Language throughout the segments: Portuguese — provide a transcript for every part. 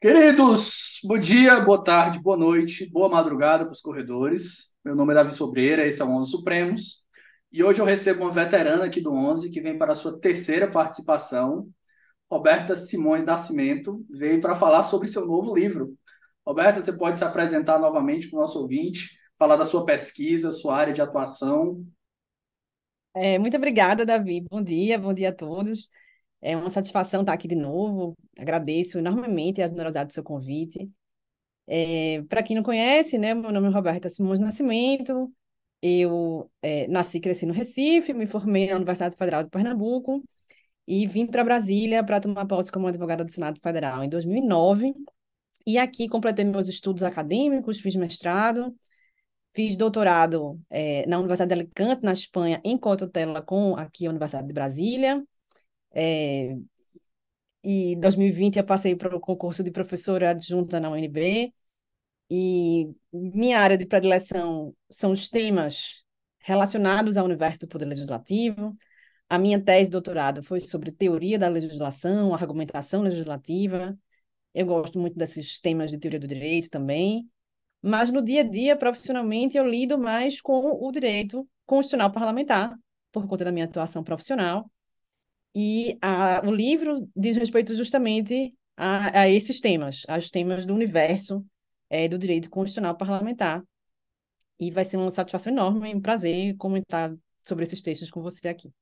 Queridos, bom dia, boa tarde, boa noite, boa madrugada para os corredores. Meu nome é Davi Sobreira, esse é o Onze Supremos. E hoje eu recebo uma veterana aqui do Onze que vem para a sua terceira participação. Roberta Simões Nascimento veio para falar sobre seu novo livro. Roberta, você pode se apresentar novamente para o nosso ouvinte, falar da sua pesquisa, sua área de atuação. É, muito obrigada, Davi. Bom dia, bom dia a todos. É uma satisfação estar aqui de novo. Agradeço enormemente a generosidade do seu convite. É, para quem não conhece, né, meu nome é Roberta Simões Nascimento. Eu é, nasci e cresci no Recife, me formei na Universidade Federal de Pernambuco e vim para Brasília para tomar posse como advogada do Senado Federal em 2009. E aqui completei meus estudos acadêmicos, fiz mestrado, fiz doutorado é, na Universidade de Alicante, na Espanha, em cotutela com aqui a Universidade de Brasília. É, e em 2020 eu passei para o concurso de professora adjunta na UNB. E minha área de predileção são os temas relacionados ao universo do poder legislativo. A minha tese de doutorado foi sobre teoria da legislação, argumentação legislativa. Eu gosto muito desses temas de teoria do direito também. Mas no dia a dia, profissionalmente, eu lido mais com o direito constitucional parlamentar, por conta da minha atuação profissional. E a, o livro diz respeito justamente a, a esses temas, aos temas do universo é, do direito constitucional parlamentar. E vai ser uma satisfação enorme, um prazer comentar sobre esses textos com você aqui.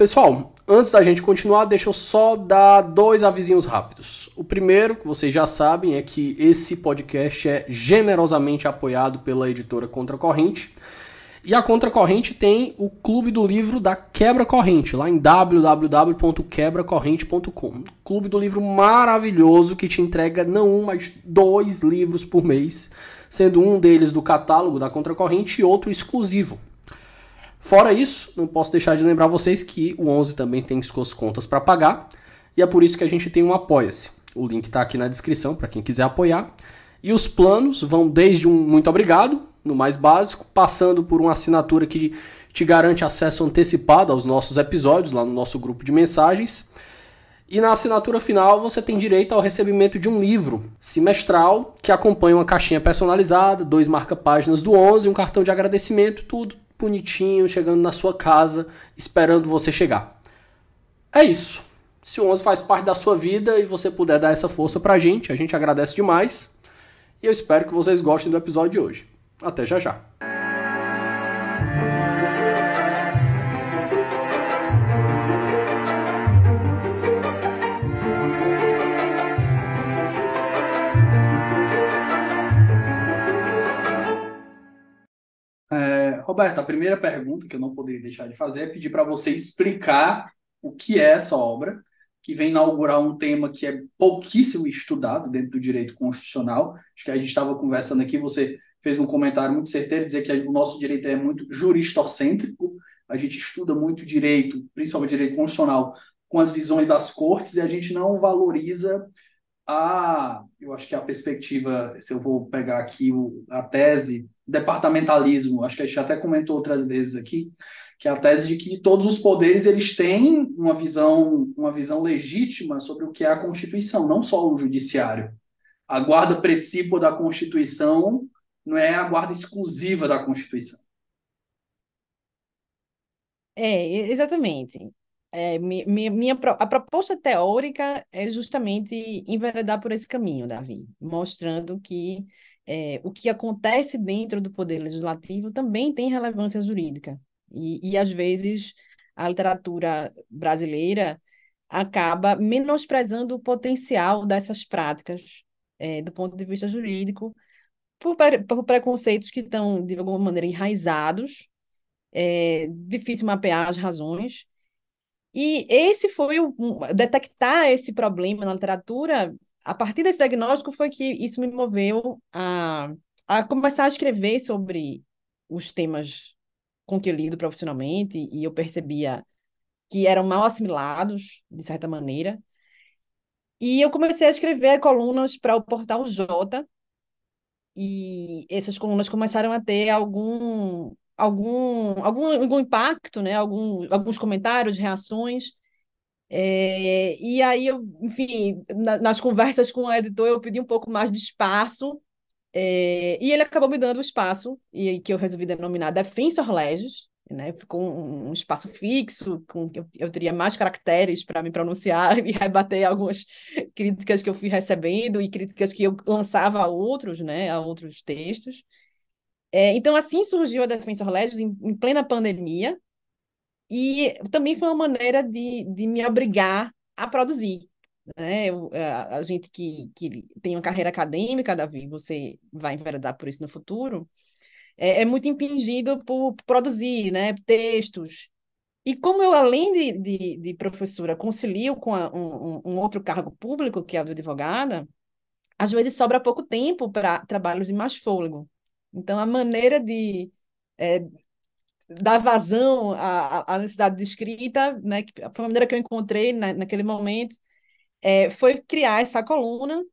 Pessoal, antes da gente continuar, deixa eu só dar dois avisinhos rápidos. O primeiro, que vocês já sabem, é que esse podcast é generosamente apoiado pela editora Contracorrente. E a Contracorrente tem o Clube do Livro da Quebra Corrente, lá em www.quebracorrente.com. Clube do Livro maravilhoso que te entrega não um, mas dois livros por mês, sendo um deles do catálogo da Contracorrente e outro exclusivo. Fora isso, não posso deixar de lembrar vocês que o 11 também tem suas contas para pagar, e é por isso que a gente tem um Apoia-se. O link está aqui na descrição para quem quiser apoiar. E os planos vão desde um muito obrigado no mais básico, passando por uma assinatura que te garante acesso antecipado aos nossos episódios lá no nosso grupo de mensagens. E na assinatura final você tem direito ao recebimento de um livro semestral que acompanha uma caixinha personalizada, dois marca-páginas do 11, um cartão de agradecimento, tudo bonitinho, chegando na sua casa, esperando você chegar. É isso. Se o 11 faz parte da sua vida e você puder dar essa força pra gente, a gente agradece demais. E eu espero que vocês gostem do episódio de hoje. Até já já. É, Roberto, a primeira pergunta que eu não poderia deixar de fazer é pedir para você explicar o que é essa obra, que vem inaugurar um tema que é pouquíssimo estudado dentro do direito constitucional. Acho que a gente estava conversando aqui, você fez um comentário muito certeiro, dizer que o nosso direito é muito juristocêntrico, a gente estuda muito direito, principalmente direito constitucional, com as visões das cortes, e a gente não valoriza a, eu acho que a perspectiva, se eu vou pegar aqui o, a tese, departamentalismo, acho que a gente até comentou outras vezes aqui, que é a tese de que todos os poderes eles têm uma visão, uma visão legítima sobre o que é a Constituição, não só o judiciário. A guarda precípua da Constituição não é a guarda exclusiva da Constituição. É, exatamente. É, minha, minha, a proposta teórica é justamente enveredar por esse caminho, Davi, mostrando que é, o que acontece dentro do poder legislativo também tem relevância jurídica. E, e às vezes a literatura brasileira acaba menosprezando o potencial dessas práticas é, do ponto de vista jurídico, por, por preconceitos que estão, de alguma maneira, enraizados, é difícil mapear as razões. E esse foi o, detectar esse problema na literatura, a partir desse diagnóstico foi que isso me moveu a, a começar a escrever sobre os temas com que eu lido profissionalmente e eu percebia que eram mal assimilados, de certa maneira. E eu comecei a escrever colunas para o Portal J, e essas colunas começaram a ter algum algum algum, algum impacto, né? Algum, alguns comentários, reações. É, e aí eu, enfim, na, nas conversas com o editor eu pedi um pouco mais de espaço é, e ele acabou me dando o espaço e que eu resolvi denominar Defensor Legis, né? Ficou um, um espaço fixo, com eu, eu teria mais caracteres para me pronunciar e rebater algumas críticas que eu fui recebendo e críticas que eu lançava a outros, né? A outros textos. É, então, assim surgiu a Defensor Legis em, em, plena pandemia e também foi uma maneira de, de me obrigar a produzir. Né? Eu, a, a gente que, que tem uma carreira acadêmica, Davi, você vai enveredar por isso no futuro, é, é muito impingido por produzir né, textos. E como eu, além de, de, de professora, concilio com a, um, um, outro cargo público, que é o de advogada, às vezes sobra pouco tempo para trabalhos de mais fôlego. Então, a maneira de é, dar vazão à, à, necessidade de escrita, né, que foi a maneira que eu encontrei na, naquele momento, é, foi criar essa coluna,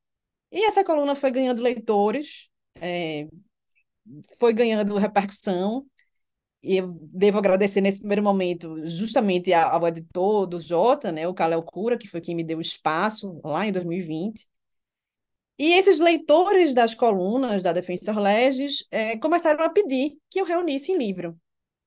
e essa coluna foi ganhando leitores, é, foi ganhando repercussão, e eu devo agradecer nesse primeiro momento justamente ao editor do Jota, né, o Kalel Cura, que foi quem me deu espaço lá em 2020. E esses leitores das colunas da Defensor Legis é, começaram a pedir que eu reunisse em livro.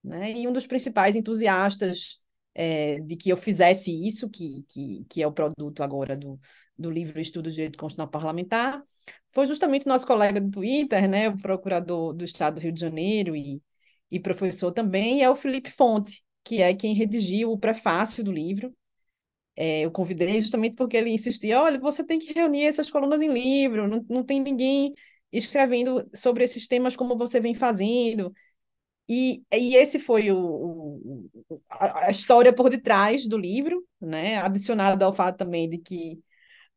Né? E um dos principais entusiastas é, de que eu fizesse isso, que, que, que é o produto agora do, do livro Estudo de Direito Constitucional Parlamentar, foi justamente nosso colega do Twitter, né, o procurador do Estado do Rio de Janeiro e, e professor também, é o Felipe Fonte, que é quem redigiu o prefácio do livro. É, eu convidei justamente porque ele insistia, olha, você tem que reunir essas colunas em livro, não, não tem ninguém escrevendo sobre esses temas como você vem fazendo. E, e esse foi o, o a, a, história por detrás do livro, né? adicionado ao fato também de que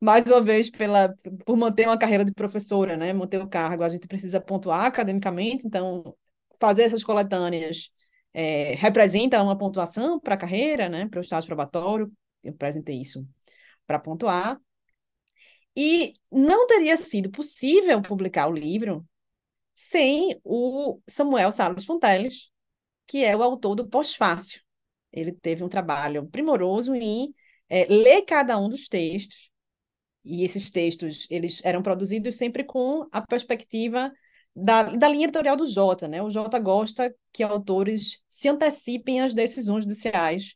mais uma vez, pela, por manter uma carreira de professora, né? manter o cargo, a gente precisa pontuar academicamente, então fazer essas coletâneas é, representa uma pontuação para a carreira, né? para o estágio probatório, eu apresentei isso para pontuar. E não teria sido possível publicar o livro sem o Samuel Salles Fonteles, que é o autor do Pós-Fácil. Ele teve um trabalho primoroso em é, ler cada um dos textos, e esses textos eles eram produzidos sempre com a perspectiva da, da linha editorial do Jota, né? O Jota gosta que autores se antecipem às decisões judiciais,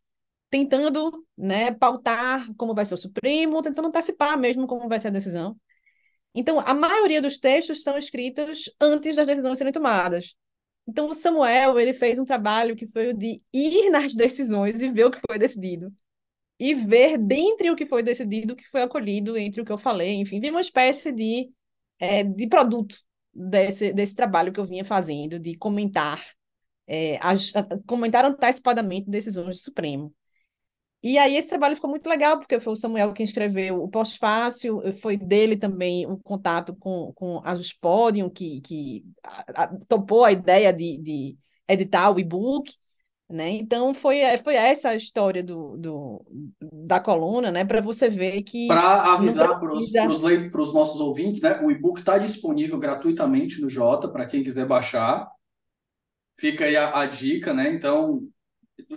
tentando, né, pautar como vai ser o Supremo, tentando antecipar mesmo como vai ser a decisão. Então, a maioria dos textos são escritos antes das decisões serem tomadas. Então, o Samuel, ele fez um trabalho que foi o de ir nas decisões e ver o que foi decidido e ver dentre o que foi decidido, o que foi acolhido, entre o que eu falei, enfim, vi uma espécie de, é, de produto desse, desse trabalho que eu vinha fazendo, de comentar, é, as, comentar antecipadamente decisões do Supremo. E aí esse trabalho ficou muito legal, porque foi o Samuel quem escreveu o Pós-Fácil, foi dele também o contato com, com a Juspodium, que, que a, a, topou a ideia de, de editar o e-book, né? Então foi, é, foi essa a história do, do, da coluna, né? Para você ver que. Para avisar para os nossos ouvintes, né? O e-book está disponível gratuitamente no Jota, para quem quiser baixar. Fica aí a, a, dica, né? Então,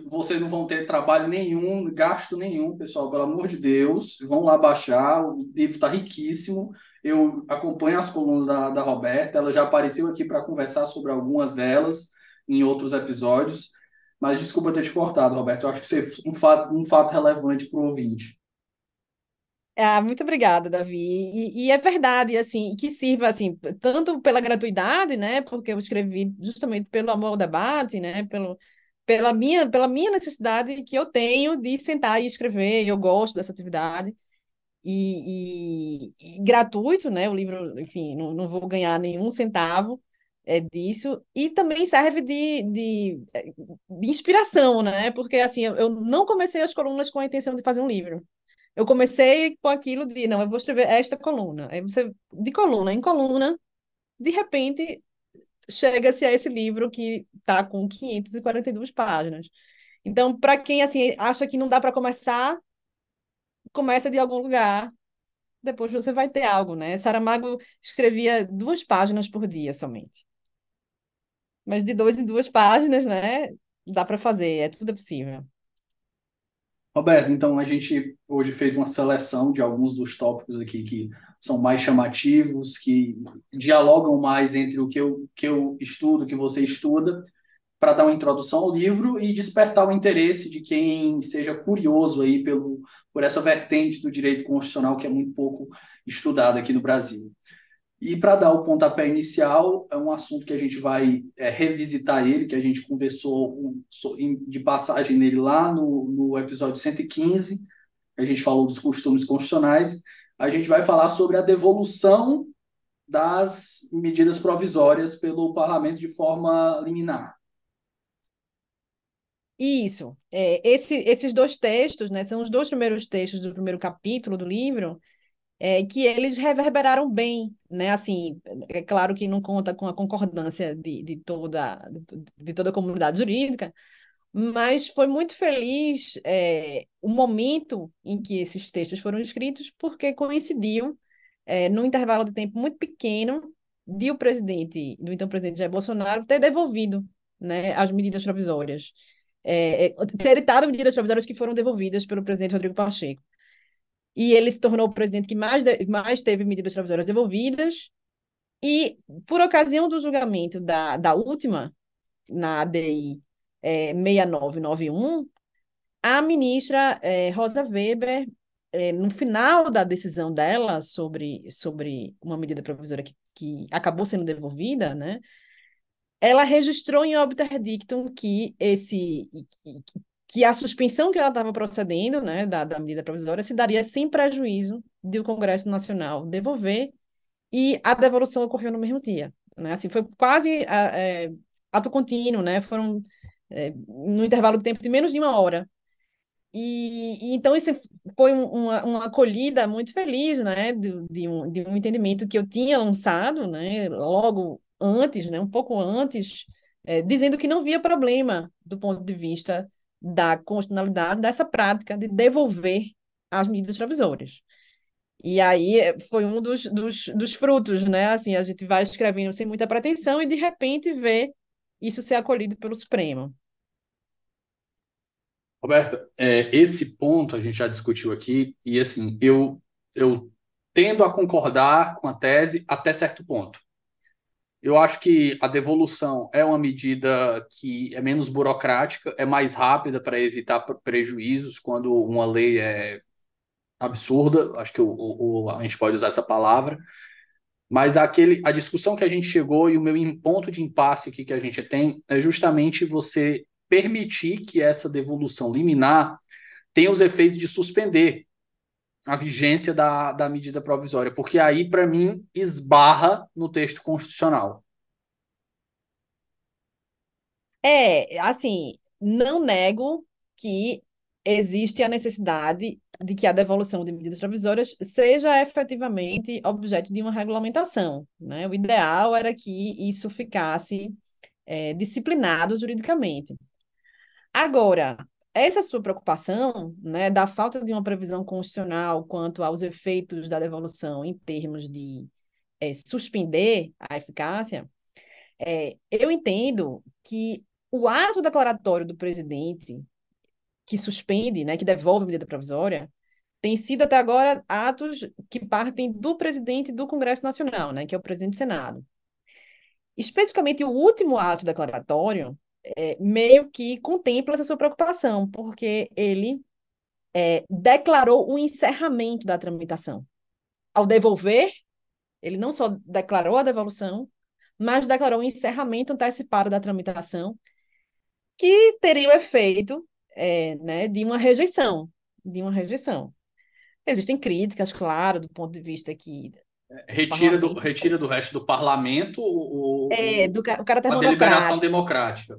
vocês não vão ter trabalho nenhum, gasto nenhum, pessoal, pelo amor de Deus. Vão lá baixar, o livro está riquíssimo. Eu acompanho as colunas da, da Roberta, ela já apareceu aqui para conversar sobre algumas delas em outros episódios. Mas desculpa ter te cortado, Roberto. Eu acho que é um fato, um fato relevante para o ouvinte. Ah, muito obrigada, Davi. E, e, é verdade, assim, que sirva, assim, tanto pela gratuidade, né, porque eu escrevi justamente pelo amor ao debate, né, pelo, pela minha, pela minha necessidade que eu tenho de sentar e escrever, eu gosto dessa atividade, e, e, e gratuito, né, o livro, enfim, não, não vou ganhar nenhum centavo, é, disso, e também serve de, de, de inspiração, né? Porque assim, eu, não comecei as colunas com a intenção de fazer um livro. Eu comecei com aquilo de, não, eu vou escrever esta coluna. Aí você, de coluna em coluna, de repente, chega-se a esse livro que está com 542 páginas. Então, para quem assim acha que não dá para começar, começa de algum lugar. Depois você vai ter algo, né? Saramago escrevia duas páginas por dia somente. Mas de dois em duas páginas, né? Dá para fazer, é tudo possível. Roberto, então a gente hoje fez uma seleção de alguns dos tópicos aqui que são mais chamativos, que dialogam mais entre o que eu, que eu estudo, que você estuda, para dar uma introdução ao livro e despertar o interesse de quem seja curioso aí pelo, por essa vertente do direito constitucional que é muito pouco estudada aqui no Brasil. E para dar o pontapé inicial, é um assunto que a gente vai é, revisitar ele, que a gente conversou de passagem nele lá no, no episódio 115, a gente falou dos costumes constitucionais. A gente vai falar sobre a devolução das medidas provisórias pelo parlamento de forma liminar. Isso. É, esse, esses dois textos, né, são os dois primeiros textos do primeiro capítulo do livro, é, que eles reverberaram bem, né? Assim, é claro que não conta com a concordância de, de toda, de toda a comunidade jurídica, mas foi muito feliz é, o momento em que esses textos foram escritos, porque coincidiam é, num intervalo de tempo muito pequeno de o presidente, do então presidente Jair Bolsonaro, ter devolvido né, as medidas provisórias. É, é ter editado medidas provisórias que foram devolvidas pelo presidente Rodrigo Pacheco e ele se tornou o presidente que mais, de, mais teve medidas provisórias devolvidas. E, por ocasião do julgamento da, da última, na ADI é, 6991, a ministra é, Rosa Weber, é, no final da decisão dela sobre, sobre uma medida provisória que, que acabou sendo devolvida, né, ela registrou em obter dictum que esse que a suspensão que ela estava procedendo, né, da, da medida provisória, se daria sem prejuízo de o Congresso Nacional devolver, e a devolução ocorreu no mesmo dia. Né? Assim, foi quase é, ato contínuo, né? Foram é, no intervalo de tempo de menos de uma hora. E, e então isso foi um, uma, uma acolhida muito feliz, né, de, de, um, de um entendimento que eu tinha lançado, né, logo antes, né, um pouco antes, é, dizendo que não via problema do ponto de vista da constitucionalidade dessa prática de devolver as medidas provisórias. E aí eh, foi um dos, dos, dos frutos, né? Assim, a gente vai escrevendo sem muita pretensão e de repente vê isso ser acolhido pelo Supremo. Roberta, é, esse ponto a gente já discutiu aqui e assim eu eu tendo a concordar com a tese até certo ponto. Eu acho que a devolução é uma medida que é menos burocrática, é mais rápida para evitar prejuízos quando uma lei é absurda. Acho que o, o, a gente pode usar essa palavra. Mas aquele, a discussão que a gente chegou e o meu ponto de impasse aqui que a gente tem é justamente você permitir que essa devolução liminar tenha os efeitos de suspender a vigência da, da medida provisória, porque aí, para mim, esbarra no texto constitucional. É, assim, não nego que existe a necessidade de que a devolução de medidas provisórias seja efetivamente objeto de uma regulamentação. Né? O ideal era que isso ficasse é, disciplinado juridicamente. Agora, essa sua preocupação, né, da falta de uma previsão constitucional quanto aos efeitos da devolução em termos de é, suspender a eficácia, é, eu entendo que o ato declaratório do presidente que suspende, né, que devolve a medida provisória, tem sido até agora atos que partem do presidente do Congresso Nacional, né, que é o presidente do Senado. Especificamente o último ato declaratório, é, meio que contempla essa sua preocupação, porque ele é, declarou o encerramento da tramitação. Ao devolver, ele não só declarou a devolução, mas declarou o encerramento antecipado da tramitação, que teria o efeito é, né, de uma rejeição, de uma rejeição. Existem críticas, claro, do ponto de vista que retira do, retira do resto do parlamento o, é, do, o caráter a deliberação democrática.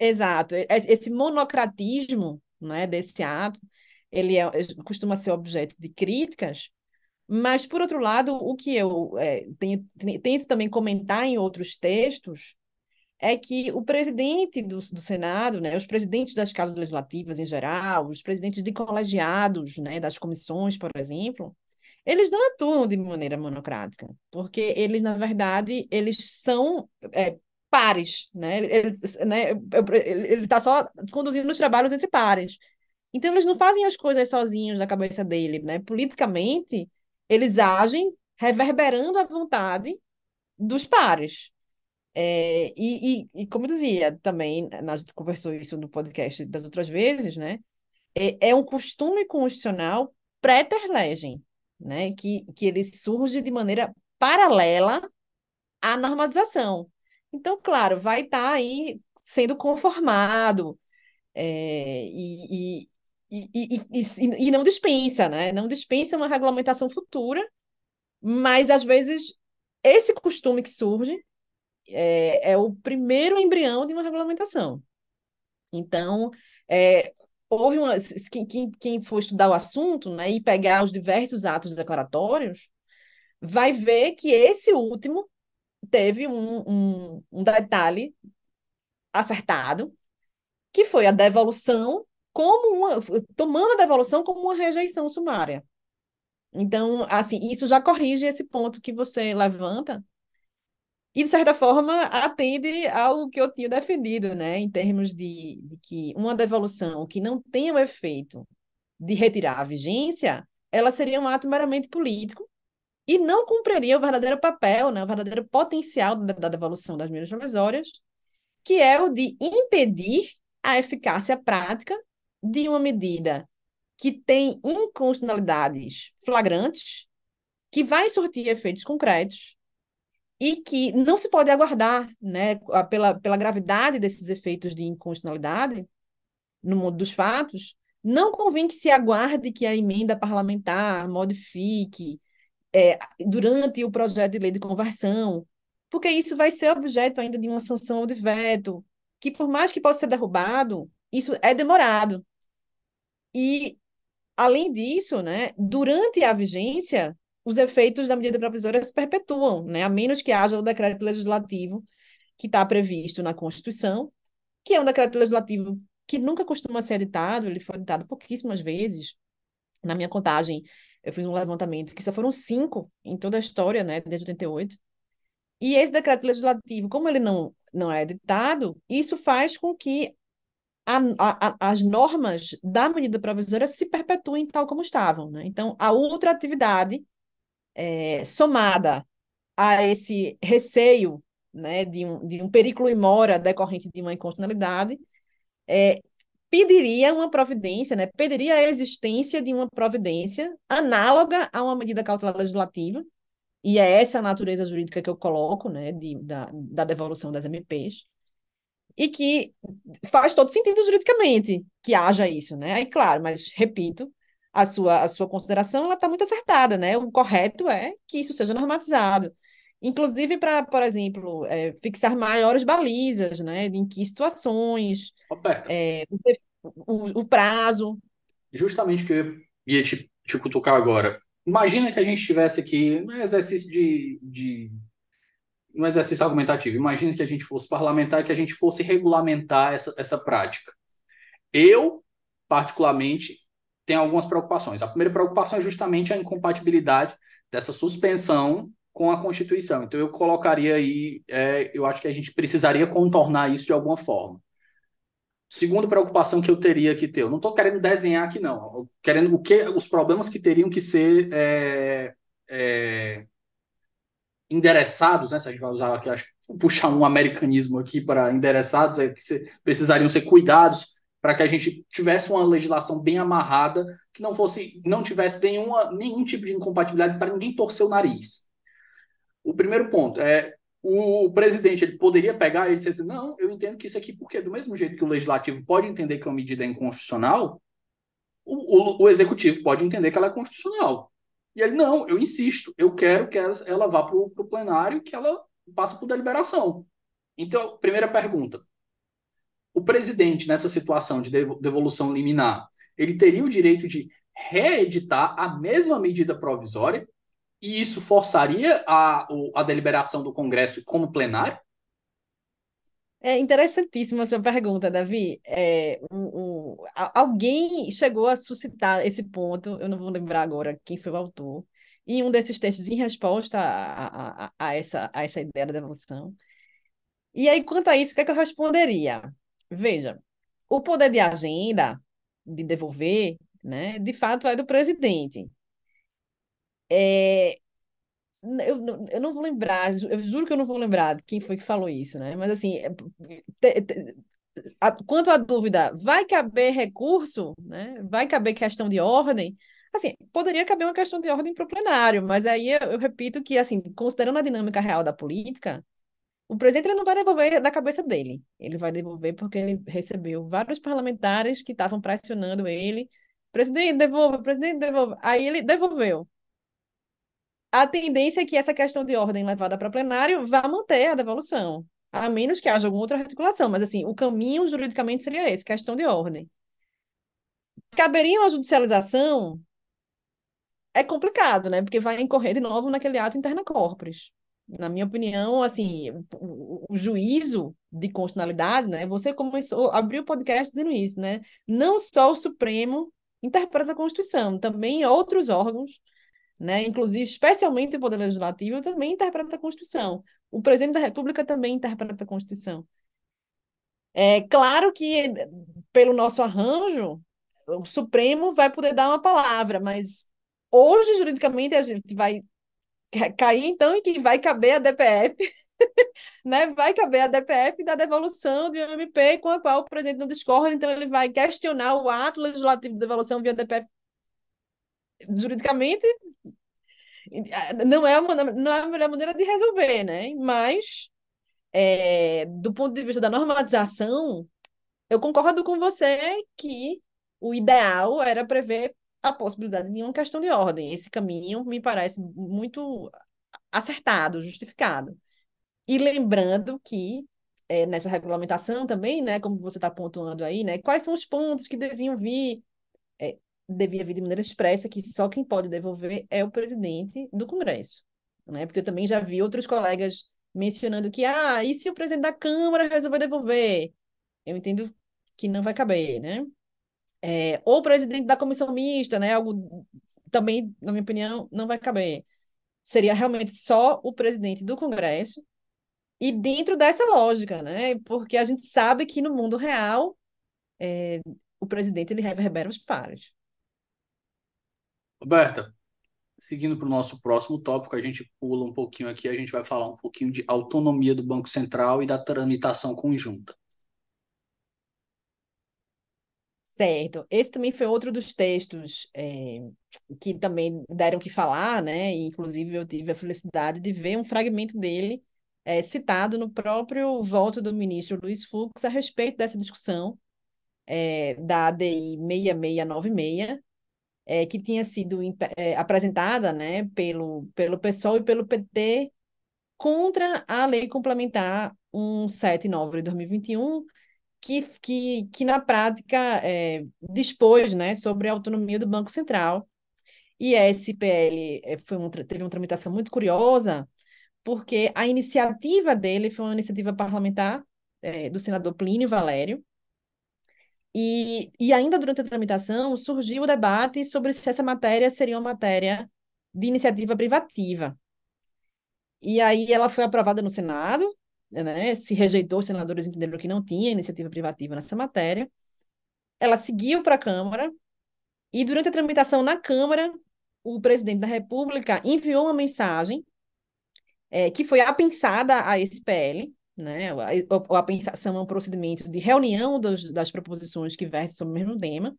Exato. Esse monocratismo né, desse ato, ele é, costuma ser objeto de críticas, Mas, por outro lado, o que eu é, tenho, tento também comentar em outros textos é que o presidente do, do Senado, né, os presidentes das casas legislativas em geral, os presidentes de colegiados, né, das comissões, por exemplo, eles não atuam de maneira monocrática, porque eles, na verdade, eles são é, pares, né? Ele né, está só conduzindo os trabalhos entre pares. Então, eles não fazem as coisas sozinhos na cabeça dele, né? Politicamente, eles agem reverberando a vontade dos pares. É, e, e, e, como eu dizia também, a gente conversou isso no podcast das outras vezes, né? É, é um costume constitucional pré-Terlegem, né? Que, que ele surge de maneira paralela à normalização. Então, claro, vai estar tá aí sendo conformado é, e, e, e, e, não dispensa, né? Não dispensa uma regulamentação futura, mas às vezes esse costume que surge é, é o primeiro embrião de uma regulamentação. Então, é, houve uma. Quem, quem for estudar o assunto né, e pegar os diversos atos declaratórios, vai ver que esse último teve um, um, um detalhe acertado, que foi a devolução como uma, tomando a devolução como uma rejeição sumária. Então, assim, isso já corrige esse ponto que você levanta, e, de certa forma, atende ao que eu tinha defendido, né, em termos de, de que uma devolução que não tenha o efeito de retirar a vigência, ela seria um ato meramente político e não cumpriria o verdadeiro papel, né, o verdadeiro potencial da, da devolução das medidas provisórias, que é o de impedir a eficácia prática de uma medida que tem inconstitucionalidades flagrantes, que vai surtir efeitos concretos e que não se pode aguardar, né, pela, pela gravidade desses efeitos de inconstitucionalidade no mundo dos fatos, não convém que se aguarde que a emenda parlamentar modifique é, durante o projeto de lei de conversão, porque isso vai ser objeto ainda de uma sanção ou de veto, que por mais que possa ser derrubado, isso é demorado. E, além disso, né, durante a vigência, os efeitos da medida provisória se perpetuam, né? a menos que haja o decreto legislativo que está previsto na Constituição, que é um decreto legislativo que nunca costuma ser editado, ele foi editado pouquíssimas vezes. Na minha contagem, eu fiz um levantamento que só foram cinco em toda a história, né, desde 88. E esse decreto legislativo, como ele não, não é editado, isso faz com que a, a, as normas da medida provisória se perpetuem tal como estavam. Né? Então, a outra atividade é, somada a esse receio né, de, um, de um perigo imora decorrente de uma inconstitucionalidade, é, pediria uma providência, né, pediria a existência de uma providência análoga a uma medida cautelar legislativa, e é essa a natureza jurídica que eu coloco, né, de, da, da devolução das MPs, e que faz todo sentido juridicamente que haja isso, né? Aí, claro, mas repito, a sua, a sua consideração ela está muito acertada, né? O correto é que isso seja normatizado. Inclusive para, por exemplo, é, fixar maiores balizas, né? Em que situações, é, o, o, prazo. Justamente que eu ia te, te cutucar agora. Imagina que a gente estivesse aqui no exercício de, de um exercício argumentativo. Imagina que a gente fosse parlamentar e que a gente fosse regulamentar essa, essa prática. Eu, particularmente, tem algumas preocupações. A primeira preocupação é justamente a incompatibilidade dessa suspensão com a Constituição. Então, eu colocaria aí, é, eu acho que a gente precisaria contornar isso de alguma forma. Segunda preocupação que eu teria que ter, eu não estou querendo desenhar aqui, não. querendo o que, os problemas que teriam que ser é, é, endereçados, né? Se a gente vai usar aqui, acho, puxar um americanismo aqui para endereçados, é que se, precisariam ser cuidados para que a gente tivesse uma legislação bem amarrada, que não fosse, não tivesse nenhuma, nenhum tipo de incompatibilidade para ninguém torcer o nariz. O primeiro ponto é o presidente ele poderia pegar e dizer assim, não, eu entendo que isso aqui, porque do mesmo jeito que o legislativo pode entender que uma medida é inconstitucional, o, o, o executivo pode entender que ela é constitucional. E ele, não, eu insisto, eu quero que ela, vá para o plenário que ela passe por deliberação. Então, primeira pergunta, o presidente, nessa situação de devolução liminar, ele teria o direito de reeditar a mesma medida provisória, E isso forçaria a, a deliberação do Congresso como plenário? É interessantíssima a sua pergunta, Davi. É, alguém chegou a suscitar esse ponto, eu não vou lembrar agora quem foi o autor, em um desses textos em resposta a, a, a, essa, a essa ideia da devolução. E aí, quanto a isso, o que é que eu responderia? Veja, o poder de agenda, de devolver, né, de fato é do presidente. É, eu, eu não vou lembrar, eu juro que eu não vou lembrar quem foi que falou isso, né? Mas assim, é, quanto à dúvida, vai caber recurso, né? Vai caber questão de ordem? Assim, poderia caber uma questão de ordem para o plenário, mas aí eu, eu, repito que, assim, considerando a dinâmica real da política, o presidente ele não vai devolver da cabeça dele. Ele vai devolver porque ele recebeu vários parlamentares que estavam pressionando ele. Presidente, devolva, presidente, devolva. Aí ele devolveu. A tendência é que essa questão de ordem levada para plenário vá manter a devolução, a menos que haja alguma outra articulação. Mas, assim, o caminho juridicamente seria esse, questão de ordem. Caberia uma judicialização? É complicado, né? Porque vai incorrer de novo naquele ato interna corporis. Na minha opinião, assim, o, juízo de constitucionalidade, né? Você começou, abriu o podcast dizendo isso, né? Não só o Supremo interpreta a Constituição, também outros órgãos né? Inclusive, especialmente o Poder Legislativo também interpreta a Constituição. O presidente da República também interpreta a Constituição. É claro que, pelo nosso arranjo, o Supremo vai poder dar uma palavra, mas hoje, juridicamente, a gente vai cair, então, em que vai caber a DPF, né? Vai caber a DPF da devolução de um MP com a qual o presidente não discorda, então ele vai questionar o ato legislativo de devolução via DPF juridicamente não é, uma, não é a melhor maneira de resolver, né? Mas, é, do ponto de vista da normatização, eu concordo com você que o ideal era prever a possibilidade de uma questão de ordem. Esse caminho me parece muito acertado, justificado. E lembrando que é, nessa regulamentação também, né, como você está pontuando aí, né, quais são os pontos que deviam vir é, devia vir de maneira expressa que só quem pode devolver é o presidente do Congresso. Né? Porque eu também já vi outros colegas mencionando que, ah, e se o presidente da Câmara resolver devolver? Eu entendo que não vai caber, né? É, ou o presidente da comissão mista, né? Algo também, na minha opinião, não vai caber. Seria realmente só o presidente do Congresso e dentro dessa lógica, né? Porque a gente sabe que no mundo real é, o presidente ele reverbera os pares. Roberta, seguindo para o nosso próximo tópico, a gente pula um pouquinho aqui, a gente vai falar um pouquinho de autonomia do Banco Central e da tramitação conjunta. Certo. Esse também foi outro dos textos é, que também deram que falar, né? Inclusive, eu tive a felicidade de ver um fragmento dele é, citado no próprio voto do ministro Luiz Fux a respeito dessa discussão é, da ADI 6696, é, que tinha sido é, apresentada né, pelo, pelo PSOL e pelo PT contra a Lei Complementar 179 de 2021, que, que, que na prática é, dispôs né, sobre a autonomia do Banco Central. E a SPL é, foi um, teve uma tramitação muito curiosa, porque a iniciativa dele foi uma iniciativa parlamentar é, do senador Plínio Valério, e, e ainda durante a tramitação surgiu o debate sobre se essa matéria seria uma matéria de iniciativa privativa. E aí ela foi aprovada no Senado, né? Se rejeitou, os senadores entenderam que não tinha iniciativa privativa nessa matéria. Ela seguiu para a Câmara e durante a tramitação na Câmara, o presidente da República enviou uma mensagem é, que foi apensada à SPL, né? A, a pensação é um procedimento de reunião dos, das proposições que versem sobre o mesmo tema.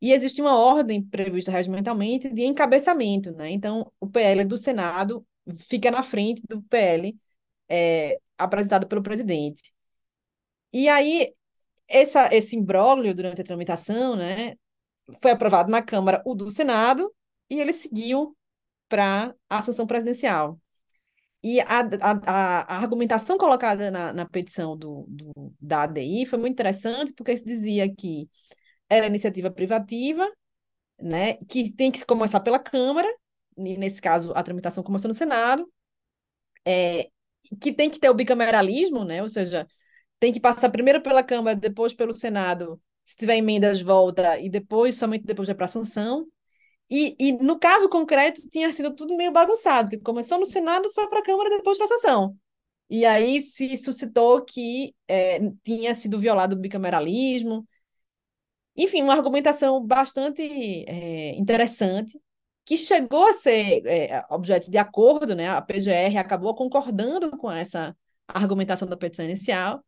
E existe uma ordem prevista regimentalmente de encabeçamento, né? Então, o PL do Senado fica na frente do PL é, apresentado pelo presidente. E aí, essa, esse imbróglio durante a tramitação, né, foi aprovado na Câmara o do Senado e ele seguiu para a sanção presidencial. E a, a, a argumentação colocada na, na petição do, do, da ADI foi muito interessante, porque se dizia que era iniciativa privativa, né, que tem que começar pela Câmara, nesse caso, a tramitação começou no Senado, é, que tem que ter o bicameralismo, né? Ou seja, tem que passar primeiro pela Câmara, depois pelo Senado, se tiver emendas, volta, e depois, somente depois vai para sanção. E, e no caso concreto, tinha sido tudo meio bagunçado, que começou no Senado, foi para a Câmara, depois para a sanção. E aí se suscitou que é, tinha sido violado o bicameralismo. Enfim, uma argumentação bastante é, interessante, que chegou a ser é, objeto de acordo, né? A PGR acabou concordando com essa argumentação da petição inicial.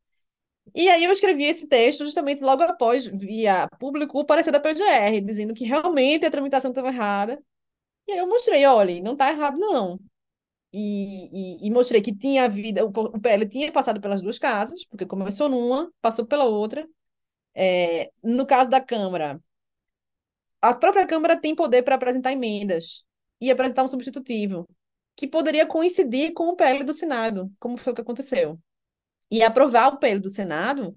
E aí eu escrevi esse texto justamente logo após, via público, o parecer da PGR, dizendo que realmente a tramitação estava errada. E aí eu mostrei, olha, não está errado, não. E, e, e, mostrei que tinha havido, o PL tinha passado pelas duas casas, porque começou numa, passou pela outra. É, no caso da Câmara, a própria Câmara tem poder para apresentar emendas e apresentar um substitutivo, que poderia coincidir com o PL do Senado, como foi o que aconteceu. E aprovar o PL do Senado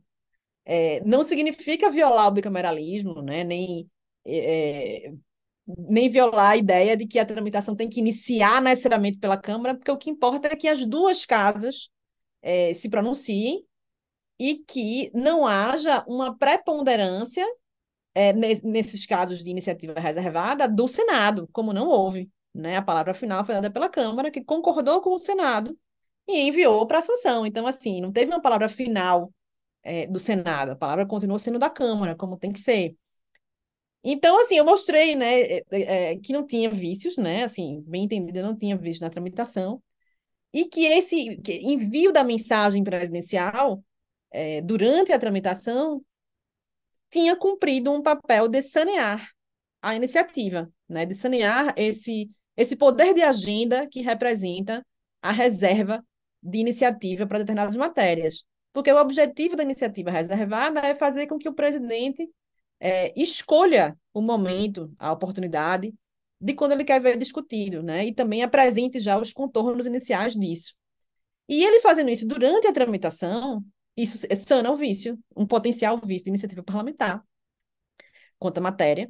é, não significa violar o bicameralismo, né? nem, é, nem violar a ideia de que a tramitação tem que iniciar necessariamente pela Câmara, porque o que importa é que as duas casas é, se pronunciem e que não haja uma preponderância é, nesses casos de iniciativa reservada do Senado, como não houve. Né? A palavra final foi dada pela Câmara, que concordou com o Senado e enviou para a sanção. Então, assim, não teve uma palavra final é, do Senado, a palavra continuou sendo da Câmara, como tem que ser. Então, assim, eu mostrei, né, é, é, que não tinha vícios, né, assim, bem entendido, não tinha vícios na tramitação, e que esse que envio da mensagem presidencial é, durante a tramitação tinha cumprido um papel de sanear a iniciativa, né, de sanear esse, esse poder de agenda que representa a reserva de iniciativa para determinadas matérias. Porque o objetivo da iniciativa reservada é fazer com que o presidente é, escolha o momento, a oportunidade de quando ele quer ver discutido, né? E também apresente já os contornos iniciais disso. E ele fazendo isso durante a tramitação, isso sana o vício, um potencial vício de iniciativa parlamentar quanto à matéria.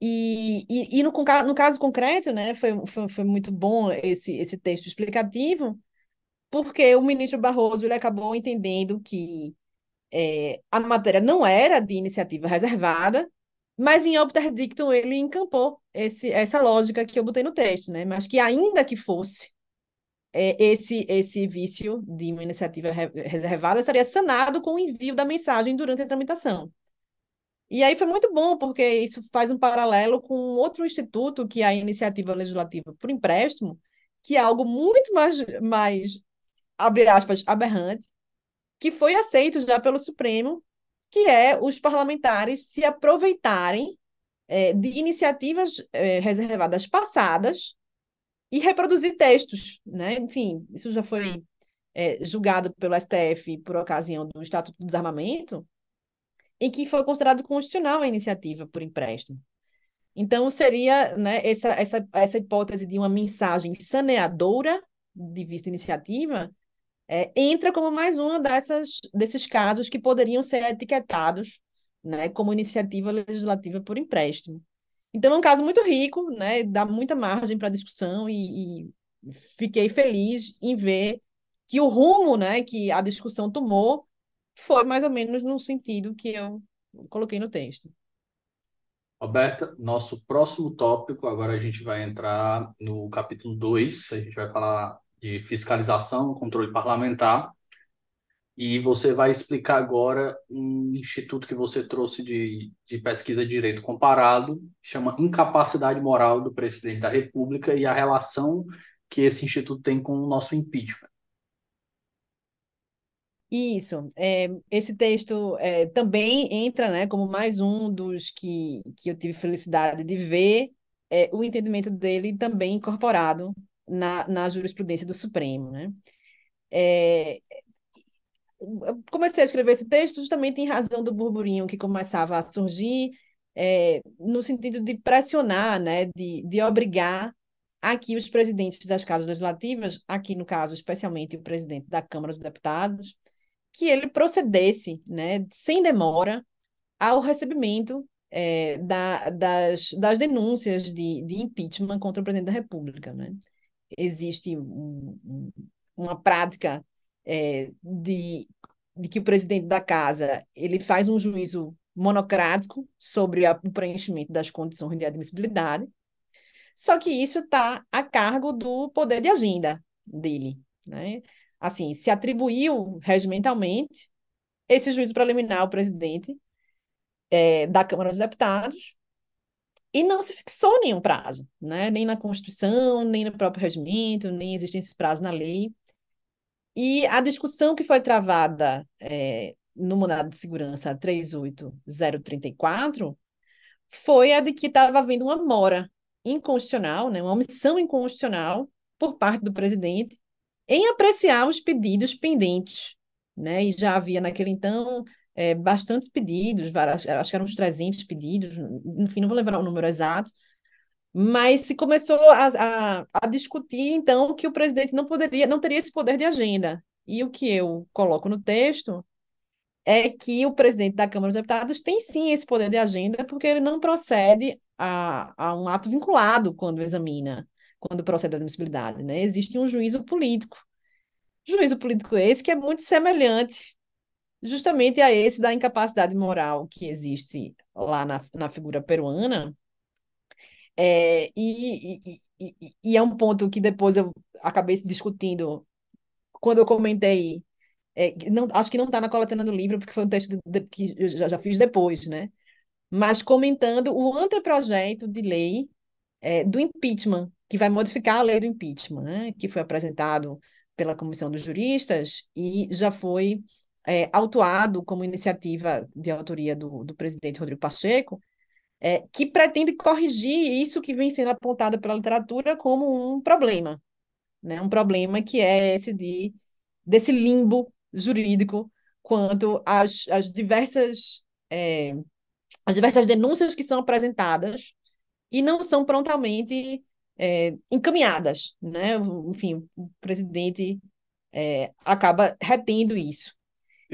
E, e, e no, no, caso concreto, né, foi, foi, foi muito bom esse, esse texto explicativo, porque o ministro Barroso ele acabou entendendo que é, a matéria não era de iniciativa reservada, mas em obter dictum ele encampou esse, essa lógica que eu botei no texto, né? mas que ainda que fosse é, esse, esse vício de uma iniciativa reservada estaria sanado com o envio da mensagem durante a tramitação. E aí foi muito bom, porque isso faz um paralelo com outro instituto, que é a iniciativa legislativa por empréstimo, que é algo muito mais, mais abre aspas, aberrante, que foi aceito já pelo Supremo, que é os parlamentares se aproveitarem é, de iniciativas é, reservadas passadas e reproduzir textos, né? Enfim, isso já foi é, julgado pelo STF por ocasião do Estatuto do Desarmamento, em que foi considerado constitucional a iniciativa por empréstimo. Então, seria né, essa, essa, essa hipótese de uma mensagem saneadora de vista iniciativa é, entra como mais uma dessas, desses casos que poderiam ser etiquetados né, como iniciativa legislativa por empréstimo. Então, é um caso muito rico, né, dá muita margem para discussão e, e fiquei feliz em ver que o rumo né, que a discussão tomou foi mais ou menos no sentido que eu coloquei no texto. Roberta, nosso próximo tópico, agora a gente vai entrar no capítulo 2, a gente vai falar de fiscalização, controle parlamentar, e você vai explicar agora um instituto que você trouxe de, de pesquisa de direito comparado, chama Incapacidade Moral do Presidente da República e a relação que esse instituto tem com o nosso impeachment. Isso, é, esse texto é, também entra né, como mais um dos que, que eu tive felicidade de ver é, o entendimento dele também incorporado na, na jurisprudência do Supremo. Né? É, comecei a escrever esse texto justamente em razão do burburinho que começava a surgir, é, no sentido de pressionar, né, de, de obrigar aqui os presidentes das casas legislativas, aqui no caso especialmente o presidente da Câmara dos Deputados, que ele procedesse, né, sem demora, ao recebimento é, da, das, das denúncias de, de impeachment contra o presidente da República. Né? Existe um, um, uma prática é, de, de que o presidente da casa ele faz um juízo monocrático sobre a, o preenchimento das condições de admissibilidade, só que isso está a cargo do poder de agenda dele. Né? Assim, se atribuiu regimentalmente esse juízo preliminar ao presidente é, da Câmara dos Deputados e não se fixou nenhum prazo, né? nem na Constituição, nem no próprio regimento, nem existem esses prazos na lei. E a discussão que foi travada é, no Mandado de Segurança 38034 foi a de que estava havendo uma mora inconstitucional, né, uma omissão inconstitucional por parte do presidente em apreciar os pedidos pendentes. Né, e já havia naquele então é, bastantes pedidos, várias, acho que eram uns 300 pedidos, enfim, não vou lembrar o número exato, mas se começou a, a, a, discutir, então, que o presidente não poderia, não teria esse poder de agenda. E o que eu coloco no texto é que o presidente da Câmara dos Deputados tem sim esse poder de agenda, porque ele não procede a, a um ato vinculado quando examina, quando procede à admissibilidade. Né? Existe um juízo político. Juízo político esse que é muito semelhante justamente a esse da incapacidade moral que existe lá na, na figura peruana, é, e, e, e, e, é um ponto que depois eu acabei discutindo quando eu comentei. É, não, acho que não está na coletânea do livro, porque foi um texto de, de, que eu já, já fiz depois, né? Mas comentando o anteprojeto de lei é, do impeachment, que vai modificar a lei do impeachment, né? Que foi apresentado pela Comissão dos Juristas e já foi é, autuado como iniciativa de autoria do, do presidente Rodrigo Pacheco, é, que pretende corrigir isso que vem sendo apontado pela literatura como um problema, né? um problema que é esse de, desse limbo jurídico quanto às, às diversas é, as diversas denúncias que são apresentadas e não são prontamente é, encaminhadas, né? Enfim, o presidente é, acaba retendo isso.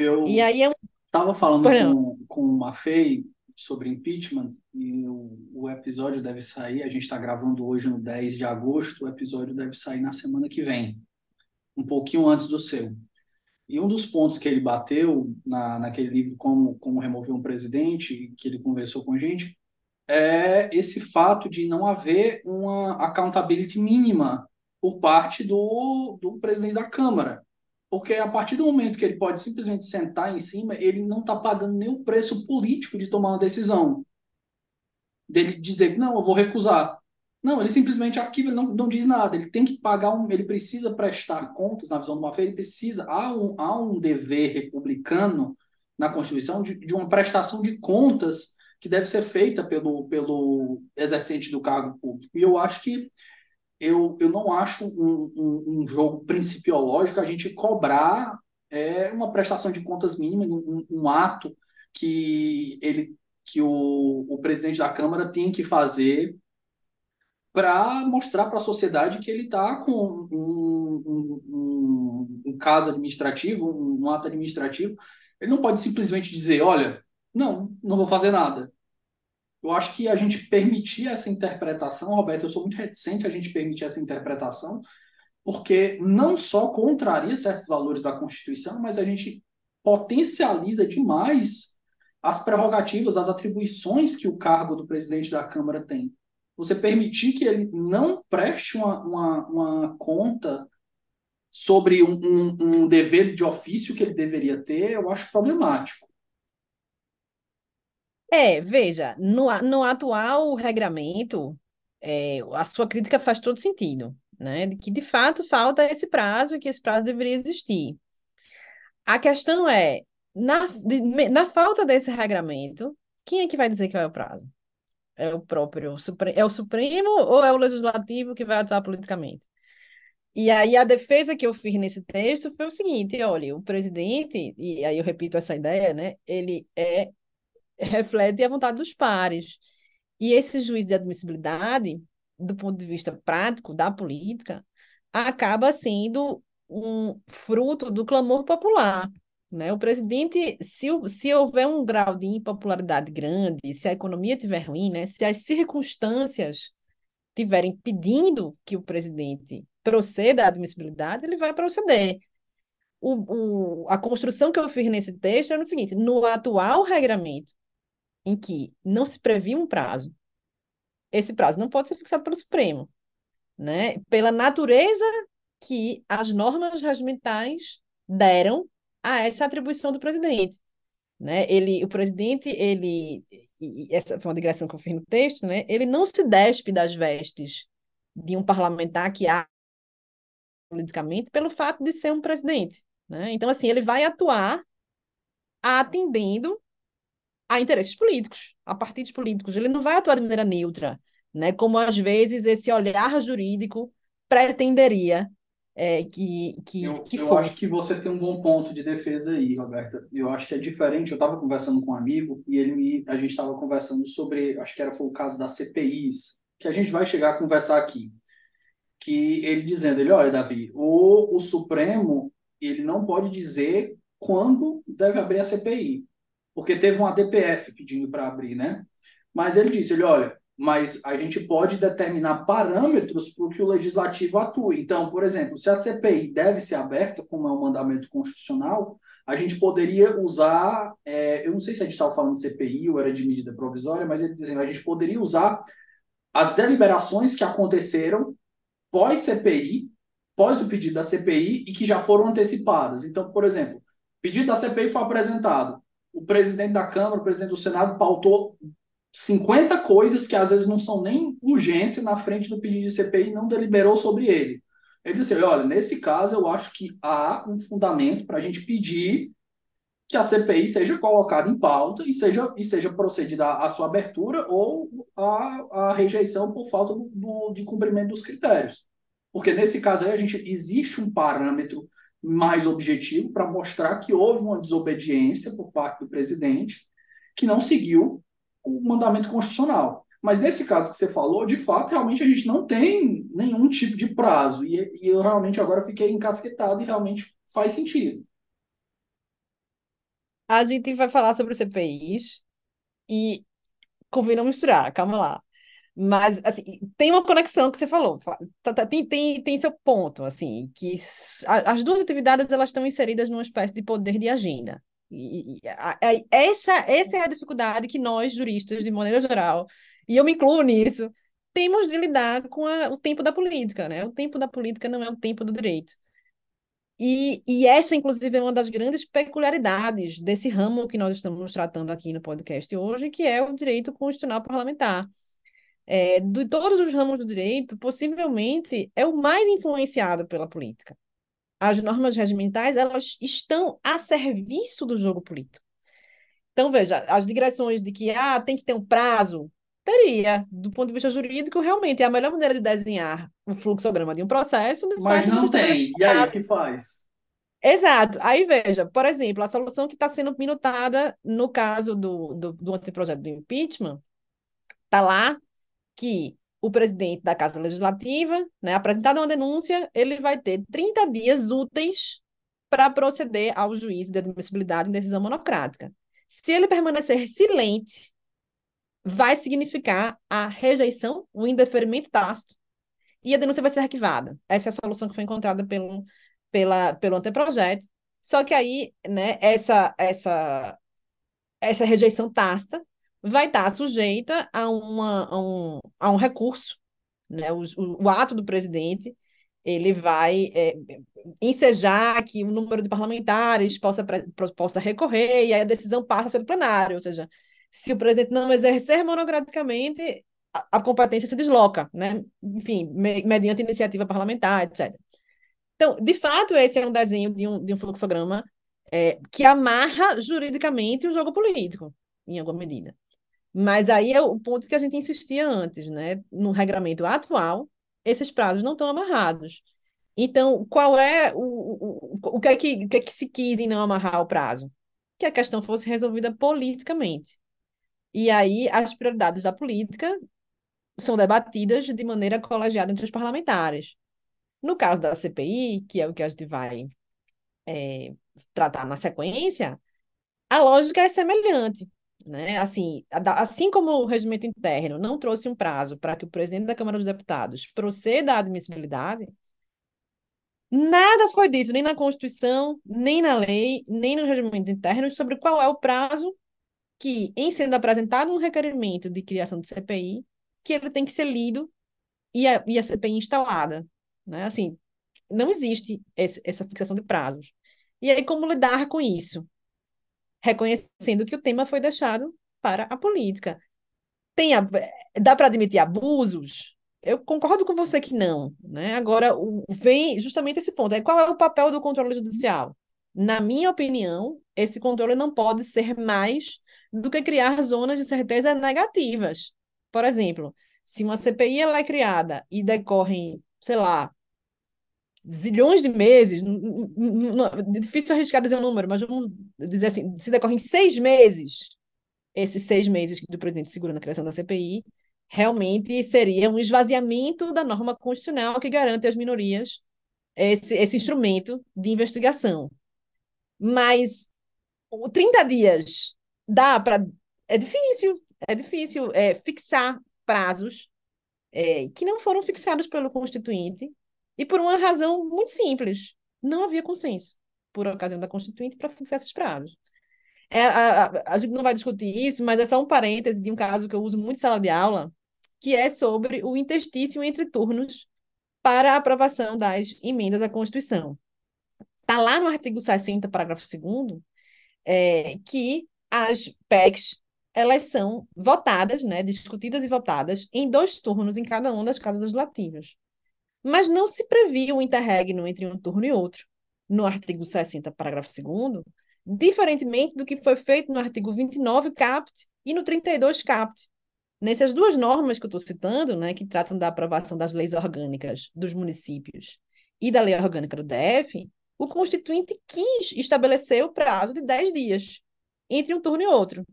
Eu e aí um... estava falando com, com uma Fei sobre impeachment e o, o episódio deve sair, a gente está gravando hoje no 10 de agosto, o episódio deve sair na semana que vem, um pouquinho antes do seu. E um dos pontos que ele bateu na, naquele livro como, como Remover um Presidente, que ele conversou com a gente, é esse fato de não haver uma accountability mínima por parte do, do presidente da Câmara. Porque a partir do momento que ele pode simplesmente sentar em cima, ele não está pagando nenhum preço político de tomar uma decisão. Dele dizer não, eu vou recusar. Não, ele simplesmente arquiva, ele não, não diz nada. Ele tem que pagar um. Ele precisa prestar contas, na visão de uma feira, ele precisa. Há um, há um dever republicano na Constituição de, de uma prestação de contas que deve ser feita pelo, pelo exercente do cargo público. E eu acho que eu, eu não acho um, um, um jogo principiológico a gente cobrar é, uma prestação de contas mínima, um, um ato que ele que o, o presidente da Câmara tem que fazer para mostrar para a sociedade que ele está com um, um, um, um, caso administrativo, um, ato administrativo. Ele não pode simplesmente dizer, olha, não, não vou fazer nada eu acho que a gente permitir essa interpretação, Roberto, eu sou muito reticente a gente permitir essa interpretação, porque não só contraria certos valores da Constituição, mas a gente potencializa demais as prerrogativas, as atribuições que o cargo do presidente da Câmara tem. Você permitir que ele não preste uma, uma, uma conta sobre um, um, um dever de ofício que ele deveria ter, eu acho problemático. É, veja, no, no atual regramento, é, a sua crítica faz todo sentido, né? De que de fato falta esse prazo e que esse prazo deveria existir. A questão é, na, de, na falta desse regramento, quem é que vai dizer que é o prazo? É o próprio é o Supremo ou é o Legislativo que vai atuar politicamente? E aí a defesa que eu fiz nesse texto foi o seguinte, olha, o presidente, e aí eu repito essa ideia, né? Ele é reflete a vontade dos pares. E esse juiz de admissibilidade, do ponto de vista prático da política, acaba sendo um fruto do clamor popular. Né? O presidente, se, se houver um grau de impopularidade grande, se a economia estiver ruim, né? se as circunstâncias estiverem pedindo que o presidente proceda à admissibilidade, ele vai proceder. O, o, a construção que eu fiz nesse texto era o seguinte: no atual regramento, em que não se previa um prazo, esse prazo não pode ser fixado pelo Supremo, né? pela natureza que as normas regimentais deram a essa atribuição do presidente. Né? Ele, o presidente, ele, essa foi uma digressão que eu fiz no texto, né? ele não se despe das vestes de um parlamentar que há politicamente pelo fato de ser um presidente. Né? Então, assim, ele vai atuar atendendo a interesses políticos, a partidos políticos. Ele não vai atuar de maneira neutra, né? como às vezes esse olhar jurídico pretenderia é, que, que, eu, que eu fosse. acho que você tem um bom ponto de defesa aí, Roberta. Eu acho que é diferente. Eu estava conversando com um amigo e ele me, a gente estava conversando sobre, acho que era foi o caso das CPIs, que a gente vai chegar a conversar aqui. Que ele dizendo, ele, olha, Davi, o, o Supremo ele não pode dizer quando deve abrir a CPI, porque teve uma DPF pedindo para abrir, né? Mas ele disse, ele, olha, mas a gente pode determinar parâmetros para que o legislativo atue. Então, por exemplo, se a CPI deve ser aberta, como é um mandamento constitucional, a gente poderia usar, é, eu não sei se a gente estava falando de CPI ou era de medida provisória, mas ele dizendo, a gente poderia usar as deliberações que aconteceram pós-CPI, pós o pedido da CPI e que já foram antecipadas. Então, por exemplo, pedido da CPI foi apresentado, o presidente da Câmara, o presidente do Senado pautou 50 coisas que às vezes não são nem urgência na frente do pedido de CPI e não deliberou sobre ele. Ele disse: olha, nesse caso eu acho que há um fundamento para a gente pedir que a CPI seja colocada em pauta e seja, e seja procedida a sua abertura ou a, a rejeição por falta do, do, de cumprimento dos critérios. Porque nesse caso aí a gente existe um parâmetro mais objetivo para mostrar que houve uma desobediência por parte do presidente que não seguiu o mandamento constitucional. Mas nesse caso que você falou, de fato, realmente a gente não tem nenhum tipo de prazo. E, e eu realmente agora fiquei encasquetado e realmente faz sentido. A gente vai falar sobre CPIs e convém não misturar, calma lá. Mas, assim, tem uma conexão que você falou, tá, tá, tem, tem, tem seu ponto, assim, que as duas atividades, elas estão inseridas numa espécie de poder de agenda. E, e essa, essa é a dificuldade que nós, juristas, de maneira geral, e eu me incluo nisso, temos de lidar com a, o tempo da política, né? O tempo da política não é o tempo do direito. E, e essa, inclusive, é uma das grandes peculiaridades desse ramo que nós estamos tratando aqui no podcast hoje, que é o direito constitucional parlamentar. É, de todos os ramos do direito, possivelmente é o mais influenciado pela política as normas regimentais elas estão a serviço do jogo político. Então, veja, as digressões de que ah, tem que ter um prazo, teria, do ponto de vista jurídico, realmente é a melhor maneira de desenhar o fluxograma de um processo. De Mas não tem. E aí, o que faz? Exato. Aí, veja, por exemplo, a solução que está sendo minutada no caso do, do, do anteprojeto do impeachment, está lá que o presidente da Casa Legislativa, né, apresentada uma denúncia, ele vai ter 30 dias úteis para proceder ao juízo de admissibilidade em decisão monocrática. Se ele permanecer silente, vai significar a rejeição, o indeferimento tácito, e a denúncia vai ser arquivada. Essa é a solução que foi encontrada pelo, pela, pelo anteprojeto. Só que aí, né, essa, essa, essa rejeição tácita vai estar sujeita a, uma, a, um, a um recurso, né? O, o, o ato do presidente ele vai é, ensejar que o número de parlamentares possa, possa recorrer e aí a decisão passa a ser do plenário, ou seja, se o presidente não exercer monocraticamente, a, a competência se desloca, né? enfim, me, mediante iniciativa parlamentar, etc. Então, de fato, esse é um desenho de um, de um fluxograma é, que amarra juridicamente o jogo político, em alguma medida. Mas aí é o ponto que a gente insistia antes, né? No regramento atual, esses prazos não estão amarrados. Então, qual é o, o, o, que, é que, o que é que se quis em não amarrar o prazo? Que a questão fosse resolvida politicamente. E aí as prioridades da política são debatidas de maneira colegiada entre os parlamentares. No caso da CPI, que é o que a gente vai é, tratar na sequência, a lógica é semelhante. Né? Assim, assim como o regimento interno não trouxe um prazo para que o presidente da Câmara dos Deputados proceda à admissibilidade, nada foi dito nem na Constituição, nem na lei, nem nos regimentos internos sobre qual é o prazo que, em sendo apresentado um requerimento de criação de CPI, que ele tem que ser lido e a, e a CPI instalada. Né? Assim, não existe esse, essa fixação de prazos. E aí, como lidar com isso? Reconhecendo que o tema foi deixado para a política. Tem a, dá para admitir abusos? Eu concordo com você que não. Né? Agora, o, vem justamente esse ponto. É, qual é o papel do controle judicial? Na minha opinião, esse controle não pode ser mais do que criar zonas de certeza negativas. Por exemplo, se uma CPI ela é criada e decorrem, sei lá, zilhões de meses, difícil arriscar dizer um número, mas vamos dizer assim, se decorrem seis meses, esses seis meses que o presidente segura na criação da CPI, realmente seria um esvaziamento da norma constitucional que garante às minorias esse, esse instrumento de investigação. Mas 30 dias dá para. É difícil, é difícil é, fixar prazos é, que não foram fixados pelo Constituinte e por uma razão muito simples. Não havia consenso, por ocasião da Constituinte, para fixar esses prazos. É, a, a, a, gente não vai discutir isso, mas é só um parêntese de um caso que eu uso muito em sala de aula, que é sobre o interstício entre turnos para a aprovação das emendas à Constituição. Está lá no artigo 60, parágrafo 2 é, que as PECs elas são votadas, né, discutidas e votadas em dois turnos em cada uma das casas legislativas mas não se previa o interregno entre um turno e outro, no artigo 60, parágrafo 2 diferentemente do que foi feito no artigo 29 caput e no 32 caput. Nessas duas normas que eu estou citando, né, que tratam da aprovação das leis orgânicas dos municípios e da lei orgânica do DF, o Constituinte quis estabelecer o prazo de 10 dias entre um turno e outro.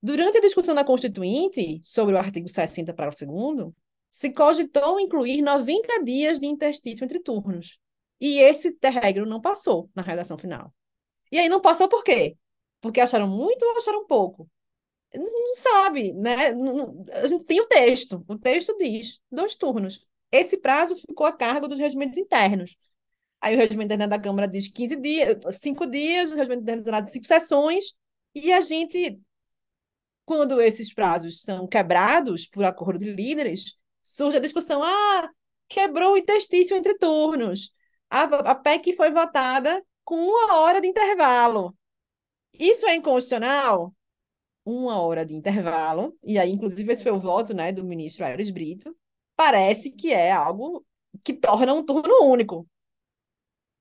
Durante a discussão da Constituinte sobre o artigo 60, parágrafo 2 se cogitou incluir 90 dias de interstício entre turnos. E esse terregro não passou na redação final. E aí não passou por quê? Porque acharam muito ou acharam pouco? Não sabe, né? a gente tem o texto. O texto diz dois turnos. Esse prazo ficou a cargo dos regimentos internos. Aí o regimento interno da Câmara diz 15 dias, 5 dias, o regimento interno diz 5 sessões, e a gente, quando esses prazos são quebrados por acordo de líderes, surge a discussão: ah, quebrou o interstício entre turnos. A, a PEC foi votada com uma hora de intervalo. Isso é inconstitucional? Uma hora de intervalo, e aí, inclusive, esse foi o voto né, do ministro Aires Brito, parece que é algo que torna um turno único.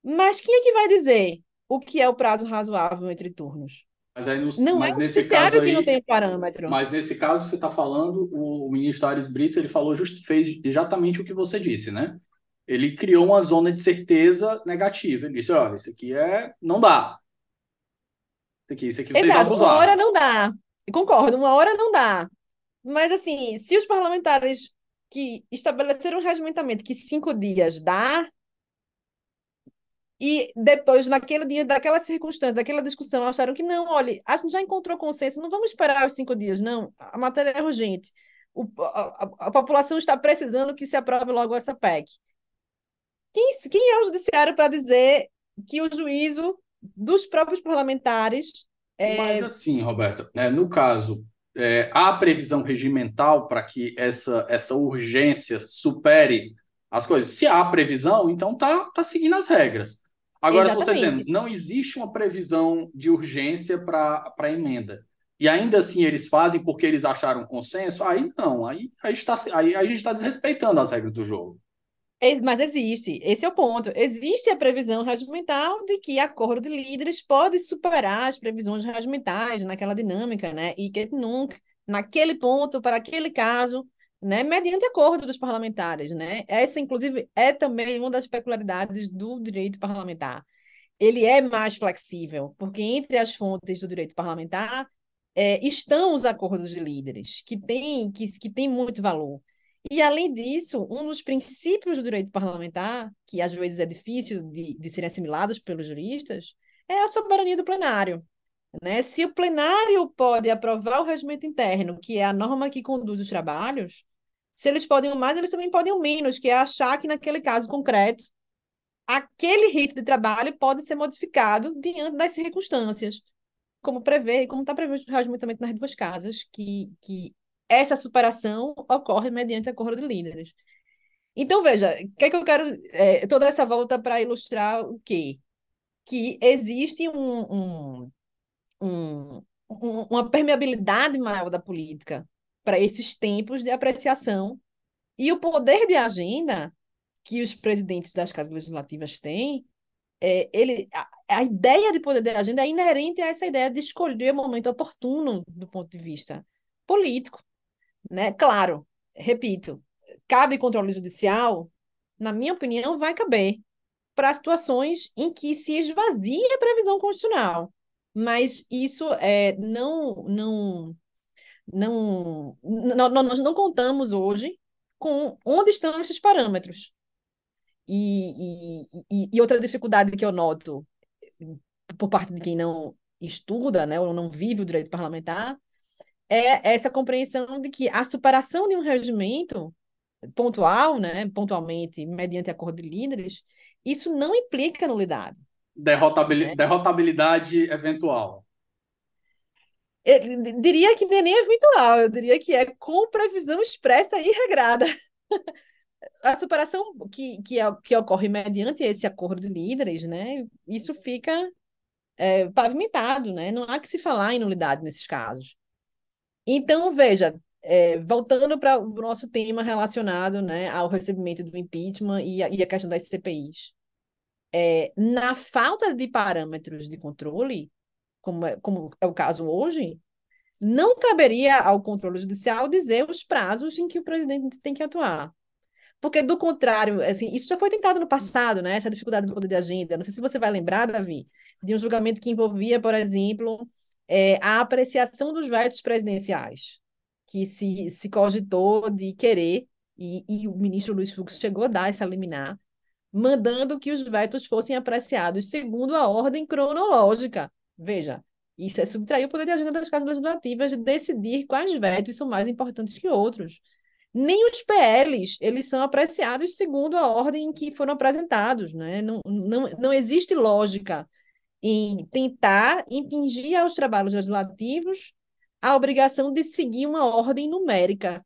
Mas quem é que vai dizer o que é o prazo razoável entre turnos? Mas aí no, não mas é o nesse caso que aí, não tem parâmetro. Mas nesse caso você está falando, o, o, ministro Ares Brito ele falou just, fez exatamente o que você disse, né? Ele criou uma zona de certeza negativa. Ele disse: olha, isso aqui é. não dá. Isso aqui, isso aqui vocês Exato, abusaram. uma hora não dá. Concordo, uma hora não dá. Mas assim, se os parlamentares que estabeleceram um regimentamento que cinco dias dá, e depois, naquele dia, daquela circunstância, daquela discussão, acharam que não, olha, a gente já encontrou consenso, não vamos esperar os cinco dias, não. A matéria é urgente. O, a, a, população está precisando que se aprove logo essa PEC. Quem, quem é o judiciário para dizer que o juízo dos próprios parlamentares. É... Mas assim, Roberta, né, no caso, é, há previsão regimental para que essa, essa urgência supere as coisas. Se há previsão, então tá, tá seguindo as regras. Agora, Exatamente. se você dizendo, não existe uma previsão de urgência para a emenda, e ainda assim eles fazem porque eles acharam consenso, aí não, aí, aí, está, aí a gente está desrespeitando as regras do jogo. Mas existe, esse é o ponto. Existe a previsão regimental de que acordo de líderes pode superar as previsões regimentais naquela dinâmica, né? E que nunca, naquele ponto, para aquele caso, né, mediante acordo dos parlamentares, né? Essa, inclusive, é também uma das peculiaridades do direito parlamentar. Ele é mais flexível, porque entre as fontes do direito parlamentar é, estão os acordos de líderes, que têm que, que tem muito valor. E, além disso, um dos princípios do direito parlamentar, que às vezes é difícil de, de serem assimilados pelos juristas, é a soberania do plenário. Né? Se o plenário pode aprovar o regimento interno, que é a norma que conduz os trabalhos, se eles podem o mais, eles também podem o menos, que é achar que, naquele caso concreto, aquele rito de trabalho pode ser modificado diante das circunstâncias, como prevê, como está previsto regimentamento nas duas casas, que, que essa superação ocorre mediante acordo de líderes. Então, veja, o que é que eu quero. É, toda essa volta para ilustrar o quê? Que existe um, um, um, uma permeabilidade maior da política para esses tempos de apreciação. E o poder de agenda que os presidentes das casas legislativas têm, é, ele, a, a, ideia de poder de agenda é inerente a essa ideia de escolher o momento oportuno do ponto de vista político. Né? Claro, repito, cabe controle judicial? Na minha opinião, vai caber para situações em que se esvazia a previsão constitucional. Mas isso é, não, não, não, não, nós não contamos hoje com onde estão esses parâmetros. E, e, e, outra dificuldade que eu noto por parte de quem não estuda, né, ou não vive o direito parlamentar, é essa compreensão de que a superação de um regimento pontual, né, pontualmente, mediante acordo de líderes, isso não implica nulidade. Derrotabilidade, né? derrotabilidade eventual. Eu diria que nem é eventual, eu diria que é com previsão expressa e regrada. a superação que, que, é, que ocorre mediante esse acordo de líderes, né, isso fica é, pavimentado, né? Não há que se falar em nulidade nesses casos. Então, veja, é, voltando para o nosso tema relacionado né, ao recebimento do impeachment e a, e a questão das CPIs. É, na falta de parâmetros de controle, como é, como é o caso hoje, não caberia ao controle judicial dizer os prazos em que o presidente tem que atuar. Porque, do contrário, assim, isso já foi tentado no passado, né? Essa dificuldade do poder de agenda. Não sei se você vai lembrar, Davi, de um julgamento que envolvia, por exemplo, é, a apreciação dos vetos presidenciais, que se, se cogitou de querer, e, e o ministro Luiz Fux chegou a dar essa liminar, mandando que os vetos fossem apreciados segundo a ordem cronológica. Veja, isso é subtrair o poder de agenda das casas legislativas de decidir quais vetos são mais importantes que outros nem os PLs eles são apreciados segundo a ordem em que foram apresentados. Né? Não, não, não existe lógica em tentar impingir aos trabalhos legislativos a obrigação de seguir uma ordem numérica.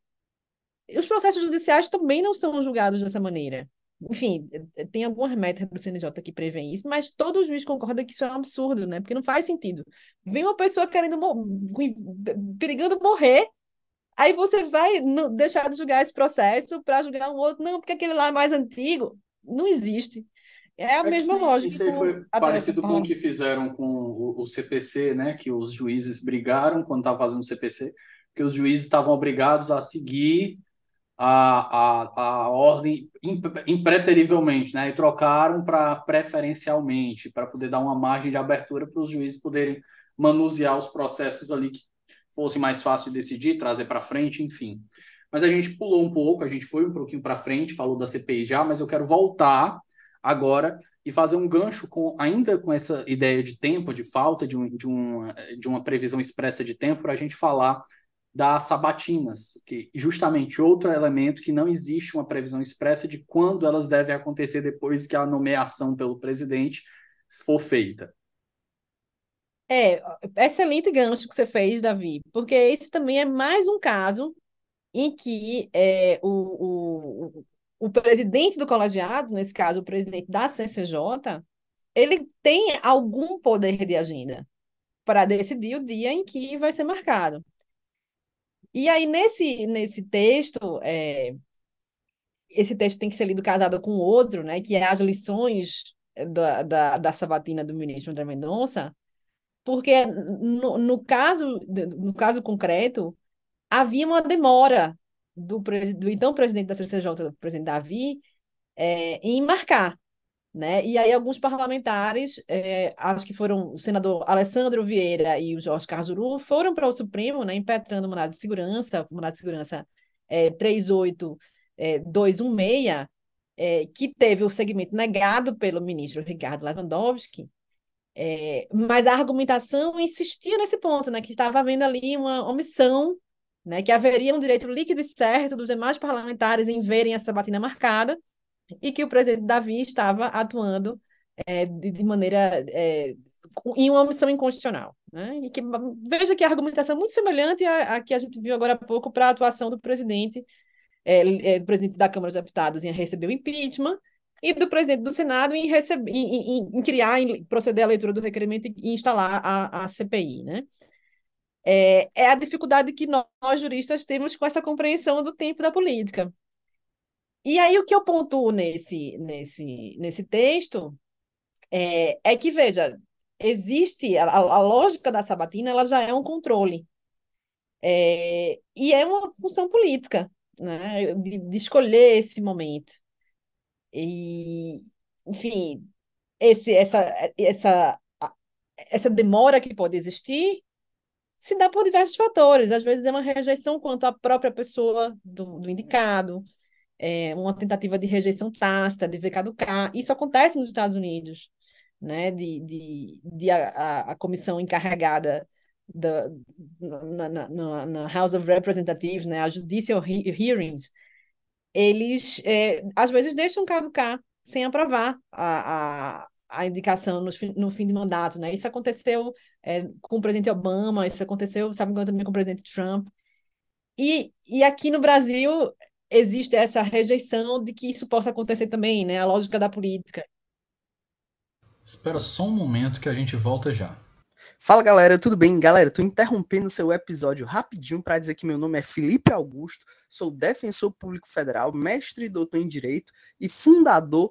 Os processos judiciais também não são julgados dessa maneira. Enfim, tem algumas metas do CNJ que prevêem isso, mas todo juiz concorda que isso é um absurdo, né? Porque não faz sentido. Vem uma pessoa querendo perigando morrer Aí você vai deixar de julgar esse processo para julgar um outro, não, porque aquele lá é mais antigo. Não existe. É a é mesma lógica. Isso aí foi parecido com o que fizeram com o, o, CPC, né? Que os juízes brigaram quando estavam fazendo o CPC, que os juízes estavam obrigados a seguir a, a, a ordem impreterivelmente, né? E trocaram para preferencialmente, para poder dar uma margem de abertura para os juízes poderem manusear os processos ali que fosse mais fácil de decidir, trazer para frente, enfim. Mas a gente pulou um pouco, a gente foi um pouquinho para frente, falou da CPI já, mas eu quero voltar agora e fazer um gancho com ainda com essa ideia de tempo, de falta de, um, de, uma, de uma previsão expressa de tempo, para a gente falar das sabatinas, que justamente outro elemento que não existe uma previsão expressa de quando elas devem acontecer depois que a nomeação pelo presidente for feita. É, excelente gancho que você fez, Davi, porque esse também é mais um caso em que é, o, o, o presidente do colegiado, nesse caso o presidente da CCJ, ele tem algum poder de agenda para decidir o dia em que vai ser marcado. E aí, nesse, nesse texto, é, esse texto tem que ser lido casado com outro, né, que é as lições da, da, da sabatina do ministro André Mendonça, porque no, no, caso, no caso concreto, havia uma demora do, do então presidente da CCJ, do presidente Davi, é, em marcar. Né? E aí alguns parlamentares, é, acho que foram o senador Alessandro Vieira e o Jorge Cajuru, foram para o Supremo, né, impetrando o mandado de segurança, o mandado de segurança é, 38216, é, que teve o segmento negado pelo ministro Ricardo Lewandowski, mas a argumentação insistia nesse ponto, né, que estava havendo ali uma omissão, né, que haveria um direito líquido e certo dos demais parlamentares em verem essa batina marcada, e que o presidente Davi estava atuando é, de, maneira é, em uma omissão inconstitucional. Né? E que, veja que a argumentação é muito semelhante à, à que a gente viu agora há pouco para a atuação do presidente, é, do presidente da Câmara dos Deputados em receber o impeachment, e do presidente do Senado em, receber, em, em, em criar, em proceder à leitura do requerimento e instalar a, a CPI, né? É, é a dificuldade que nós, juristas, temos com essa compreensão do tempo da política. E aí, o que eu pontuo nesse, nesse, nesse texto é, é que, veja, existe a, a, lógica da sabatina, ela já é um controle. É, e é uma função política, né, de, de escolher esse momento. E, enfim, esse, essa, essa, essa demora que pode existir se dá por diversos fatores. Às vezes é uma rejeição quanto à própria pessoa do, do indicado, é uma tentativa de rejeição tácita, de ver caducar. Isso acontece nos Estados Unidos, né? De, de, de a, a comissão encarregada da, na, na, na, House of Representatives, né? A Judicial Hearings, eles é, às vezes deixam caducar sem aprovar a, a, a indicação no, no fim de mandato, né? Isso aconteceu é, com o presidente Obama, isso aconteceu, sabe, também com o presidente Trump. E, e aqui no Brasil existe essa rejeição de que isso possa acontecer também, né? A lógica da política. Espera só um momento que a gente volta já. Fala galera, tudo bem? Galera, tô interrompendo seu episódio rapidinho para dizer que meu nome é Felipe Augusto, sou defensor público federal, mestre e doutor em direito e fundador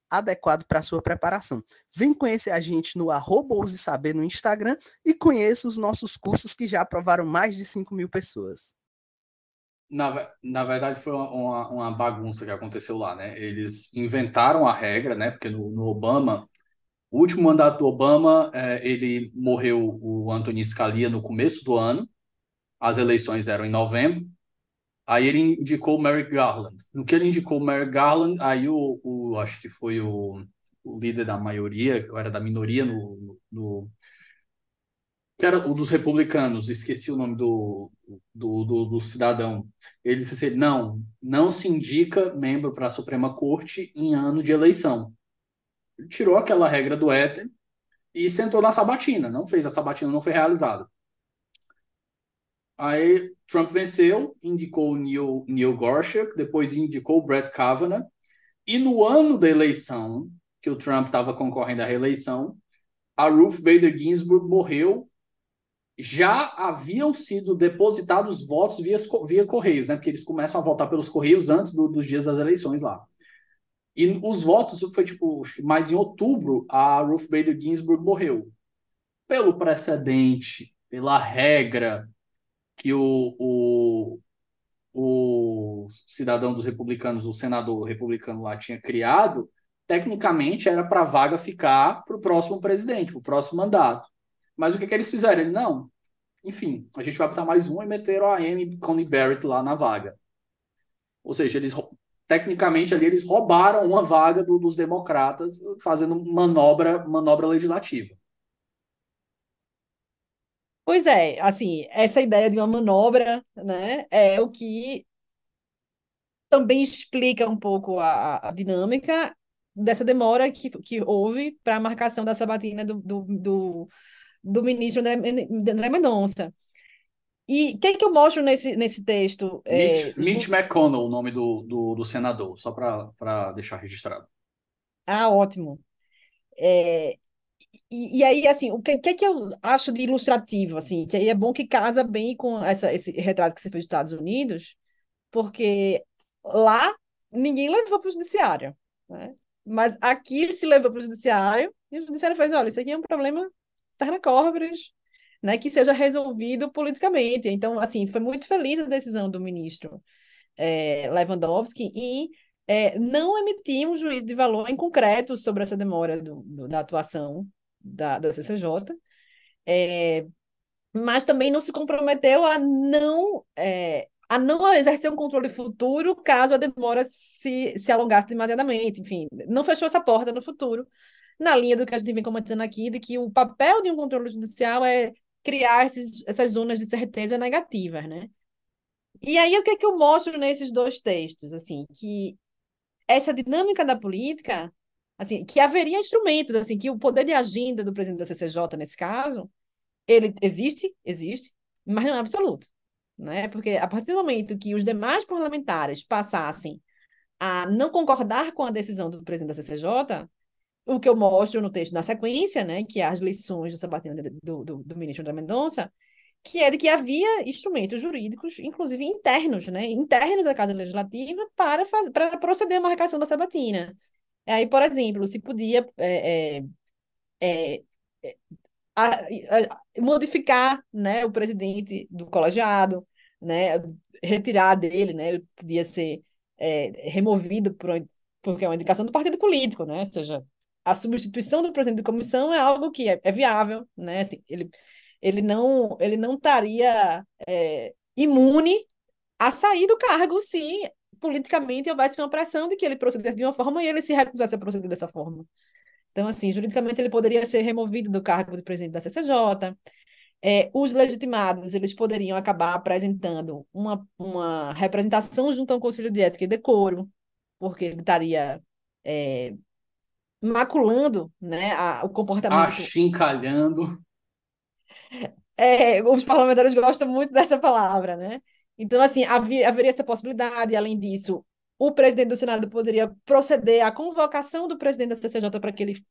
adequado para sua preparação. Vem conhecer a gente no arroba Saber no Instagram e conheça os nossos cursos que já aprovaram mais de 5 mil pessoas. Na, na verdade, foi uma, uma, bagunça que aconteceu lá, né? Eles inventaram a regra, né? Porque no, no Obama, o último mandato do Obama, é, ele morreu o Anthony Scalia no começo do ano, as eleições eram em novembro, Aí ele indicou o Merrick Garland. No que ele indicou o Merrick Garland, aí o, o acho que foi o, o líder da maioria, ou era da minoria no, no, que era o dos republicanos, esqueci o nome do, do, do, do cidadão. Ele disse assim: não, não se indica membro para a Suprema Corte em ano de eleição. Ele tirou aquela regra do éter e sentou na sabatina. Não fez, a sabatina não foi realizada. Aí Trump venceu, indicou o Neil, Neil Gorsuch, depois indicou o Brett Kavanaugh, e no ano da eleição, que o Trump estava concorrendo à reeleição, a Ruth Bader Ginsburg morreu. Já haviam sido depositados votos via, via Correios, né? Porque eles começam a votar pelos Correios antes do, dos dias das eleições lá. E os votos foi tipo, mais em outubro, a Ruth Bader Ginsburg morreu. Pelo precedente, pela regra, que o, o, o cidadão dos republicanos, o senador republicano lá tinha criado, tecnicamente era para a vaga ficar para o próximo presidente, para o próximo mandato. Mas o que, que eles fizeram? Ele, não, enfim, a gente vai botar mais um e meteram a Amy Coney Barrett lá na vaga. Ou seja, eles tecnicamente ali eles roubaram uma vaga do, dos democratas fazendo manobra, manobra legislativa. Pois é, assim, essa ideia de uma manobra, né, é o que também explica um pouco a, a dinâmica dessa demora que, que houve para a marcação da sabatina do, do, do, do ministro André, André Mendonça. E o que, é que eu mostro nesse, nesse texto? É, Mitch, Mitch McConnell, o nome do, do, do senador, só para deixar registrado. Ah, ótimo. É, e, e, aí, assim, o que, que, é que eu acho de ilustrativo, assim, que aí é bom que casa bem com essa, esse retrato que você fez dos Estados Unidos, porque lá ninguém levou para o judiciário, né? Mas aqui se levou para o judiciário e o judiciário fez, olha, isso aqui é um problema corporis, né, que seja resolvido politicamente. Então, assim, foi muito feliz a decisão do ministro é, Lewandowski e é, não emitir um juízo de valor em concreto sobre essa demora do, do, da atuação da, da CCJ, é, mas também não se comprometeu a não é, a não exercer um controle futuro caso a demora se, se alongasse demasiadamente. Enfim, não fechou essa porta no futuro, na linha do que a gente vem comentando aqui, de que o papel de um controle judicial é criar esses, essas zonas de certeza negativas, né? E aí, o que é que eu mostro nesses dois textos? Assim, que essa dinâmica da política, assim, que haveria instrumentos, assim, que o poder de agenda do presidente da CCJ, nesse caso, ele existe, existe, mas não é absoluto, né? Porque a partir do momento que os demais parlamentares passassem a não concordar com a decisão do presidente da CCJ, o que eu mostro no texto na sequência, né, que é as lições da sabatina do, do, do ministro da Mendonça, que é de que havia instrumentos jurídicos, inclusive internos, né, internos da Casa Legislativa, para, fazer, para proceder à marcação da sabatina. Aí, por exemplo, se podia é, é, é, a, a, modificar né, o presidente do colegiado, né, retirar dele, né, ele podia ser é, removido por, porque é uma indicação do partido político, né, ou seja, a substituição do presidente da comissão é algo que é, é viável, né, assim, ele, ele, não, ele não estaria é, imune a sair do cargo se politicamente houvesse uma pressão de que ele procedesse de uma forma e ele se recusasse a proceder dessa forma. Então, assim, juridicamente ele poderia ser removido do cargo de presidente da CCJ. É, os legitimados, eles poderiam acabar apresentando uma, uma representação junto ao Conselho de Ética e Decoro, porque ele estaria é, maculando né, a, o comportamento. Achincalhando. É, os parlamentares gostam muito dessa palavra, né? Então, assim, havia, haveria essa possibilidade, além disso, o presidente do Senado poderia proceder à convocação do presidente da CCJ para que ele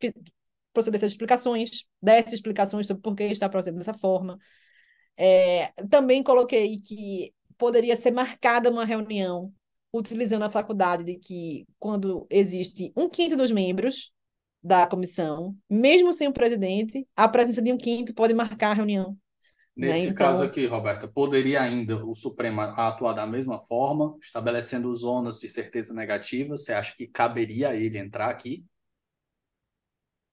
procedesse às explicações, desse explicações sobre por que está procedendo dessa forma. É, também coloquei que poderia ser marcada uma reunião utilizando a faculdade de que, quando existe um quinto dos membros da comissão, mesmo sem o presidente, a presença de um quinto pode marcar a reunião. Nesse né? então... caso aqui, Roberta, poderia ainda o Supremo atuar da mesma forma, estabelecendo zonas de certeza negativa? Você acha que caberia a ele entrar aqui?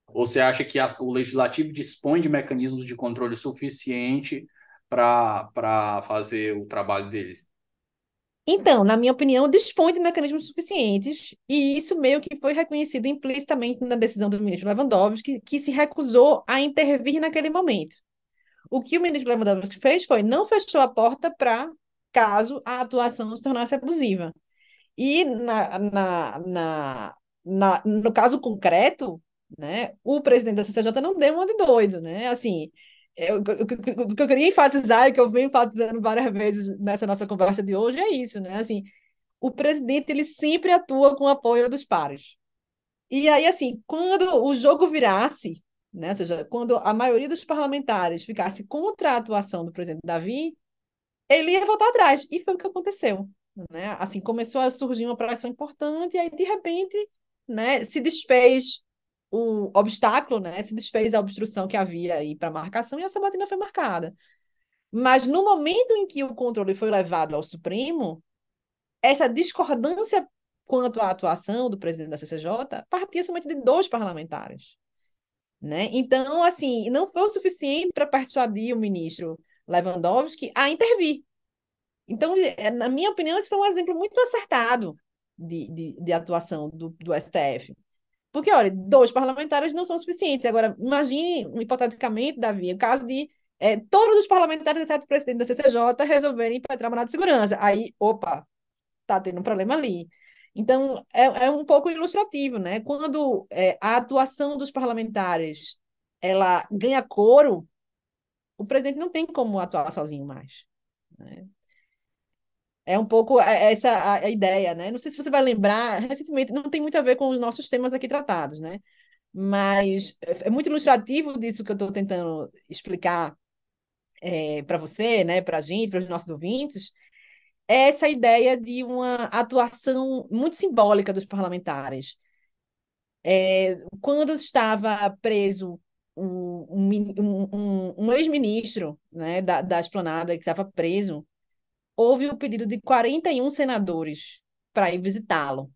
Ou você acha que a, o legislativo dispõe de mecanismos de controle suficiente para fazer o trabalho dele? Então, na minha opinião, dispõe de mecanismos suficientes, e isso meio que foi reconhecido implicitamente na decisão do ministro Lewandowski, que, que se recusou a intervir naquele momento. O que o ministro Lewandowski fez foi não fechou a porta para caso a atuação se tornasse abusiva. E na, na, na, na, no caso concreto, né, o presidente da CCJ não deu uma de doido, né? Assim, eu, o que eu queria enfatizar e que eu venho enfatizando várias vezes nessa nossa conversa de hoje é isso, né? Assim, o presidente ele sempre atua com o apoio dos pares. E aí, assim, quando o jogo virasse, né? Ou seja, quando a maioria dos parlamentares ficasse contra a atuação do presidente Davi, ele ia voltar atrás. E foi o que aconteceu. Né? Assim, começou a surgir uma pressão importante, e aí, de repente, né, se desfez o obstáculo, né, se desfez a obstrução que havia aí para marcação e a sabatina foi marcada. Mas no momento em que o controle foi levado ao Supremo, essa discordância quanto à atuação do presidente da CCJ partia somente de dois parlamentares. Né? Então, assim, não foi o suficiente para persuadir o ministro Lewandowski a intervir. Então, é, na minha opinião, esse foi um exemplo muito acertado de, de, de atuação do, do STF. Porque, olha, dois parlamentares não são suficientes. Agora, imagine, hipoteticamente, Davi, o caso de é, todos os parlamentares, exceto o presidente da CCJ, resolverem impetrar mandado de segurança. Aí, opa, tá tendo um problema ali. Então, é, é um pouco ilustrativo, né? Quando é, a atuação dos parlamentares ela ganha coro, o presidente não tem como atuar sozinho mais. Né? É um pouco é, essa a, a, ideia, né? Não sei se você vai lembrar, recentemente, não tem muito a ver com os nossos temas aqui tratados, né? Mas é, é muito ilustrativo disso que eu estou tentando explicar é, para você, né? Para a gente, para os nossos ouvintes, é essa ideia de uma atuação muito simbólica dos parlamentares. É, quando estava preso um, um, um, um ex-ministro né, da, da Esplanada que estava preso, houve o pedido de 41 senadores para ir visitá-lo.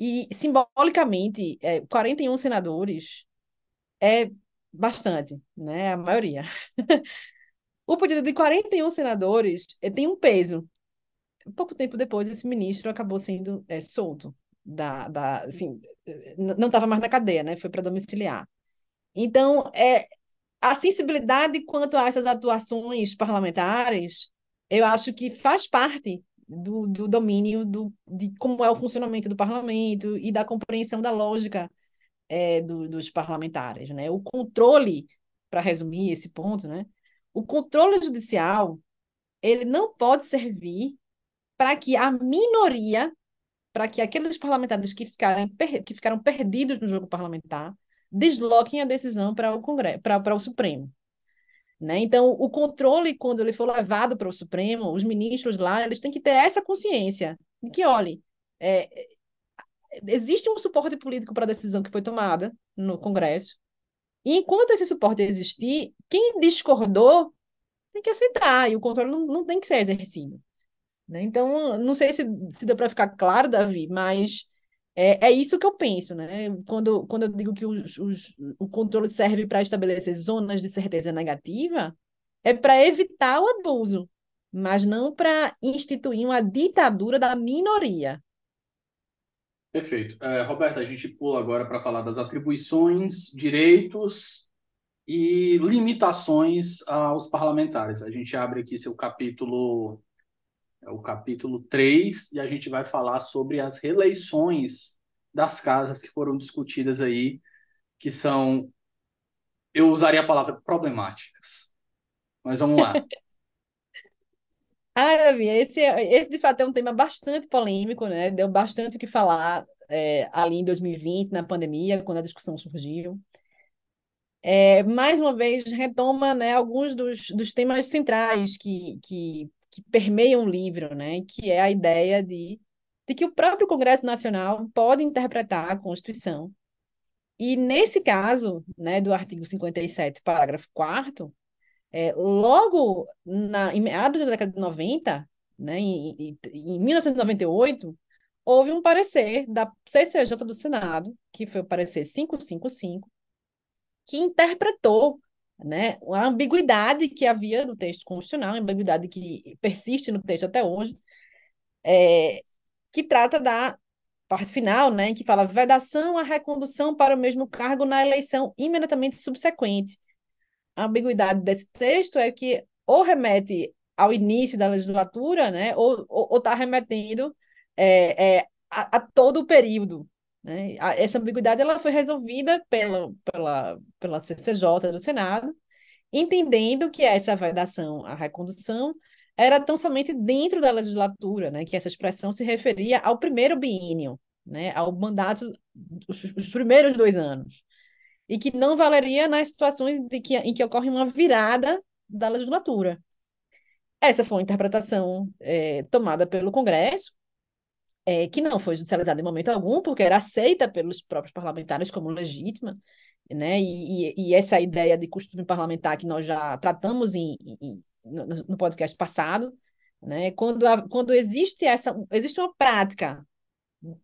E, simbolicamente, é, 41 senadores é bastante, né? A maioria. o pedido de 41 senadores é, tem um peso. Pouco tempo depois, esse ministro acabou sendo é, solto. Da, da, assim, não estava mais na cadeia, né? Foi para domiciliar. Então, é, a sensibilidade quanto a essas atuações parlamentares, eu acho que faz parte do, do domínio do, de como é o funcionamento do parlamento e da compreensão da lógica é, do, dos parlamentares. Né? O controle, para resumir esse ponto, né? O controle judicial ele não pode servir para que a minoria, para que aqueles parlamentares que, ficarem, que ficaram perdidos no jogo parlamentar, desloquem a decisão para o Congresso, para o Supremo. Né? Então, o controle, quando ele for levado para o Supremo, os ministros lá, eles têm que ter essa consciência de que, olhe, é, existe um suporte político para a decisão que foi tomada no Congresso, e enquanto esse suporte existir, quem discordou tem que aceitar, e o controle não, não tem que ser exercido. Né? Então, não sei se, se deu para ficar claro, Davi, mas é, é isso que eu penso, né? Quando, quando eu digo que os, os, o controle serve para estabelecer zonas de certeza negativa, é para evitar o abuso, mas não para instituir uma ditadura da minoria. Perfeito. É, Roberta, a gente pula agora para falar das atribuições, direitos e limitações aos parlamentares. A gente abre aqui seu capítulo, é o capítulo 3, e a gente vai falar sobre as reeleições das casas que foram discutidas aí, que são, eu usaria a palavra problemáticas. Mas vamos lá. Ah, Davi, esse, esse de fato é um tema bastante polêmico, né? Deu bastante o que falar é, ali em 2020, na pandemia, quando a discussão surgiu. É, mais uma vez, retoma né, alguns dos, dos temas centrais que, que, que permeiam o livro, né? Que é a ideia de, de que o próprio Congresso Nacional pode interpretar a Constituição. E nesse caso, né, do artigo 57, parágrafo 4 é, logo na, em meados da década de 90, né, em, em 1998, houve um parecer da CCJ do Senado, que foi o parecer 555, que interpretou né, a ambiguidade que havia no texto constitucional, a ambiguidade que persiste no texto até hoje, é, que trata da parte final, né, que fala vedação à recondução para o mesmo cargo na eleição imediatamente subsequente a ambiguidade desse texto é que ou remete ao início da legislatura, né, ou está remetendo é, é, a, a, todo o período. Né? Essa ambiguidade ela foi resolvida pela, pela, pela CCJ do Senado, entendendo que essa vedação à recondução era tão somente dentro da legislatura, né, que essa expressão se referia ao primeiro biênio, né, ao mandato, os, os primeiros dois anos e que não valeria nas situações que, em que ocorre uma virada da legislatura. Essa foi uma interpretação é, tomada pelo Congresso, é, que não foi judicializada em momento algum, porque era aceita pelos próprios parlamentares como legítima, né? E, e, e essa ideia de costume parlamentar que nós já tratamos em, em, no, no, podcast passado, né? Quando, a, quando existe essa existe uma prática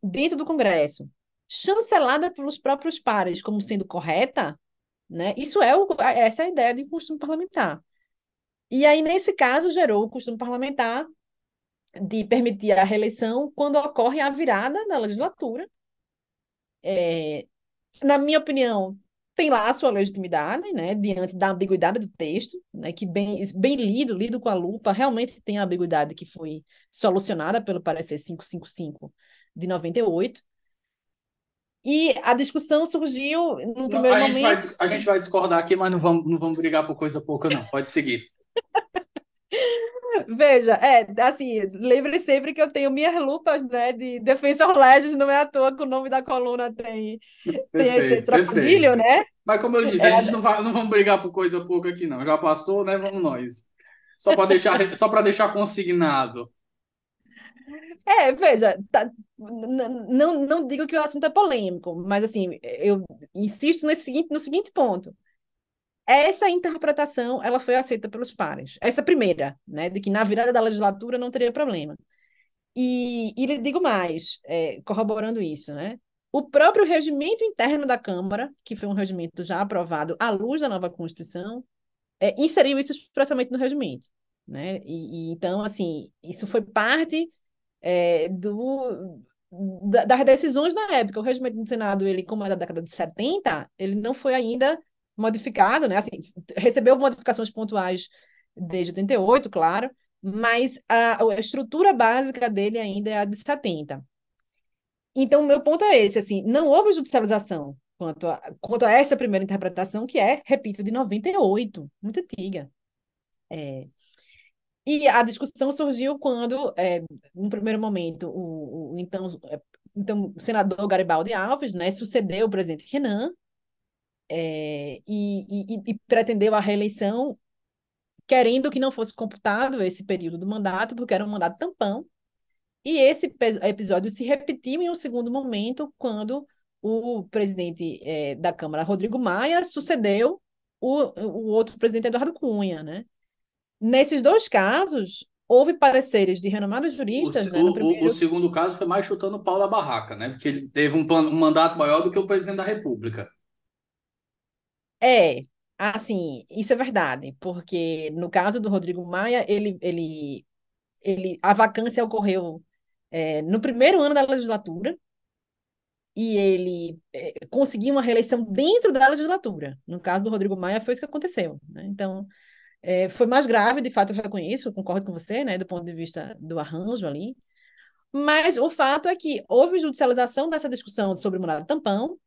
dentro do Congresso chancelada pelos próprios pares como sendo correta, né? Isso é o, essa é a ideia de costume parlamentar. E aí, nesse caso, gerou o costume parlamentar de permitir a reeleição quando ocorre a virada da legislatura. É, na minha opinião, tem lá a sua legitimidade, né, diante da ambiguidade do texto, né, que bem, bem lido, lido com a lupa, realmente tem a ambiguidade que foi solucionada pelo parecer 555 de 98, e a discussão surgiu no primeiro a momento. Gente vai, a gente vai discordar aqui, mas não vamos, não vamos brigar por coisa pouca, não. Pode seguir. Veja, é, assim, lembre sempre que eu tenho minhas lupas, né, de Defensor Legends, não é à toa que o nome da coluna tem, perfeito, tem esse trocadilho, né? Mas como eu disse, é, a gente não, vai, não vamos brigar por coisa pouca aqui, não. Já passou, né? Vamos nós. Só para deixar, só para deixar consignado. É, veja, tá, não, não digo que o assunto é polêmico, mas assim, eu insisto nesse seguinte, no seguinte ponto. Essa interpretação, ela foi aceita pelos pares. Essa primeira, né, de que na virada da legislatura não teria problema. E, e lhe digo mais, é, corroborando isso, né? O próprio regimento interno da Câmara, que foi um regimento já aprovado à luz da nova Constituição, é, inseriu isso expressamente no regimento. Né? E, e então, assim, isso foi parte é, do, da, das decisões na época. O regimento do Senado, ele, como é da década de 70, ele não foi ainda modificado, né? Assim, recebeu modificações pontuais desde 88, claro, mas a, a estrutura básica dele ainda é a de 70. Então, meu ponto é esse, assim, não houve judicialização quanto a, quanto a essa primeira interpretação, que é, repito, de 98, muito antiga. É, e a discussão surgiu quando, é, no primeiro momento, o, o então, é, então senador Garibaldi Alves né, sucedeu o presidente Renan é, e, e, e pretendeu a reeleição querendo que não fosse computado esse período do mandato, porque era um mandato tampão. E esse episódio se repetiu em um segundo momento, quando o presidente é, da Câmara, Rodrigo Maia, sucedeu o, o outro presidente, Eduardo Cunha, né? Nesses dois casos, houve pareceres de renomados juristas. O, né, o, primeiro... o, segundo caso foi mais chutando o pau da barraca, né? Porque ele teve um, um mandato maior do que o presidente da República. É, assim, isso é verdade, porque no caso do Rodrigo Maia, ele, ele, ele, a vacância ocorreu é, no primeiro ano da legislatura e ele é, conseguiu uma reeleição dentro da legislatura. No caso do Rodrigo Maia, foi isso que aconteceu. Né? Então, é, foi mais grave, de fato, eu reconheço, eu concordo com você, né, do ponto de vista do arranjo ali. Mas o fato é que houve judicialização dessa discussão sobre o morado tampão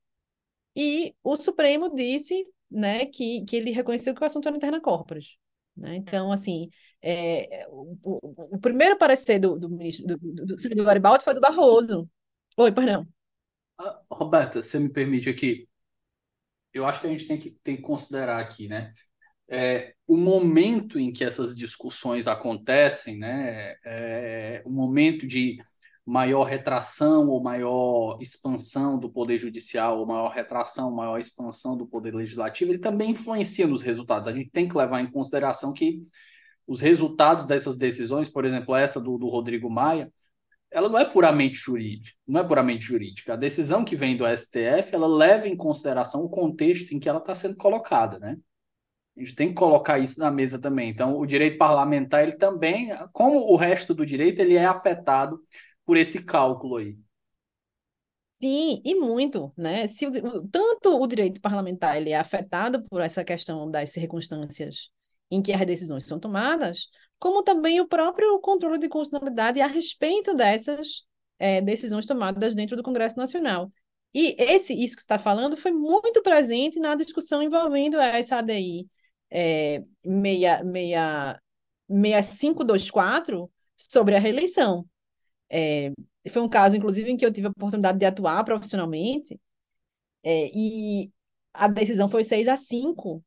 e o Supremo disse né, que, que ele reconheceu que o assunto era interna corporis. Né? Então, assim, é, o, o, primeiro parecer do, do ministro do, do, do Garibaldi foi do Barroso. Oi, perdão. Ah, Roberta, você me permite aqui? Eu acho que a gente tem que, tem que considerar aqui, né? É, o momento em que essas discussões acontecem, né? É, o momento de maior retração ou maior expansão do poder judicial, ou maior retração, maior expansão do poder legislativo, ele também influencia nos resultados. A gente tem que levar em consideração que os resultados dessas decisões, por exemplo, essa do, do Rodrigo Maia, ela não é puramente jurídica, não é puramente jurídica. A decisão que vem do STF, ela leva em consideração o contexto em que ela está sendo colocada, né? A gente tem que colocar isso na mesa também. Então, o direito parlamentar, ele também, como o resto do direito, ele é afetado por esse cálculo aí. Sim, e muito, né? Se o, tanto o direito parlamentar ele é afetado por essa questão das circunstâncias em que as decisões são tomadas, como também o próprio controle de constitucionalidade a respeito dessas é, decisões tomadas dentro do Congresso Nacional. E esse, isso que você está falando foi muito presente na discussão envolvendo essa ADI é, 6524 sobre a reeleição. É, foi um caso, inclusive, em que eu tive a oportunidade de atuar profissionalmente, é, e a decisão foi 6 a 5.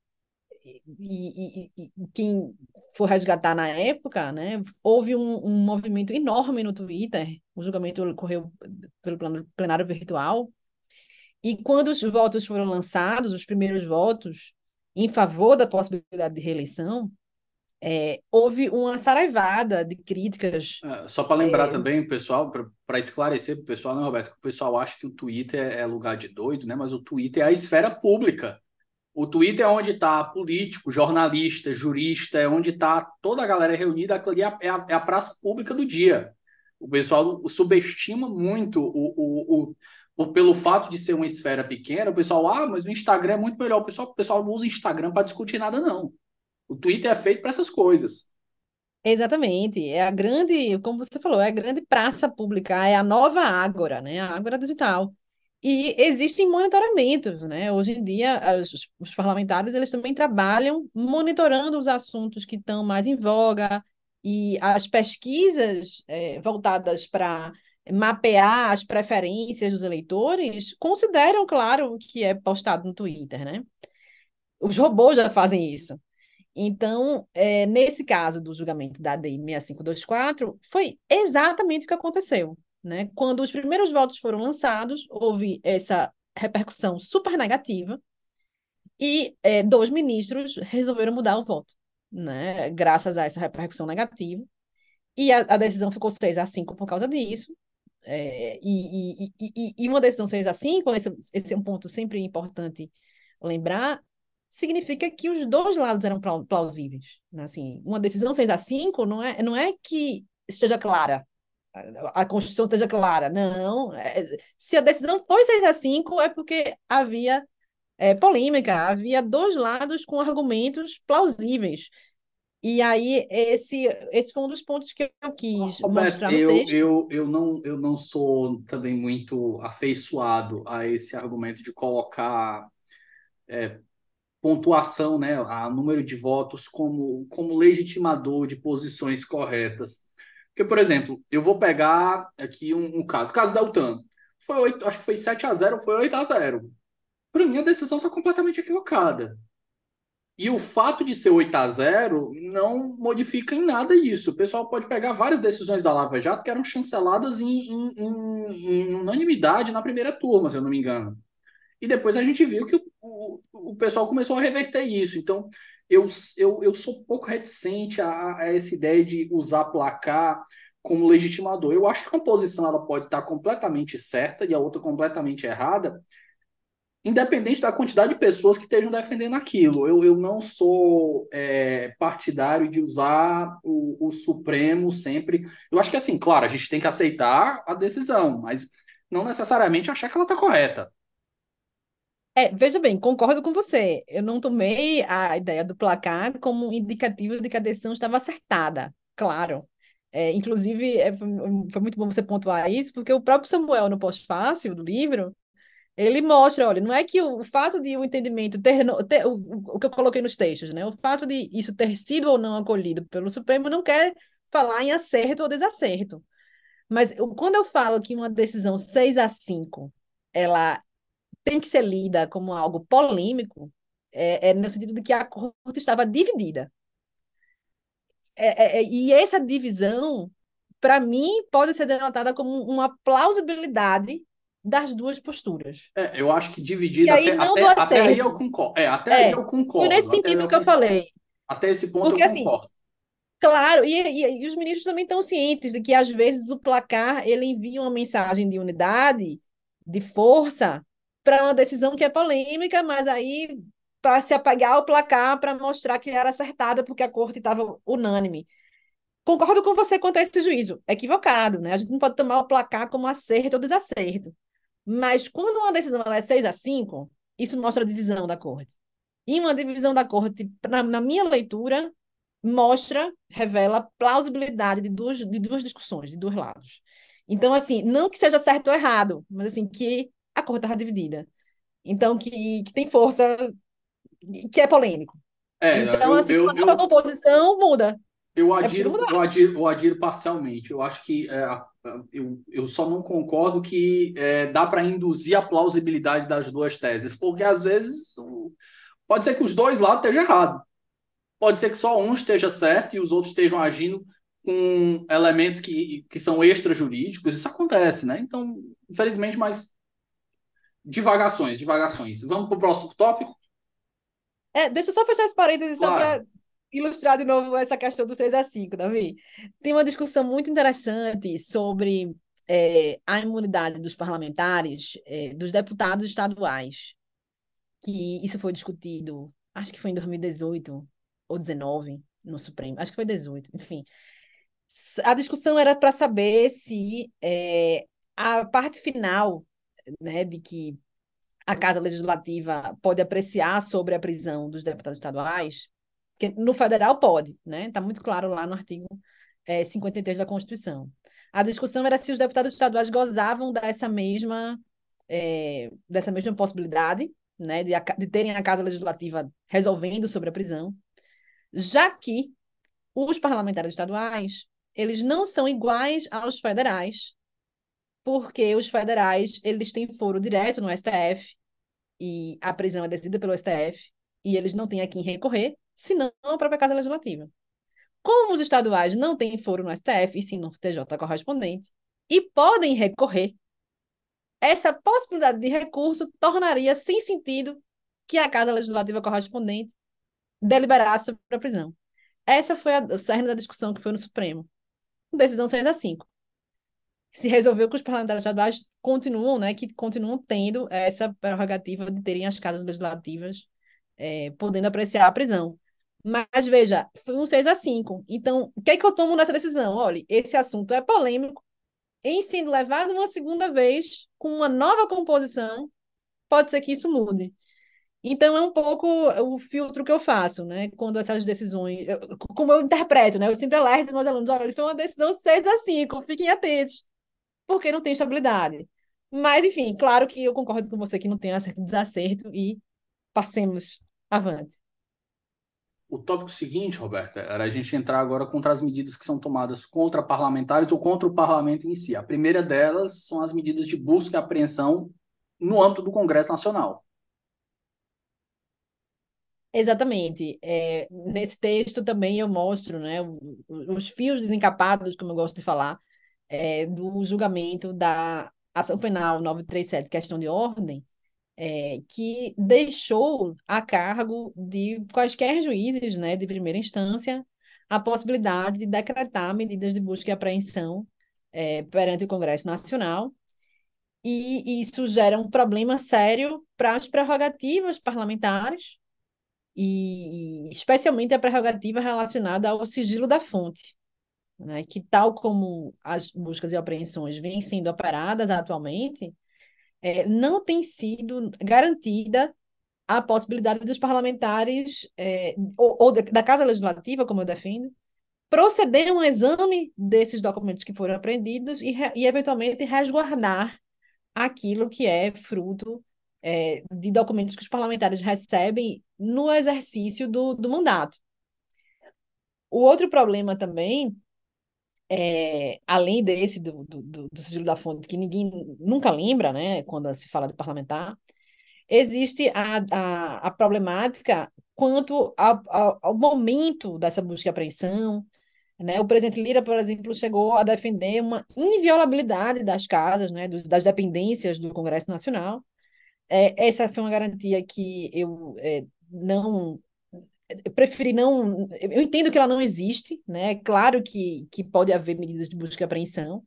E, e, e, quem for resgatar na época, né, houve um, um movimento enorme no Twitter, o julgamento ocorreu pelo plenário virtual, e quando os votos foram lançados, os primeiros votos em favor da possibilidade de reeleição, é, houve uma saraivada de críticas. É, só para lembrar é... também, pessoal, para esclarecer para o pessoal, né, Roberto, que o pessoal acha que o Twitter é lugar de doido, né? Mas o Twitter é a esfera pública. O Twitter é onde está político, jornalista, jurista, é onde está toda a galera reunida, é a, é, a, é a praça pública do dia. O pessoal subestima muito o, o, o, pelo fato de ser uma esfera pequena, o pessoal, ah, mas o Instagram é muito melhor. O pessoal, o pessoal não usa Instagram para discutir nada, não. O Twitter é feito para essas coisas. Exatamente. É a grande, como você falou, é a grande praça pública, é a nova Ágora, né? A Ágora digital. E existem monitoramentos, né? Hoje em dia, os, os parlamentares, eles também trabalham monitorando os assuntos que estão mais em voga e as pesquisas é, voltadas para mapear as preferências dos eleitores consideram, claro, o que é postado no Twitter, né? Os robôs já fazem isso. Então, é, nesse caso do julgamento da DI 6524, foi exatamente o que aconteceu. Né? Quando os primeiros votos foram lançados, houve essa repercussão super negativa e é, dois ministros resolveram mudar o voto, né? graças a essa repercussão negativa. E a, a decisão ficou 6 a 5 por causa disso. É, e, e, e, e, uma decisão 6 a 5, esse, esse é um ponto sempre importante lembrar, significa que os dois lados eram plausíveis. Né? Assim, uma decisão 6 a 5 não é, não é que esteja clara, a, a Constituição esteja clara. Não. É, se a decisão foi 6 a 5, é porque havia é, polêmica, havia dois lados com argumentos plausíveis. E aí, esse, esse foi um dos pontos que eu quis Roberto, mostrar eu. Eu, eu, não, eu não sou também muito afeiçoado a esse argumento de colocar é, pontuação, né, a número de votos como, como legitimador de posições corretas. Porque, por exemplo, eu vou pegar aqui um, um caso, o caso da UTAN. Foi 8, acho que foi 7 a 0 foi 8 a 0 Para mim, a decisão está completamente equivocada. E o fato de ser 8 a 0 não modifica em nada isso. O pessoal pode pegar várias decisões da Lava Jato que eram chanceladas em, em, em, em unanimidade na primeira turma, se eu não me engano. E depois a gente viu que o, o, o pessoal começou a reverter isso. Então, eu, eu, eu sou um pouco reticente a, a essa ideia de usar placar como legitimador. Eu acho que uma posição ela pode estar completamente certa e a outra completamente errada, independente da quantidade de pessoas que estejam defendendo aquilo. Eu, eu não sou é, partidário de usar o, o Supremo sempre. Eu acho que, assim, claro, a gente tem que aceitar a decisão, mas não necessariamente achar que ela está correta. É, veja bem, concordo com você. Eu não tomei a ideia do placar como indicativo de que a decisão estava acertada, claro. É, inclusive, é, foi, muito bom você pontuar isso, porque o próprio Samuel, no pós-fácil do livro, ele mostra, olha, não é que o, o fato de o entendimento ter, ter o, o, que eu coloquei nos textos, né? O fato de isso ter sido ou não acolhido pelo Supremo não quer falar em acerto ou desacerto. Mas eu, quando eu falo que uma decisão 6 a 5 ela tem que ser lida como algo polêmico, é, é no sentido de que a corte estava dividida. É, é, é e essa divisão, para mim, pode ser denotada como uma plausibilidade das duas posturas. É, eu acho que dividido até, até, até, aí eu concordo. É, até é, aí eu concordo. Foi nesse sentido que eu, eu falei. Até esse ponto Porque, eu assim, concordo. Assim, claro, e, e, e, os ministros também estão cientes de que, às vezes, o placar ele envia uma mensagem de unidade, de força, para uma decisão que é polêmica, mas aí para se apagar o placar para mostrar que era acertada porque a corte estava unânime. Concordo com você quanto a esse juízo, equivocado, né? A gente não pode tomar o placar como acerto ou desacerto. Mas quando uma decisão é 6 a 5, isso mostra a divisão da corte. E uma divisão da corte, na, na minha leitura, mostra, revela plausibilidade de duas, de duas discussões, de dois lados. Então, assim, não que seja certo ou errado, mas assim, que a corte estava dividida. Então, que, que tem força, que é polêmico. É, então, eu, assim, eu, quando eu, a composição muda. Eu é adiro, é eu, adiro, eu adiro parcialmente. Eu acho que é, eu, eu só não concordo que é, dá para induzir a plausibilidade das duas teses, porque às vezes pode ser que os dois lados estejam errados. Pode ser que só um esteja certo e os outros estejam agindo com elementos que, que são extrajurídicos. Isso acontece, né? Então, infelizmente, mas divagações, divagações. Vamos para o próximo tópico? É, deixa eu só fechar esse parênteses claro. só para ilustrar de novo essa questão do 3 a 5, Davi. Tem uma discussão muito interessante sobre é, a imunidade dos parlamentares, é, dos deputados estaduais, que isso foi discutido, acho que foi em 2018 ou 19 no Supremo, acho que foi 18, enfim. A discussão era para saber se é, a parte final né, de que a Casa Legislativa pode apreciar sobre a prisão dos deputados estaduais, que no federal pode, né? Está muito claro lá no artigo é, 53 da Constituição. A discussão era se os deputados estaduais gozavam dessa mesma, é, dessa mesma possibilidade, né, de, de terem a Casa Legislativa resolvendo sobre a prisão, já que os parlamentares estaduais eles não são iguais aos federais, porque os federais eles têm foro direto no STF e a prisão é decidida pelo STF e eles não têm a quem recorrer senão a própria Casa Legislativa. Como os estaduais não têm foro no STF, e sim no TJ correspondente, e podem recorrer, essa possibilidade de recurso tornaria sem sentido que a Casa Legislativa correspondente deliberasse sobre a prisão. Essa foi a, o cerne da discussão que foi no Supremo. Decisão 6 a 5. Se resolveu que os parlamentares estaduais continuam, né, que continuam tendo essa prerrogativa de terem as casas legislativas é, podendo apreciar a prisão. Mas veja, foi um 6 a 5. Então, o que é que eu tomo nessa decisão? Olha, esse assunto é polêmico, em sendo levado uma segunda vez, com uma nova composição, pode ser que isso mude. Então, é um pouco o filtro que eu faço, né? Quando essas decisões. Eu, como eu interpreto, né? Eu sempre alerto meus alunos: olha, foi uma decisão 6 a 5, fiquem atentos, porque não tem estabilidade. Mas, enfim, claro que eu concordo com você que não tem acerto desacerto e passemos avante. O tópico seguinte, Roberta, era a gente entrar agora contra as medidas que são tomadas contra parlamentares ou contra o parlamento em si. A primeira delas são as medidas de busca e apreensão no âmbito do Congresso Nacional. Exatamente. É, nesse texto também eu mostro né, os fios desencapados, como eu gosto de falar, é, do julgamento da ação penal 937, questão de ordem, é, que deixou a cargo de quaisquer juízes né, de primeira instância a possibilidade de decretar medidas de busca e apreensão é, perante o Congresso Nacional. E isso gera um problema sério para as prerrogativas parlamentares, e especialmente a prerrogativa relacionada ao sigilo da fonte, né, que tal como as buscas e apreensões vêm sendo operadas atualmente, é, não tem sido garantida a possibilidade dos parlamentares, é, ou, ou, da Casa Legislativa, como eu defendo, proceder um exame desses documentos que foram apreendidos e, e eventualmente resguardar aquilo que é fruto é, de documentos que os parlamentares recebem no exercício do, do mandato. O outro problema também, é, além desse do, do, do sigilo da fonte, que ninguém nunca lembra, né, quando se fala de parlamentar, existe a, a, a problemática quanto a, a, ao momento dessa busca e apreensão. Né? O presidente Lira, por exemplo, chegou a defender uma inviolabilidade das casas, né, dos, das dependências do Congresso Nacional, é, essa foi uma garantia que eu é, não eu preferi não. Eu entendo que ela não existe, né? É claro que, que pode haver medidas de busca e apreensão,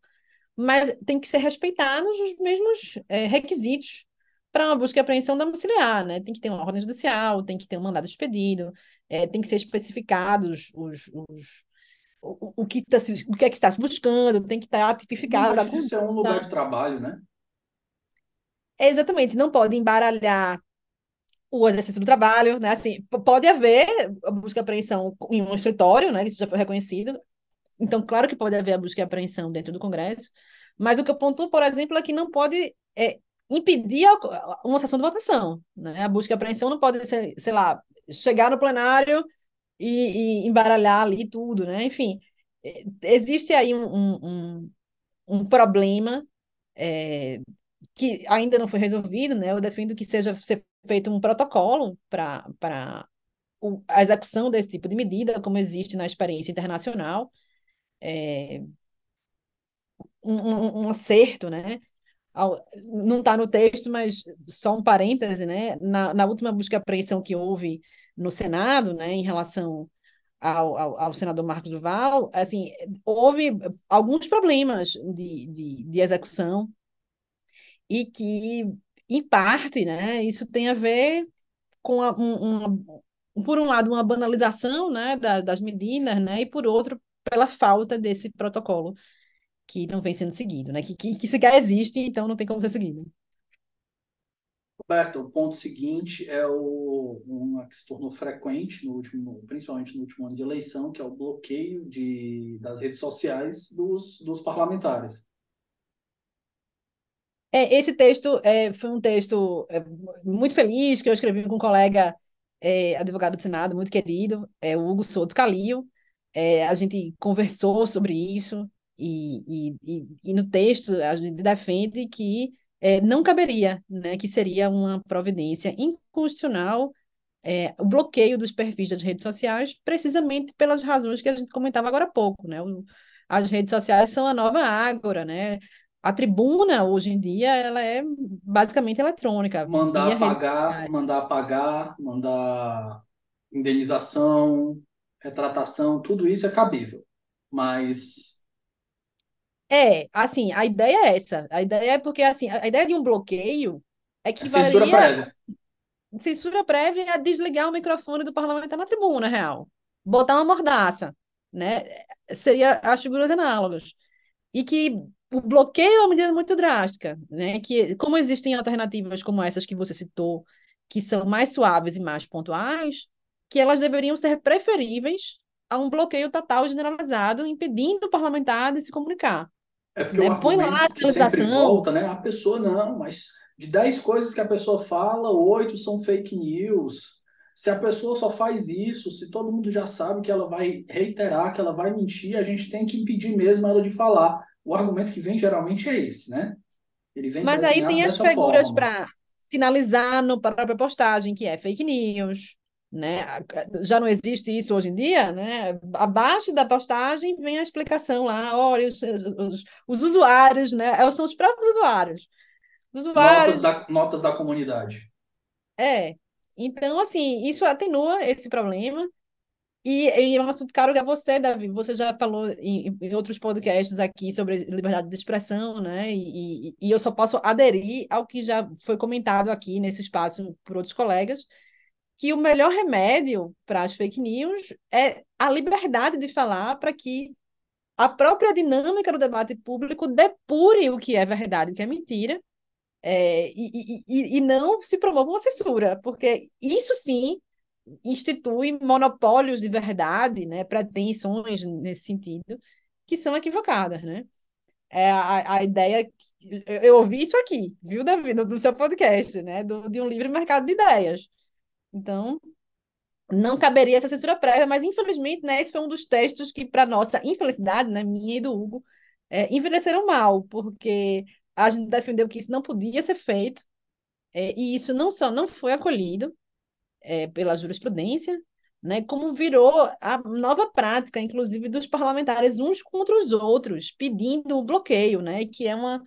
mas tem que ser respeitados os mesmos é, requisitos para uma busca e apreensão domiciliar, né? Tem que ter uma ordem judicial, tem que ter um mandado expedido, é, tem que ser especificados os, os, o, o, que tá, o que é que está se buscando, tem que estar tipificado. Não, isso é um lugar de trabalho, né? Exatamente, não pode embaralhar o exercício do trabalho, né? Assim, pode haver a busca e apreensão em um escritório, né? Que já foi reconhecido. Então, claro que pode haver a busca e apreensão dentro do Congresso, mas o que eu pontuo, por exemplo, é que não pode é, impedir uma sessão de votação, né? A busca e apreensão não pode ser, sei lá, chegar no plenário e, e embaralhar ali tudo, né? Enfim, é, existe aí um, um, um, um problema é, que ainda não foi resolvido, né? Eu defendo que seja feito um protocolo para a execução desse tipo de medida, como existe na experiência internacional, é, um, um, acerto, né? não está no texto, mas só um parêntese, né? Na, na última busca e apreensão que houve no Senado, né, em relação ao, ao, ao, senador Marcos Duval, assim, houve alguns problemas de, de, de execução e que, em parte, né, isso tem a ver com a, um, por um lado, uma banalização né, da, das medidas, né, e por outro, pela falta desse protocolo que não vem sendo seguido, né, que, que, que sequer existe, então não tem como ser seguido. Roberto, o ponto seguinte é o, uma que se tornou frequente, no último, principalmente no último ano de eleição, que é o bloqueio de, das redes sociais dos, dos parlamentares. É, esse texto é, foi um texto é, muito feliz que eu escrevi com um colega é, advogado do Senado, muito querido, é, o Hugo Souto Calil. É, a gente conversou sobre isso e, e, e, e, no texto a gente defende que é, não caberia, né, que seria uma providência inconstitucional é, o bloqueio dos perfis das redes sociais, precisamente pelas razões que a gente comentava agora há pouco, né? O, as redes sociais são a nova ágora, né? A tribuna, hoje em dia, ela é basicamente eletrônica, Mandar sociais. mandar apagar, mandar indenização, retratação, tudo isso é cabível. Mas É, assim, a ideia é essa. A ideia é porque, assim, a ideia de um bloqueio é censura equivaleria prévia. censura prévia é desligar o microfone do parlamentar na tribuna, real. Botar uma mordaça, né? Seria as figuras análogas. E que o bloqueio é uma medida muito drástica, né? Que como existem alternativas como essas que você citou, que são mais suaves e mais pontuais, que elas deveriam ser preferíveis a um bloqueio total generalizado, impedindo o parlamentar de se comunicar, É porque o né? Põe lá a sinalização, volta, né? A pessoa não, mas de 10 coisas que a pessoa fala, oito são fake news. Se a pessoa só faz isso, se todo mundo já sabe que ela vai reiterar, que ela vai mentir, a gente tem que impedir mesmo ela de falar. O argumento que vem geralmente é esse, né? Ele vem Mas aí tem as figuras para sinalizar no própria postagem que é fake news, né? Já não existe isso hoje em dia, né? Abaixo da postagem vem a explicação lá, olha, os, os, os usuários, né? São os próprios usuários. Os Notas usuários, da, notas da comunidade. é. Então, assim, isso atenua esse problema. E, e é um assunto caro a você, Davi. Você já falou em, em outros podcasts aqui sobre liberdade de expressão, né? E, e, e eu só posso aderir ao que já foi comentado aqui nesse espaço por outros colegas, que o melhor remédio para as fake news é a liberdade de falar para que a própria dinâmica do debate público depure o que é verdade e o que é mentira, é, e, e, e não se promova uma censura, porque isso sim institui monopólios de verdade, né, pretensões nesse sentido, que são equivocadas, né? É a, a ideia. Eu ouvi isso aqui, viu, Davi, do seu podcast, né? Do, de um livre mercado de ideias. Então, não caberia essa censura prévia, mas infelizmente, né, esse foi um dos textos que, para nossa infelicidade, né, minha e do Hugo, é, envelheceram mal, porque a gente defendeu que isso não podia ser feito, é, e isso não só não foi acolhido, é, pela jurisprudência, né, como virou a nova prática, inclusive dos parlamentares uns contra os outros, pedindo o bloqueio, né, que é uma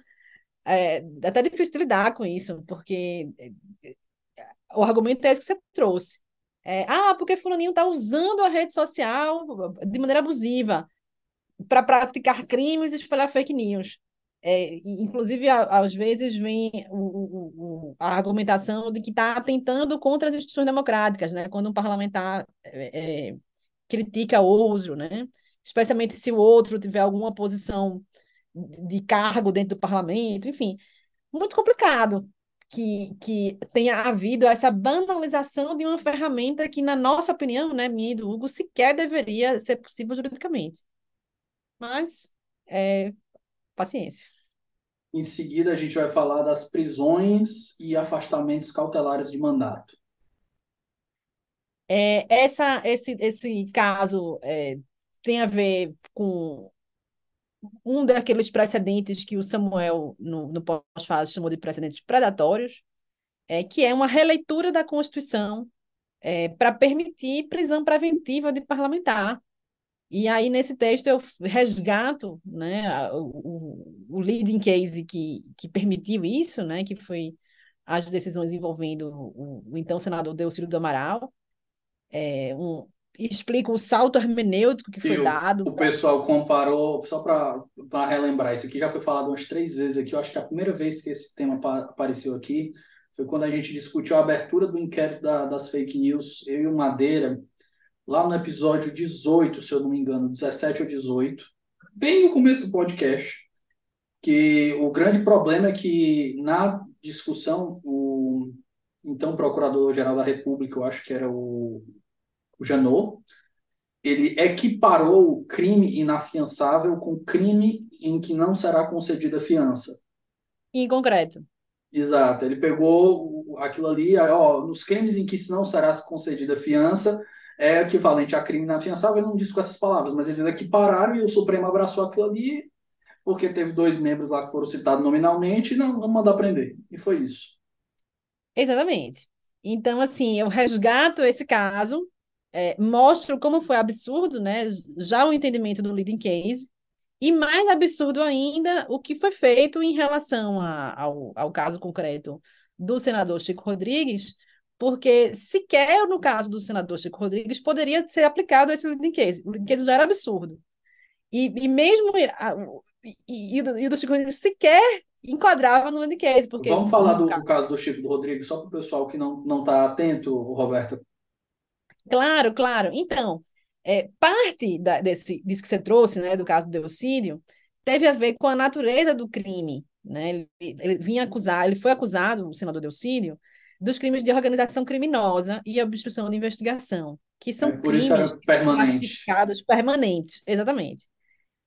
é, até difícil lidar com isso, porque o argumento é esse que você trouxe. É, ah, porque fulaninho está usando a rede social de maneira abusiva para praticar crimes e espalhar fake news. É, inclusive, às vezes, vem a argumentação de que está atentando contra as instituições democráticas, né? quando um parlamentar é, é, critica outro, né? especialmente se o outro tiver alguma posição de cargo dentro do parlamento, enfim, muito complicado que, que tenha havido essa banalização de uma ferramenta que, na nossa opinião, né, minha e do Hugo, sequer deveria ser possível juridicamente. Mas, é, paciência. Em seguida, a gente vai falar das prisões e afastamentos cautelares de mandato. É, essa, esse, esse caso é, tem a ver com um daqueles precedentes que o Samuel, no, no pós-fase, chamou de precedentes predatórios, é, que é uma releitura da Constituição é, para permitir prisão preventiva de parlamentar. E aí, nesse texto, eu resgato né, o, o, leading case que, que permitiu isso, né, que foi as decisões envolvendo o, o então senador Delcílio do Amaral, é, um, explica o salto hermenêutico que foi o, dado. O pessoal comparou, só para relembrar, isso aqui já foi falado umas três vezes aqui, eu acho que a primeira vez que esse tema apareceu aqui foi quando a gente discutiu a abertura do inquérito da, das fake news, eu e o Madeira, lá no episódio 18, se eu não me engano, 17 ou 18, bem no começo do podcast, que o grande problema é que na discussão, o então Procurador-Geral da República, eu acho que era o, o Janot, ele equiparou o crime inafiançável com crime em que não será concedida fiança. Em concreto. Exato. Ele pegou aquilo ali, ó, nos crimes em que não será concedida fiança, é equivalente a crime inafiançável, ele não diz com essas palavras, mas eles equipararam e o Supremo abraçou aquilo ali, porque teve dois membros lá que foram citados nominalmente, e não, vamos mandar prender. E foi isso. Exatamente. Então, assim, eu resgato esse caso, é, mostro como foi absurdo, né? Já o entendimento do leading case, e mais absurdo ainda o que foi feito em relação a, ao, ao caso concreto do senador Chico Rodrigues, porque sequer no caso do senador Chico Rodrigues poderia ser aplicado esse leading case. O leading case já era absurdo. E, e mesmo e, e, do, do Chico Rodrigues sequer enquadrava no leading case. Porque, Vamos falar do caso, caso do Chico Rodrigues, só para o pessoal que não está atento, Roberta. Claro, claro. Então, é, parte da, desse, disso que você trouxe, né, do caso do Delcídio, teve a ver com a natureza do crime. Né? Ele, ele vinha acusar, ele foi acusado, o senador Delcídio, dos crimes de organização criminosa e obstrução de investigação, que são é, crimes classificados permanentes, exatamente.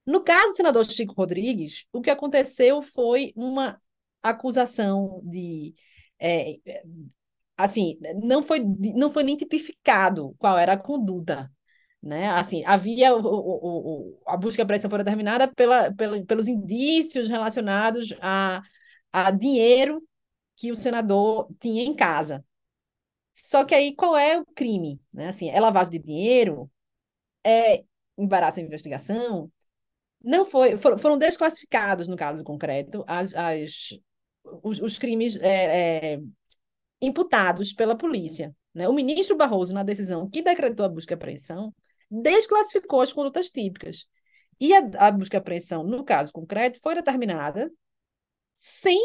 No caso do senador Chico Rodrigues, o que aconteceu foi uma acusação de é, assim, não foi, não foi nem tipificado qual era a conduta, né? Assim, havia o, o, o, a busca e apreensão foi determinada pela, pela, pelos indícios relacionados a, a dinheiro que o senador tinha em casa. Só que aí qual é o crime? Né? Assim, é lavagem de dinheiro? É embaraço em investigação? Não foi, foram, foram desclassificados no caso concreto as, as, os, os crimes é, é, imputados pela polícia. Né? O ministro Barroso, na decisão que decretou a busca e apreensão, desclassificou as condutas típicas. E a, a busca e apreensão, no caso concreto, foi determinada sem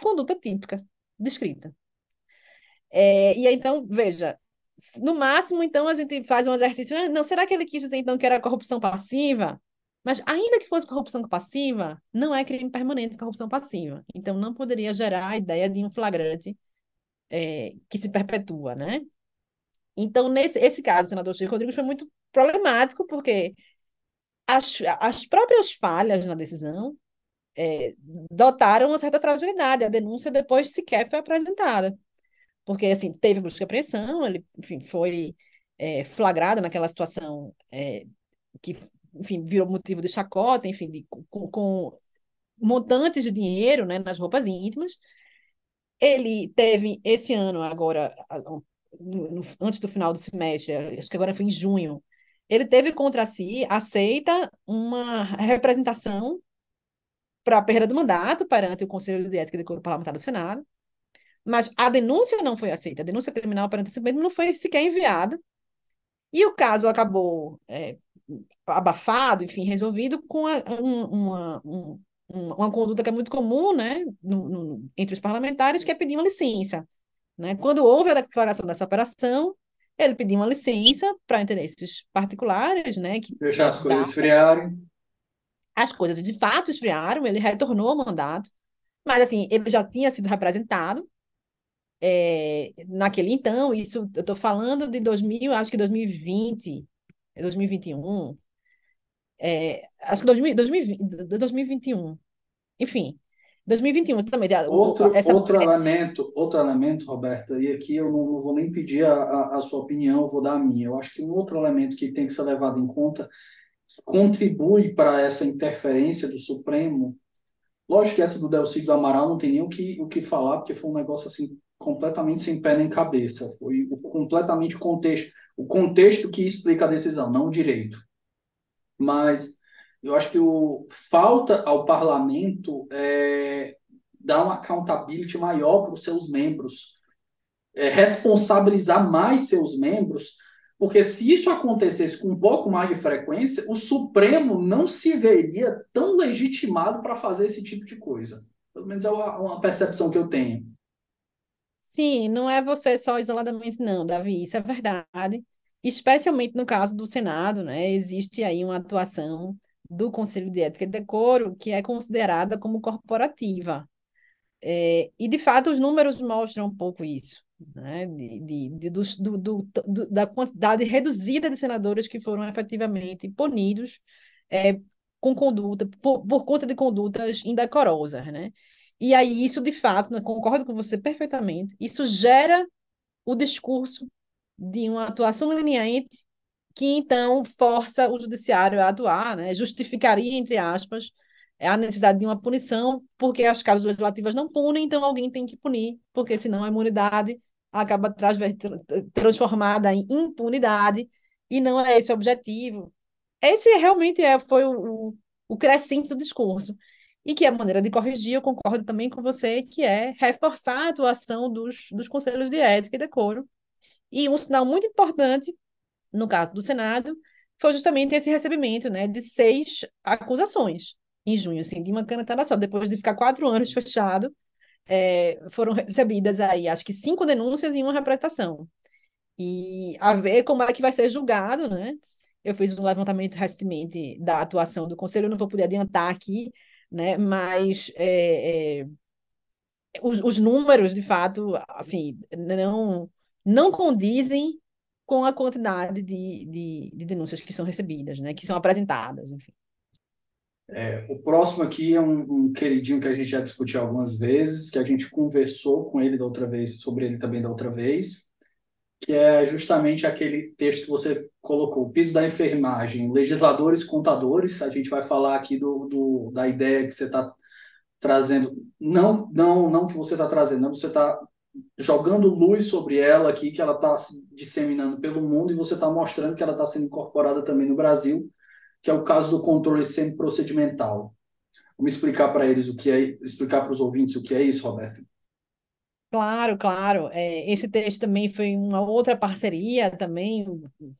conduta típica descrita. É, e então, veja, no máximo, então, a gente faz um exercício. Ah, não, será que ele quis dizer, então, que era corrupção passiva? Mas, ainda que fosse corrupção passiva, não é crime permanente corrupção passiva. Então, não poderia gerar a ideia de um flagrante é, que se perpetua, né? Então, nesse esse caso, o senador Chico Rodrigues foi muito problemático, porque as, as próprias falhas na decisão é, dotaram uma certa fragilidade. A denúncia depois sequer foi apresentada. Porque, assim, teve busca e apreensão, ele, enfim, foi é, flagrado naquela situação é, que, enfim, virou motivo de chacota, enfim, de, com, com montantes de dinheiro, né, nas roupas íntimas. Ele teve, esse ano, agora, antes do final do semestre, acho que agora foi em junho, ele teve contra si, aceita uma representação para a perda do mandato perante o Conselho de Ética e Decoro Parlamentar do Senado, mas a denúncia não foi aceita, a denúncia criminal perante esse mesmo não foi sequer enviada, e o caso acabou é, abafado, enfim, resolvido com a, um, uma, um, uma conduta que é muito comum né, no, no, entre os parlamentares, que é pedir uma licença. Né? Quando houve a declaração dessa operação, ele pediu uma licença para interesses particulares, né? Que Deixar as coisas esfriarem. As coisas de fato esfriaram, ele retornou ao mandato, mas assim, ele já tinha sido representado é, naquele então, isso eu estou falando de 2000, acho que 2020, 2021, é, acho que 2000, 2020, 2021, enfim, 2021 também. Outro, essa outro elemento, outro elemento, Roberta, e aqui eu não, não vou nem pedir a, a, a, sua opinião, eu vou dar a minha. Eu acho que um outro elemento que tem que ser levado em conta contribui para essa interferência do Supremo. Lógico que essa do Delcídio do Amaral não tem nem o que, o que falar, porque foi um negócio assim completamente sem pé nem cabeça. Foi completamente o contexto, o contexto que explica a decisão, não o direito. Mas eu acho que o, falta ao parlamento é, dar uma accountability maior para os seus membros, é, responsabilizar mais seus membros, porque se isso acontecesse com um pouco mais de frequência, o Supremo não se veria tão legitimado para fazer esse tipo de coisa. Pelo menos é uma, uma percepção que eu tenho. Sim, não é você só isoladamente, não, Davi, isso é verdade. Especialmente no caso do Senado, né? Existe aí uma atuação do Conselho de Ética e Decoro, que é considerada como corporativa. É, e, de fato, os números mostram um pouco isso, né? de, de, de do, do, do, da quantidade reduzida de senadores que foram efetivamente punidos é, com conduta, por, por conta de condutas indecorosas. Né? E aí, isso, de fato, né, concordo com você perfeitamente, isso gera o discurso de uma atuação leniente que então força o judiciário a atuar, né? justificaria, entre aspas, a necessidade de uma punição, porque as casas legislativas não punem, então alguém tem que punir, porque senão a imunidade acaba transformada em impunidade, e não é esse o objetivo. Esse realmente é, foi o, o, crescente do discurso. E que a maneira de corrigir, eu concordo também com você, que é reforçar a atuação dos, dos conselhos de ética e decoro. E um sinal muito importante, no caso do Senado, foi justamente esse recebimento né, de seis acusações em junho, assim, de uma canetada só. Depois de ficar quatro anos fechado, é, foram recebidas aí, acho que cinco denúncias e uma representação. E a ver como é que vai ser julgado, né? Eu fiz um levantamento recentemente da atuação do Conselho, eu não vou poder adiantar aqui, né? Mas é, é, os, os números, de fato, assim, não, não condizem com a quantidade de, de, de denúncias que são recebidas, né? Que são apresentadas, enfim. É, o próximo aqui é um, um, queridinho que a gente já discutiu algumas vezes, que a gente conversou com ele da outra vez, sobre ele também da outra vez, que é justamente aquele texto que você colocou, o piso da enfermagem, legisladores, contadores. A gente vai falar aqui do, do da ideia que você está trazendo, não, não, não que você está trazendo, não, você está jogando luz sobre ela aqui, que ela está se disseminando pelo mundo e você está mostrando que ela está sendo incorporada também no Brasil que é o caso do controle semi-procedimental. Vamos explicar para eles o que é, explicar para os ouvintes o que é isso, Roberto? Claro, claro. É, esse texto também foi uma outra parceria também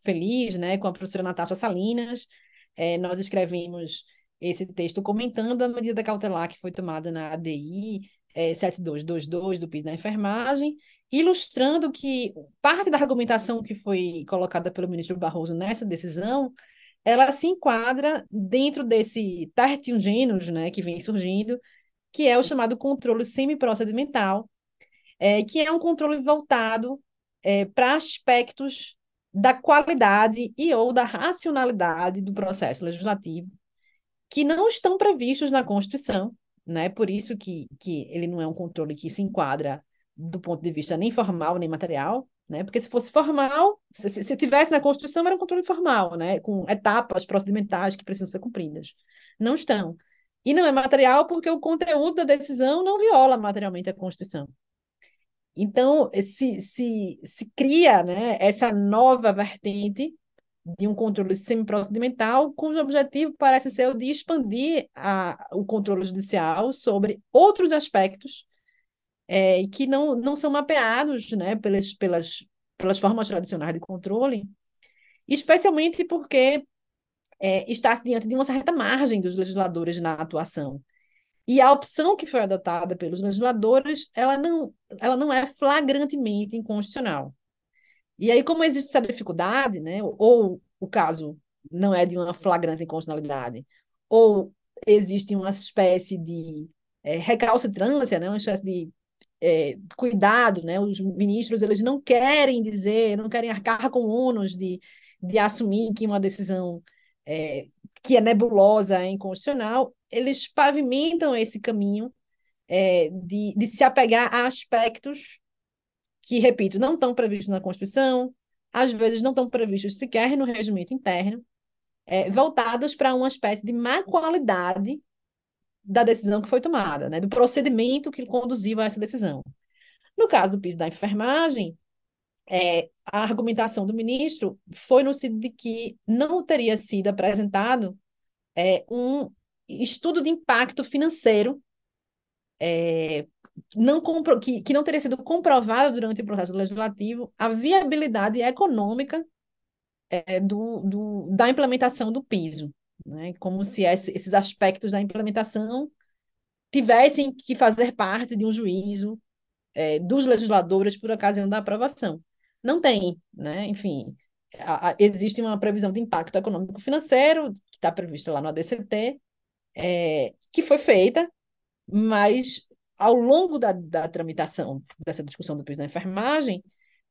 feliz, né, com a professora Natasha Salinas. É, nós escrevemos esse texto comentando a medida cautelar que foi tomada na ADI é, 7222 do PIS da enfermagem, ilustrando que parte da argumentação que foi colocada pelo ministro Barroso nessa decisão ela se enquadra dentro desse tertium genus, né, que vem surgindo, que é o chamado controle semiprocedimental, é, que é um controle voltado é, para aspectos da qualidade e ou da racionalidade do processo legislativo, que não estão previstos na Constituição, né? Por isso que, que ele não é um controle que se enquadra do ponto de vista nem formal nem material, né? Porque se fosse formal, se, se tivesse na Constituição, era um controle formal, né? com etapas procedimentais que precisam ser cumpridas. Não estão. E não é material porque o conteúdo da decisão não viola materialmente a Constituição. Então, se, se, se cria né, essa nova vertente de um controle semiprocedimental, cujo objetivo parece ser o de expandir a, o controle judicial sobre outros aspectos é, que não, não são mapeados né, pelas, pelas, pelas formas tradicionais de controle, especialmente porque é, está diante de uma certa margem dos legisladores na atuação. E a opção que foi adotada pelos legisladores, ela não, ela não é flagrantemente inconstitucional. E aí, como existe essa dificuldade, né, ou o caso não é de uma flagrante inconstitucionalidade, ou existe uma espécie de é, recalcitrância, né, uma espécie de é, cuidado, né? Os ministros eles não querem dizer, não querem arcar com ônus de, de assumir que uma decisão é, que é nebulosa, é inconstitucional, eles pavimentam esse caminho é, de, de se apegar a aspectos que, repito, não estão previstos na Constituição, às vezes não estão previstos sequer no regimento interno, é, voltados para uma espécie de má qualidade da decisão que foi tomada, né, do procedimento que conduziu a essa decisão. No caso do piso da enfermagem, é, a argumentação do ministro foi no sentido de que não teria sido apresentado é, um estudo de impacto financeiro é, não que, que não teria sido comprovado durante o processo legislativo a viabilidade econômica é, do, do, da implementação do piso né? como se esses aspectos da implementação tivessem que fazer parte de um juízo é, dos legisladores por ocasião da aprovação. Não tem, né? enfim, a, a, existe uma previsão de impacto econômico financeiro, que está prevista lá no ADCT, é, que foi feita, mas ao longo da, da tramitação dessa discussão do piso da enfermagem,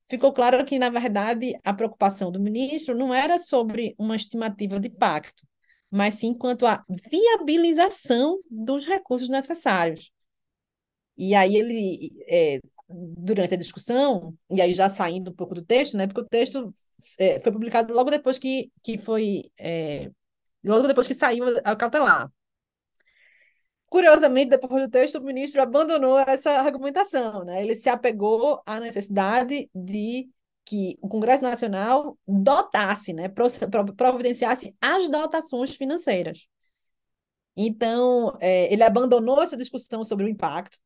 ficou claro que, na verdade, a preocupação do ministro não era sobre uma estimativa de impacto, mas sim quanto à viabilização dos recursos necessários. E aí ele, é, durante a discussão, e aí já saindo um pouco do texto, né, porque o texto é, foi publicado logo depois que, que foi, é, logo depois que saiu a cautelar. Curiosamente, depois do texto, o ministro abandonou essa argumentação, né? Ele se apegou à necessidade de que o Congresso Nacional dotasse, né, providenciasse as dotações financeiras. Então, é, ele abandonou essa discussão sobre o impacto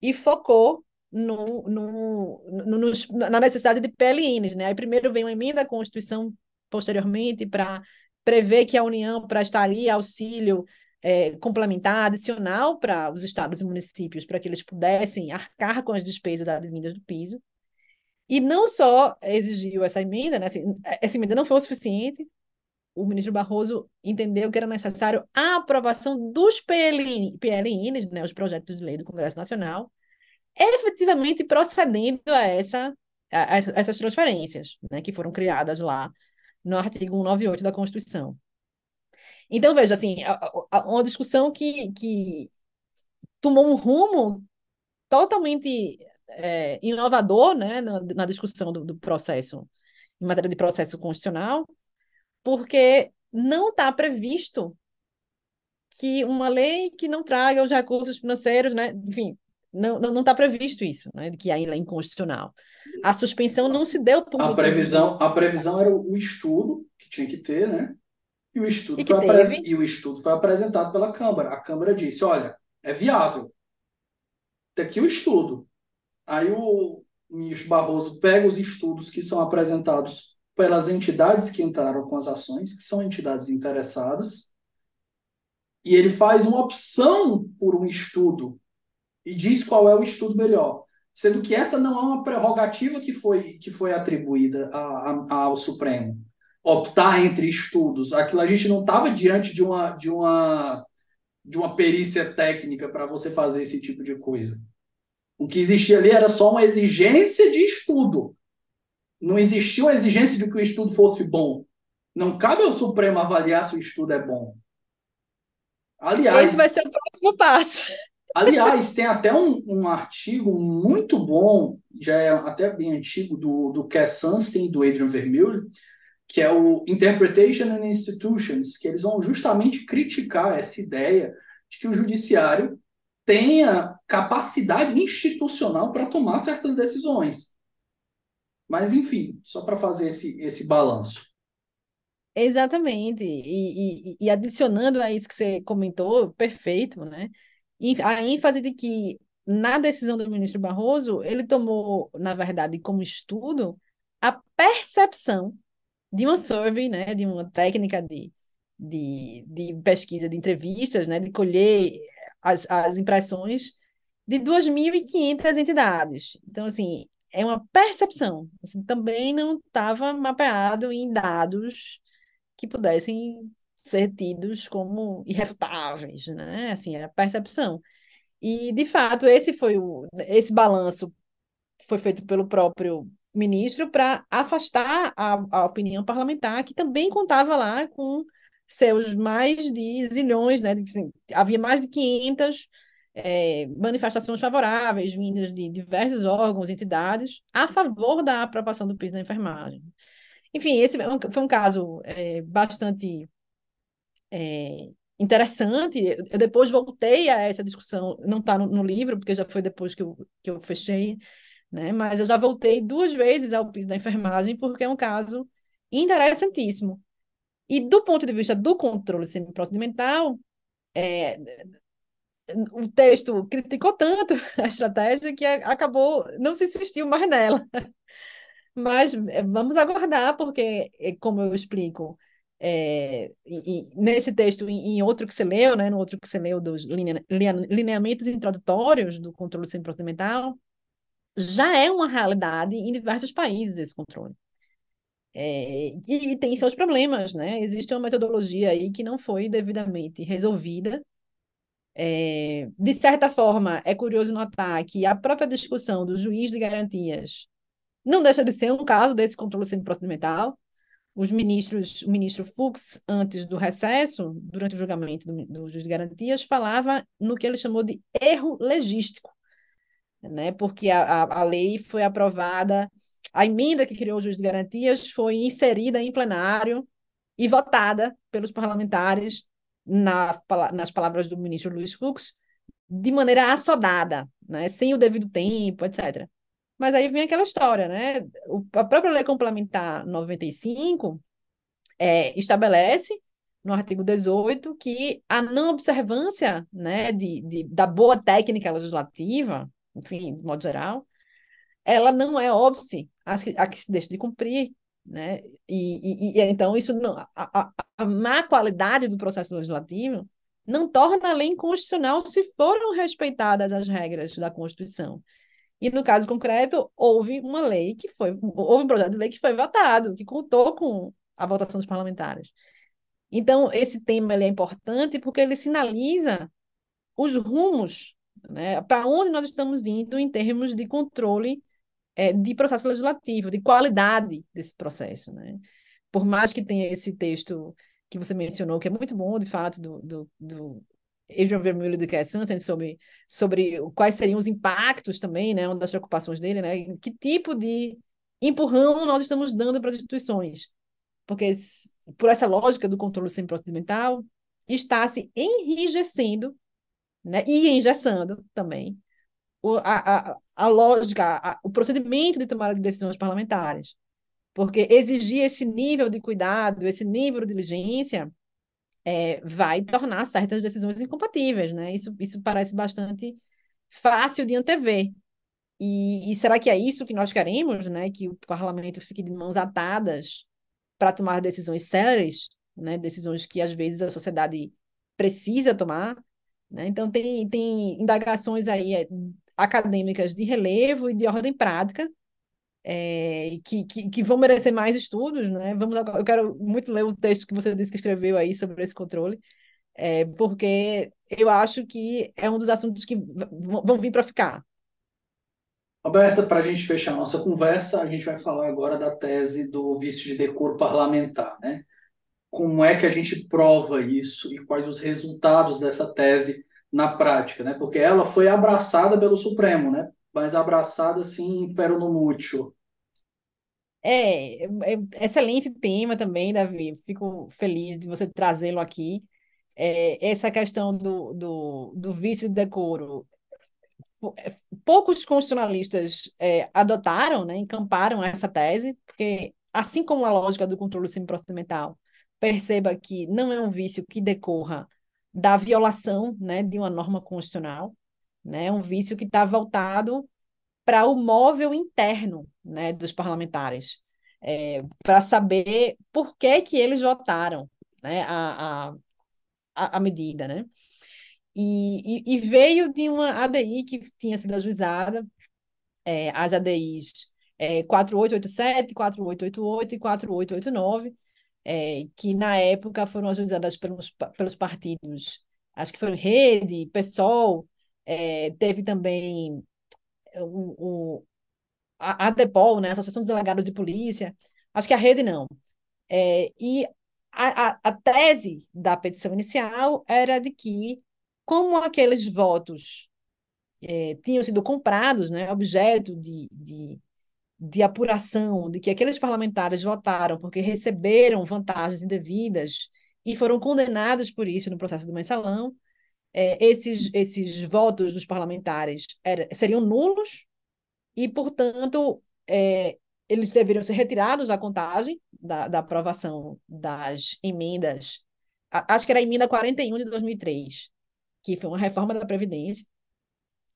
e focou no, no, no, na necessidade de PLNs. Né? Aí primeiro vem uma emenda à Constituição, posteriormente, para prever que a União prestaria auxílio é, complementar, adicional para os estados e municípios, para que eles pudessem arcar com as despesas advindas do piso. E não só exigiu essa emenda, né? Assim, essa emenda não foi o suficiente, o ministro Barroso entendeu que era necessário a aprovação dos PLN, PLNs, né, os projetos de lei do Congresso Nacional, efetivamente procedendo a, essa, a essas transferências, né, que foram criadas lá no artigo 198 da Constituição. Então, veja, assim, uma discussão que, que tomou um rumo totalmente é, inovador né, na, na discussão do, do processo, em matéria de processo constitucional, porque não está previsto que uma lei que não traga os recursos financeiros, né? Enfim, não está não, não tá previsto isso, né? Que a lei é inconstitucional. A suspensão não se deu por a previsão A previsão era o estudo que tinha que ter, né? E o estudo, e foi, apres... e o estudo foi apresentado pela Câmara. A Câmara disse: olha, é viável. Tem aqui o estudo. Aí o ministro Barroso pega os estudos que são apresentados pelas entidades que entraram com as ações, que são entidades interessadas, e ele faz uma opção por um estudo e diz qual é o estudo melhor, sendo que essa não é uma prerrogativa que foi, que foi atribuída a, a, ao Supremo. Optar entre estudos. Aquilo a gente não estava diante de uma, de, uma, de uma perícia técnica para você fazer esse tipo de coisa. O que existia ali era só uma exigência de estudo não existiu a exigência de que o estudo fosse bom. Não cabe ao Supremo avaliar se o estudo é bom. Aliás, esse vai ser o próximo passo. Aliás, tem até um, um artigo muito bom, já é até bem antigo, do, do Cass Sunstein, do Adrian Vermeulen, que é o Interpretation and Institutions, que eles vão justamente criticar essa ideia de que o judiciário tenha capacidade institucional para tomar certas decisões. Mas, enfim, só para fazer esse, esse balanço. Exatamente. E, e, e, adicionando a isso que você comentou, perfeito, né? A ênfase de que na decisão do ministro Barroso, ele tomou, na verdade, como estudo, a percepção de uma survey, né, de uma técnica de, de, de pesquisa de entrevistas, né, de colher as, as impressões de 2.500 entidades. Então, assim, é uma percepção. Assim, também não estava mapeado em dados que pudessem ser tidos como irrefutáveis, né? Assim, era percepção. E, de fato, esse foi o esse balanço foi feito pelo próprio ministro para afastar a, a opinião parlamentar, que também contava lá com seus mais de zilhões, né? Assim, havia mais de 500 é, manifestações favoráveis vindas de diversos órgãos, entidades, a favor da aprovação do piso da enfermagem. Enfim, esse foi um caso é, bastante é, interessante. Eu depois voltei a essa discussão, não está no, no, livro, porque já foi depois que eu, que eu fechei, né? mas eu já voltei duas vezes ao piso da enfermagem, porque é um caso interessantíssimo. E do ponto de vista do controle semiprocedimental, é, o texto criticou tanto a estratégia que acabou, não se insistiu mais nela. Mas é, vamos aguardar, porque, é, como eu explico, é, e, e nesse texto, em, em, outro que você leu, né, no outro que você leu dos linea, lineamentos introdutórios do controle semi-procedimental, já é uma realidade em diversos países esse controle. É, e, e tem seus problemas, né? Existe uma metodologia aí que não foi devidamente resolvida é, de certa forma, é curioso notar que a própria discussão do juiz de garantias não deixa de ser um caso desse controle semi-procedimental. Os ministros, o ministro Fux, antes do recesso, durante o julgamento do, do juiz de garantias, falava no que ele chamou de erro legístico, né? porque a, a, a lei foi aprovada, a emenda que criou o juiz de garantias foi inserida em plenário e votada pelos parlamentares na, nas palavras do ministro Luiz Fux, de maneira assodada, né, sem o devido tempo, etc. Mas aí vem aquela história, né? O, a própria Lei Complementar 95 é, estabelece, no artigo 18, que a não observância né, de, de, da boa técnica legislativa, enfim, de modo geral, ela não é óbice a, a que se deixa de cumprir, né? E, e, e então isso não, a, a, a, má qualidade do processo legislativo não torna a lei inconstitucional se foram respeitadas as regras da Constituição. E no caso concreto, houve uma lei que foi, houve um projeto de lei que foi votado, que contou com a votação dos parlamentares. Então, esse tema ele é importante porque ele sinaliza os rumos, né, para onde nós estamos indo em termos de controle é, de processo legislativo, de qualidade desse processo. Né? Por mais que tenha esse texto que você mencionou, que é muito bom, de fato, do, do, do Adrian Vermeulen do Cass Santen, sobre, sobre quais seriam os impactos também, né, uma das preocupações dele, né, que tipo de empurrão nós estamos dando para as instituições. Porque, por essa lógica do controle semi-procedimental, está se enrijecendo né, e engessando também a, a, a lógica, a, o procedimento de tomada de decisões parlamentares. Porque exigir esse nível de cuidado, esse nível de diligência, é, vai tornar certas decisões incompatíveis, né? Isso, isso parece bastante fácil de antever. E, e será que é isso que nós queremos, né? Que o parlamento fique de mãos atadas para tomar decisões sérias, né? Decisões que às vezes a sociedade precisa tomar, né? Então tem, tem indagações aí é, acadêmicas de relevo e de ordem prática, é, que, que, que, vão merecer mais estudos, né? Vamos eu quero muito ler o texto que você disse que escreveu aí sobre esse controle, é, porque eu acho que é um dos assuntos que vão vir para ficar. Roberta, para a gente fechar a nossa conversa, a gente vai falar agora da tese do vício de decoro parlamentar, né? Como é que a gente prova isso e quais os resultados dessa tese na prática, né? Porque ela foi abraçada pelo Supremo, né? Mas abraçada assim, pero no mútuo. É, é, excelente tema também, Davi. Fico feliz de você trazê-lo aqui. É, essa questão do, do, do vício de decoro. É, poucos constitucionalistas é, adotaram, né, encamparam essa tese, porque, assim como a lógica do controle semiprocedimental, perceba que não é um vício que decorra da violação né, de uma norma constitucional, né, um vício que está voltado para o móvel interno né, dos parlamentares, é, para saber por que, que eles votaram né, a, a, a medida. Né? E, e, e, veio de uma ADI que tinha sido ajuizada, é, as ADIs é, 4887, 4888 e 4889, é, que na época foram ajuizadas pelos, pelos partidos, acho que foram Rede, PSOL, é, teve também o, o, a ADEPOL, né, Associação de Delegados de Polícia, acho que a Rede não. É, e a, a, a tese da petição inicial era de que, como aqueles votos é, tinham sido comprados, né, objeto de, de de apuração de que aqueles parlamentares votaram porque receberam vantagens indevidas e foram condenados por isso no processo do mensalão, é, esses, esses votos dos parlamentares era, seriam nulos e, portanto, é, eles deveriam ser retirados da contagem da, da aprovação das emendas, acho que era a emenda 41 de 2003, que foi uma reforma da Previdência,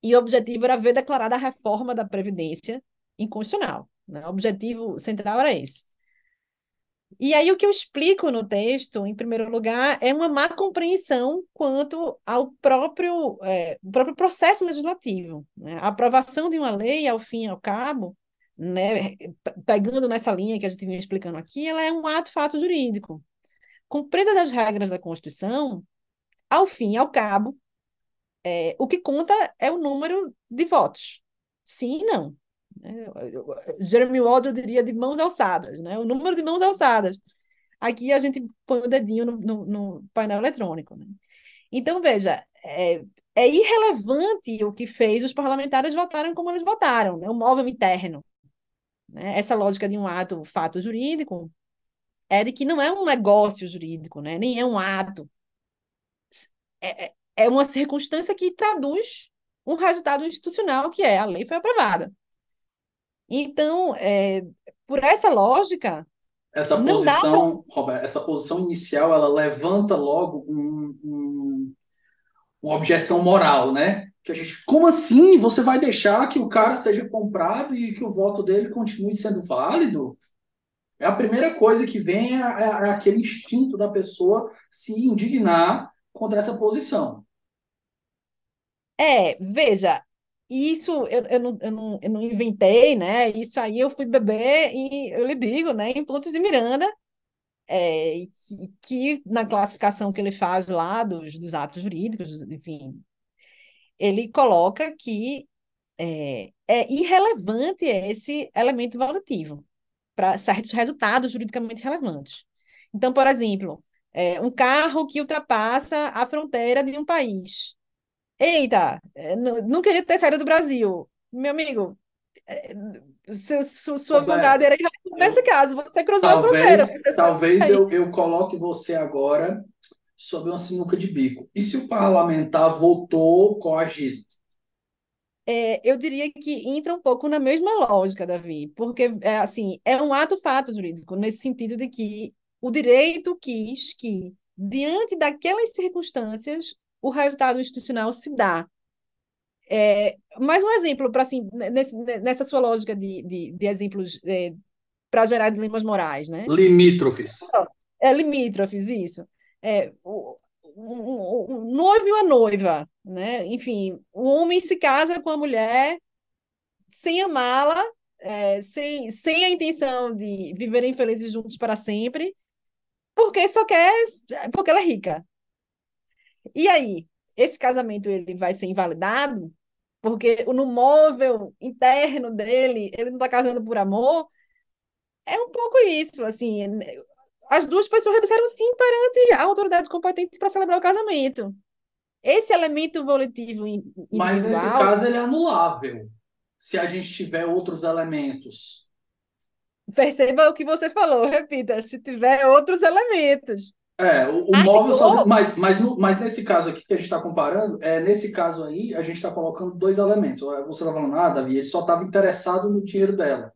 e o objetivo era ver declarada a reforma da Previdência inconstitucional. Né? O objetivo central era esse. E aí, o que eu explico no texto, em primeiro lugar, é uma má compreensão quanto ao próprio, é, próprio processo legislativo. Né? A aprovação de uma lei, ao fim e ao cabo, né, pegando nessa linha que a gente vinha explicando aqui, ela é um ato fato jurídico. Cumpridas as regras da Constituição, ao fim e ao cabo, é, o que conta é o número de votos. Sim e não. Né? Jeremy Waldron diria de mãos alçadas, né? o número de mãos alçadas. Aqui a gente põe o dedinho no, no, no painel eletrônico. Né? Então, veja, é, é, irrelevante o que fez os parlamentares votarem como eles votaram, né? o móvel interno. Né? Essa lógica de um ato, fato jurídico, é de que não é um negócio jurídico, né? nem é um ato. é, é, é uma circunstância que traduz um resultado institucional, que é a lei foi aprovada. Então, é, por essa lógica, essa não posição, Roberto, essa posição inicial, ela levanta logo um, um, uma objeção moral, né? Que a gente, como assim você vai deixar que o cara seja comprado e que o voto dele continue sendo válido? É a primeira coisa que vem é, é, é aquele instinto da pessoa se indignar contra essa posição. É, veja, isso eu, eu, não, eu, não, eu não inventei, né? Isso aí eu fui beber e eu lhe digo, né? Em Pontos de Miranda, é, que, que, na classificação que ele faz lá dos, dos atos jurídicos, enfim, ele coloca que é, é irrelevante esse elemento valutivo para certos resultados juridicamente relevantes. Então, por exemplo, é, um carro que ultrapassa a fronteira de um país. Eita, é, não queria ter saído do Brasil. Meu amigo, é, sua, sua vontade era irrelevante nesse caso. Você cruzou talvez, a fronteira. Você talvez eu, eu coloque você agora sob uma sinuca de bico. E se o parlamentar votou coagido? É, eu diria que entra um pouco na mesma lógica, Davi, porque é, assim é um ato fato jurídico nesse sentido de que o direito quis que diante daquelas circunstâncias o resultado institucional se dá. É, mais um exemplo para assim nesse, nessa sua lógica de, de, de exemplos é, para gerar dilemas morais, né? Limítrofes. É limítrofes, isso. É, o, um, noivo e uma noiva, né? Enfim, o homem se casa com a mulher sem amá-la, é, sem, sem a intenção de viverem felizes juntos para sempre, porque só quer, porque ela é rica. E aí, esse casamento ele vai ser invalidado porque no móvel interno dele ele não está casando por amor. É um pouco isso, assim, as duas pessoas disseram sim perante a autoridade competente para celebrar o casamento. Esse elemento volitivo individual... Mas nesse caso ele é anulável, se a gente tiver outros elementos. Perceba o que você falou, repita, se tiver outros elementos. É, o, o móvel sozinho, mas, mas, no, mas nesse caso aqui que a gente está comparando, é, nesse caso aí, a gente está colocando dois elementos. Você está falando, ah, Davi, ele só estava interessado no dinheiro dela.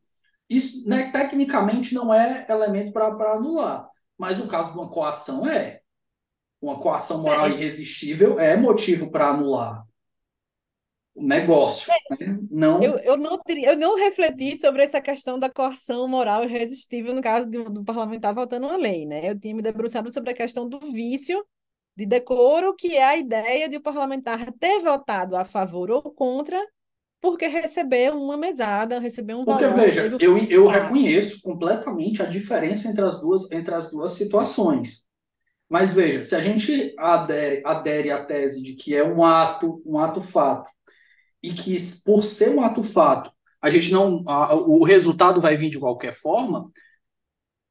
Isso, né, tecnicamente, não é elemento para anular, mas o caso de uma coação é. Uma coação moral irresistível é motivo para anular o negócio. Né? Não... Eu, eu, não eu não refleti sobre essa questão da coação moral irresistível no caso do, do parlamentar votando uma lei. Né? Eu tinha me debruçado sobre a questão do vício de decoro, que é a ideia de o parlamentar ter votado a favor ou contra porque recebeu uma mesada, recebeu um porque, valor. Porque, veja, eu, eu reconheço completamente a diferença entre as duas, entre as duas situações. Mas veja, se a gente adere, adere à tese de que é um ato, um ato fato, e que por ser um ato fato, a gente não, a, o resultado vai vir de qualquer forma,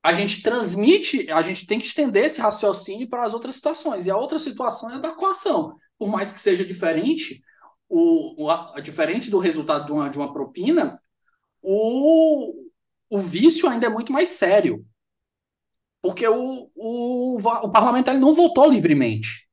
a gente transmite, a gente tem que estender esse raciocínio para as outras situações. E a outra situação é a da coação. Por mais que seja diferente, o, o a, diferente do resultado de uma, de uma propina, o, o vício ainda é muito mais sério. Porque o, o, o parlamentar não votou livremente.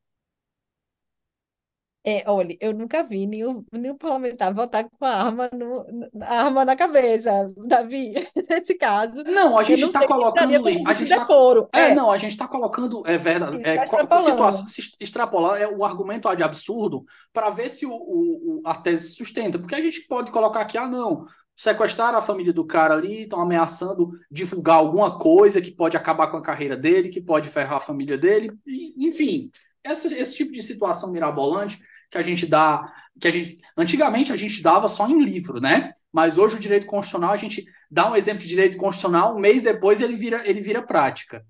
É, olha, eu nunca vi nenhum, nenhum parlamentar votar com a arma, no, a arma na cabeça, Davi, nesse caso. Não, a gente está colocando. A gente tá, é, é, não, a gente está colocando. É verdade. É, tá situação, se extrapolar é o argumento de absurdo para ver se o, o, a tese sustenta. Porque a gente pode colocar aqui, ah, não, sequestraram a família do cara ali, estão ameaçando divulgar alguma coisa que pode acabar com a carreira dele, que pode ferrar a família dele, e, enfim. Esse, esse tipo de situação mirabolante que a gente dá, que a gente antigamente a gente dava só em livro, né? Mas hoje o direito constitucional a gente dá um exemplo de direito constitucional, um mês depois ele vira ele vira prática.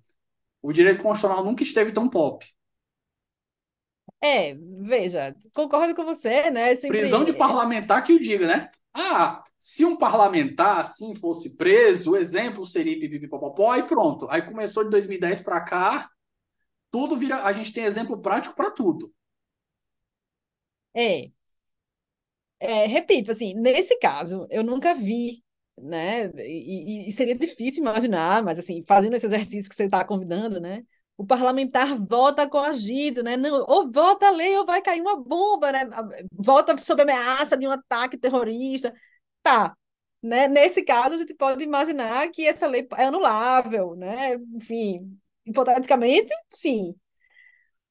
O direito constitucional nunca esteve tão pop. É, veja, concordo com você, né? Sempre... Prisão de parlamentar que o diga, né? Ah, se um parlamentar assim fosse preso, o exemplo seria pipipipopopó e pronto. Aí começou de 2010 para cá, tudo vira, a gente tem exemplo prático para tudo. É, é, repito, assim, nesse caso, eu nunca vi, né? E, e seria difícil imaginar, mas assim, fazendo esse exercício que você está convidando, né? o parlamentar vota coagido, né? Não, ou vota a lei ou vai cair uma bomba, né? Vota sob ameaça de um ataque terrorista. Tá. Né? Nesse caso, a gente pode imaginar que essa lei é anulável, né? Enfim, hipoteticamente, sim.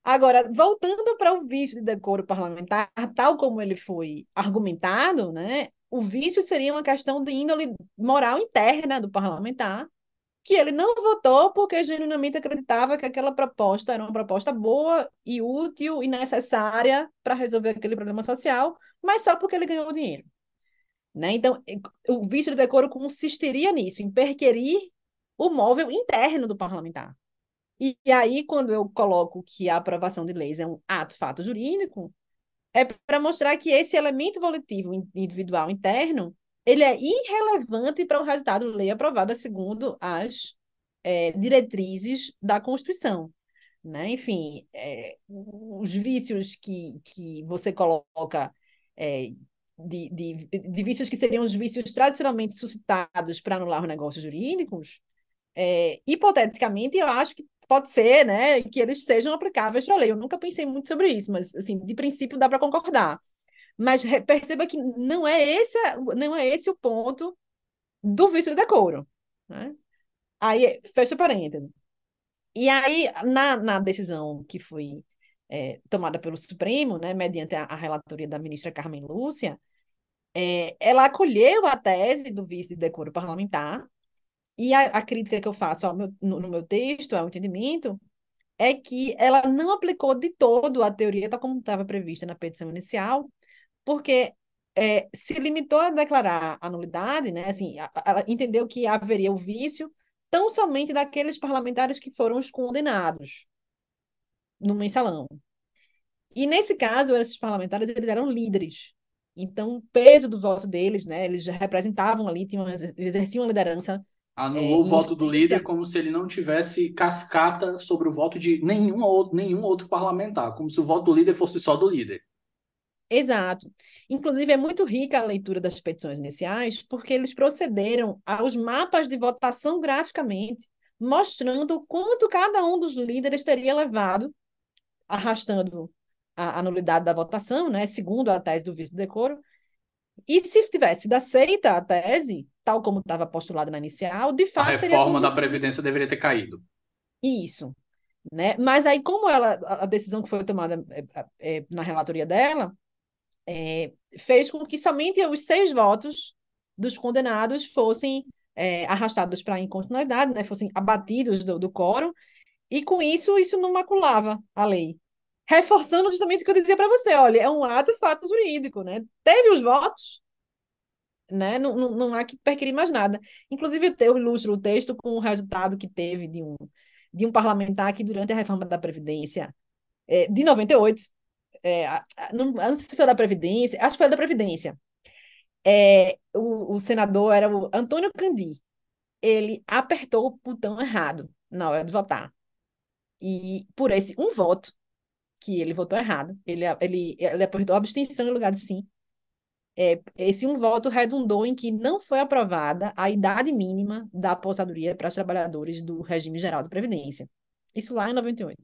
Agora, voltando para o vício de decoro parlamentar, tal como ele foi argumentado, né? O vício seria uma questão de índole moral interna do parlamentar, que ele não votou porque genuinamente acreditava que aquela proposta era uma proposta boa e útil e necessária para resolver aquele problema social, mas só porque ele ganhou dinheiro. Né? Então, o vício de decoro consistiria nisso, em perquerir o móvel interno do parlamentar. E, e aí, quando eu coloco que a aprovação de leis é um ato fato jurídico, é para mostrar que esse elemento volitivo individual interno ele é irrelevante para o resultado da lei aprovada segundo as é, diretrizes da Constituição. Né? Enfim, é, os vícios que, que você coloca, é, de, de, de, vícios que seriam os vícios tradicionalmente suscitados para anular os negócios jurídicos, hipoteticamente, eu acho que pode ser né, que eles sejam aplicáveis para a lei. Eu nunca pensei muito sobre isso, mas, assim, de princípio, dá para concordar. Mas perceba que não é esse, não é esse o ponto do vício de decoro. Né? Aí, fecha parênteses. E aí, na, na decisão que foi é, tomada pelo Supremo, né, mediante a, a, relatoria da ministra Carmen Lúcia, é, ela acolheu a tese do vício de decoro parlamentar, e a, a crítica que eu faço meu, no, no, meu texto, ao entendimento, é que ela não aplicou de todo a teoria tal como estava prevista na petição inicial, porque é, se limitou a declarar a nulidade, né? Assim, ela entendeu que haveria o vício tão somente daqueles parlamentares que foram os condenados no mensalão. E nesse caso, esses parlamentares eles eram líderes. Então, o peso do voto deles, né? Eles representavam ali, tinham, exerciam uma liderança. Anulou é, o voto do líder como se ele não tivesse cascata sobre o voto de nenhum outro, nenhum outro parlamentar, como se o voto do líder fosse só do líder. Exato. Inclusive, é muito rica a leitura das petições iniciais, porque eles procederam aos mapas de votação graficamente, mostrando quanto cada um dos líderes teria levado, arrastando a, a nulidade da votação, né, segundo a tese do vice-decoro. E se tivesse aceita a tese, tal como estava postulada na inicial, de fato. A reforma da Previdência deveria ter caído. Isso. Né? Mas aí, como ela, a decisão que foi tomada é, é, na relatoria dela é, fez com que somente os seis votos dos condenados fossem é, arrastados para a inconstitucionalidade, né, fossem abatidos do, do quórum, e com isso, isso não maculava a lei. Reforçando justamente o que eu dizia para você, olha, é um ato fato jurídico, né? Teve os votos, né? Não, não, não há que perquirir mais nada. Inclusive, eu ilustro o texto com o resultado que teve de um, de um parlamentar que, durante a reforma da Previdência é, de 98, é, não, não sei se foi da Previdência, acho que foi da Previdência. É, o, o senador era o Antônio Candi. Ele apertou o botão errado na hora de votar. E por esse um voto, que ele votou errado, ele, ele, ele apertou abstenção em lugar de sim. É, esse um voto redundou em que não foi aprovada a idade mínima da aposentadoria para os trabalhadores do regime geral de previdência. Isso lá em 98.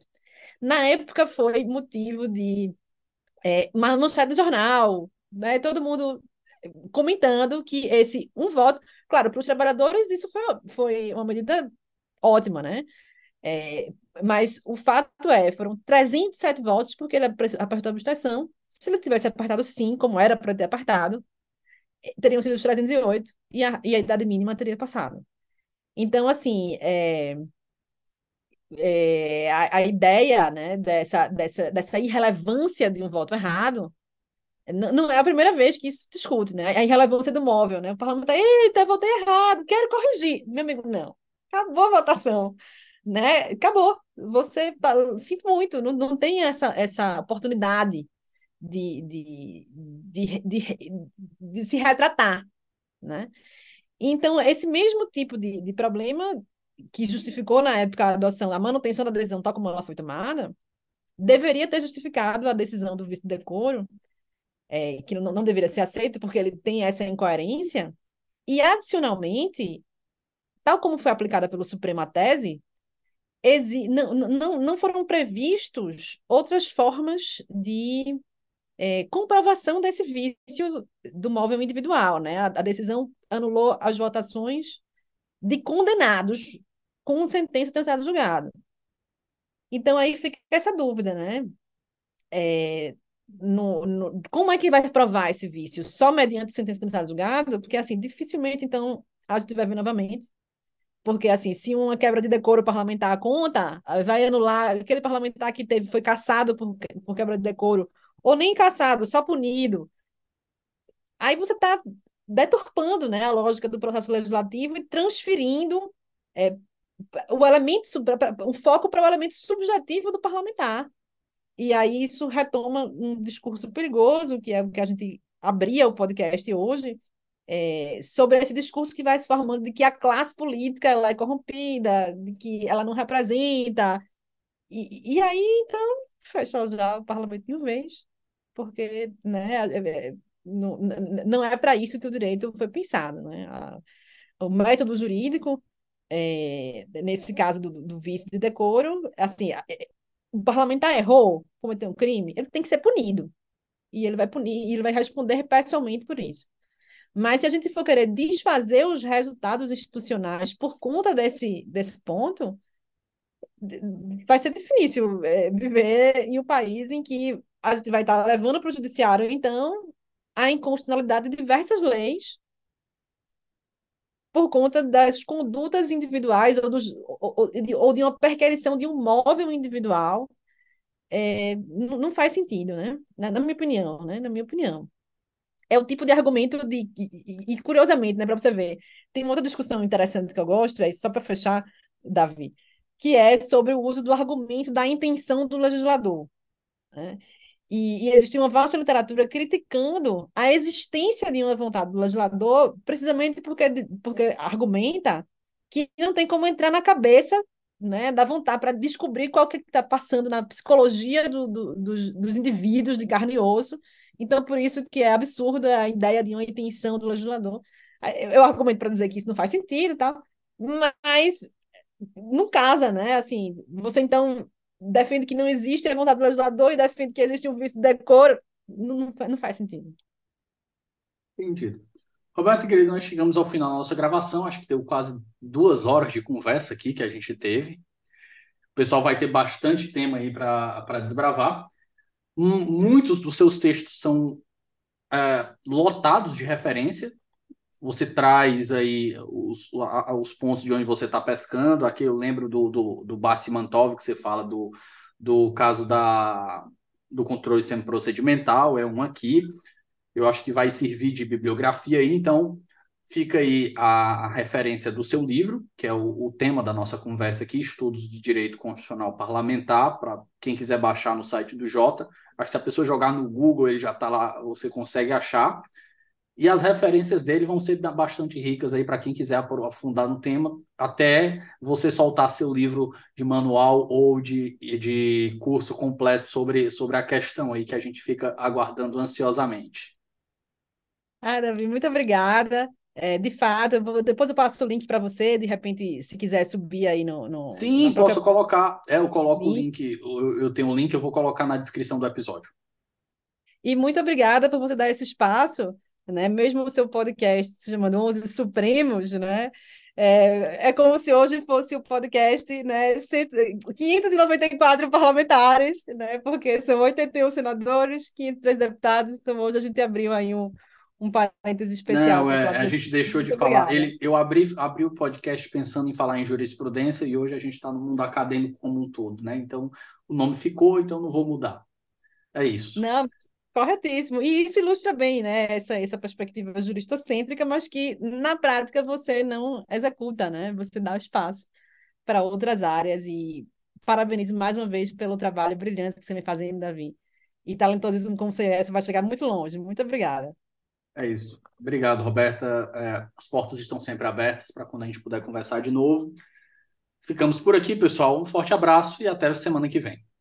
Na época foi motivo de é, uma manchete de jornal, né? Todo mundo comentando que esse um voto, claro, para os trabalhadores isso foi, foi uma medida ótima, né? É, mas o fato é, foram 307 votos porque ele apertou a abstenção. Se ele tivesse apertado sim, como era para ter apertado, teriam sido os 308 e a, e a idade mínima teria passado. Então, assim, é, é, a, a, ideia né, dessa, dessa, dessa irrelevância de um voto errado não, é a primeira vez que isso se discute, né? A irrelevância do móvel, né? O parlamento eita, votei errado, quero corrigir. Meu amigo, não. Acabou a votação, né? Acabou. Você, sinto muito, não, não tem essa, essa oportunidade de, de, de, de, de se retratar, né? Então, esse mesmo tipo de, de problema que justificou na época a adoção, a manutenção da decisão tal como ela foi tomada, deveria ter justificado a decisão do vice-decoro, é, que não, não deveria ser aceita porque ele tem essa incoerência, e adicionalmente, tal como foi aplicada pelo Supremo a tese, exi não, não, não foram previstos outras formas de é, comprovação desse vício do móvel individual, né? A, a, decisão anulou as votações de condenados com sentença transitada julgado. Então aí fica essa dúvida, né? É, no, no, como é que vai provar esse vício? Só mediante sentença transitada julgado? Porque assim, dificilmente então a gente vai ver novamente porque, assim, se uma quebra de decoro parlamentar conta, vai anular aquele parlamentar que teve, foi caçado por, por quebra de decoro, ou nem caçado, só punido. Aí você está deturpando né, a lógica do processo legislativo e transferindo é, o elemento, o foco para o elemento subjetivo do parlamentar. E aí isso retoma um discurso perigoso, que é o que a gente abria o podcast hoje, é, sobre esse discurso que vai se formando de que a classe política ela é corrompida, de que ela não representa. E, e aí, então, fecha já o parlamento de uma vez, porque né, é, é não, não é para isso que o direito foi pensado. Né? O método jurídico, é, nesse caso do, do vício de decoro, assim, o parlamentar errou, cometeu um crime, ele tem que ser punido. E ele vai punir, ele vai responder pessoalmente por isso. Mas se a gente for querer desfazer os resultados institucionais por conta desse, desse ponto, vai ser difícil é, viver em um país em que a gente vai estar levando para o judiciário, então, a inconstitucionalidade de diversas leis por conta das condutas individuais ou, dos, ou, ou de uma perquisição de um móvel individual, é, não faz sentido, né? Na, na minha opinião, né? Na minha opinião é o tipo de argumento de. E, e curiosamente, né, para você ver, tem uma outra discussão interessante que eu gosto, é só para fechar, Davi, que é sobre o uso do argumento da intenção do legislador. Né? E, e, existe uma vasta literatura criticando a existência de uma vontade do legislador, precisamente porque, porque argumenta que não tem como entrar na cabeça né, da vontade para descobrir qual que está passando na psicologia do, do, dos, dos indivíduos de carne e osso então, por isso que é absurda a ideia de uma intenção do legislador. Eu argumento para dizer que isso não faz sentido e tal, mas não casa, né? Assim, você então defende que não existe a vontade do legislador e defende que existe um vício de decoro, não, não, não faz sentido. Entendido. Roberto, querido, nós chegamos ao final da nossa gravação. Acho que deu quase duas horas de conversa aqui que a gente teve. O pessoal vai ter bastante tema aí para desbravar muitos dos seus textos são é, lotados de referência. Você traz aí os, os pontos de onde você está pescando. Aqui eu lembro do, do, do Bassi Mantov, que você fala do, do caso da, do controle semi-procedimental, é um aqui. Eu acho que vai servir de bibliografia aí, então Fica aí a, referência do seu livro, que é o, o, tema da nossa conversa aqui, Estudos de Direito Constitucional Parlamentar, para quem quiser baixar no site do Jota. Acho que a pessoa jogar no Google, ele já está lá, você consegue achar. E as referências dele vão ser bastante ricas aí para quem quiser aprofundar no tema, até você soltar seu livro de manual ou de, de curso completo sobre, sobre a questão aí que a gente fica aguardando ansiosamente. Ah, Davi, muito obrigada. É, de fato, eu vou, depois eu passo o link para você, de repente, se quiser subir aí no. no Sim, posso própria... colocar. É, eu coloco o link, eu, eu tenho o um link, eu vou colocar na descrição do episódio. E muito obrigada por você dar esse espaço, né? Mesmo o seu podcast se chamando 11 Supremos, né? É, é como se hoje fosse o podcast, né? 594 parlamentares, né? Porque são 81 senadores, 503 deputados, então hoje a gente abriu aí um um parêntese especial. Não, é, a gente deixou de falar. Ele, eu abri, abri o podcast pensando em falar em jurisprudência e hoje a gente está no mundo acadêmico como um todo, né? Então o nome ficou, então não vou mudar. É isso. Não, corretíssimo. E isso ilustra bem, né? Essa, essa perspectiva juristocêntrica, mas que na prática você não executa, né? Você dá espaço para outras áreas e parabenizo mais uma vez pelo trabalho brilhante que você me fazendo, Davi. E talentosismo como você é, você vai chegar muito longe. Muito obrigada. É isso. Obrigado, Roberta. É, as portas estão sempre abertas para quando a gente puder conversar de novo. Ficamos por aqui, pessoal. Um forte abraço e até semana que vem.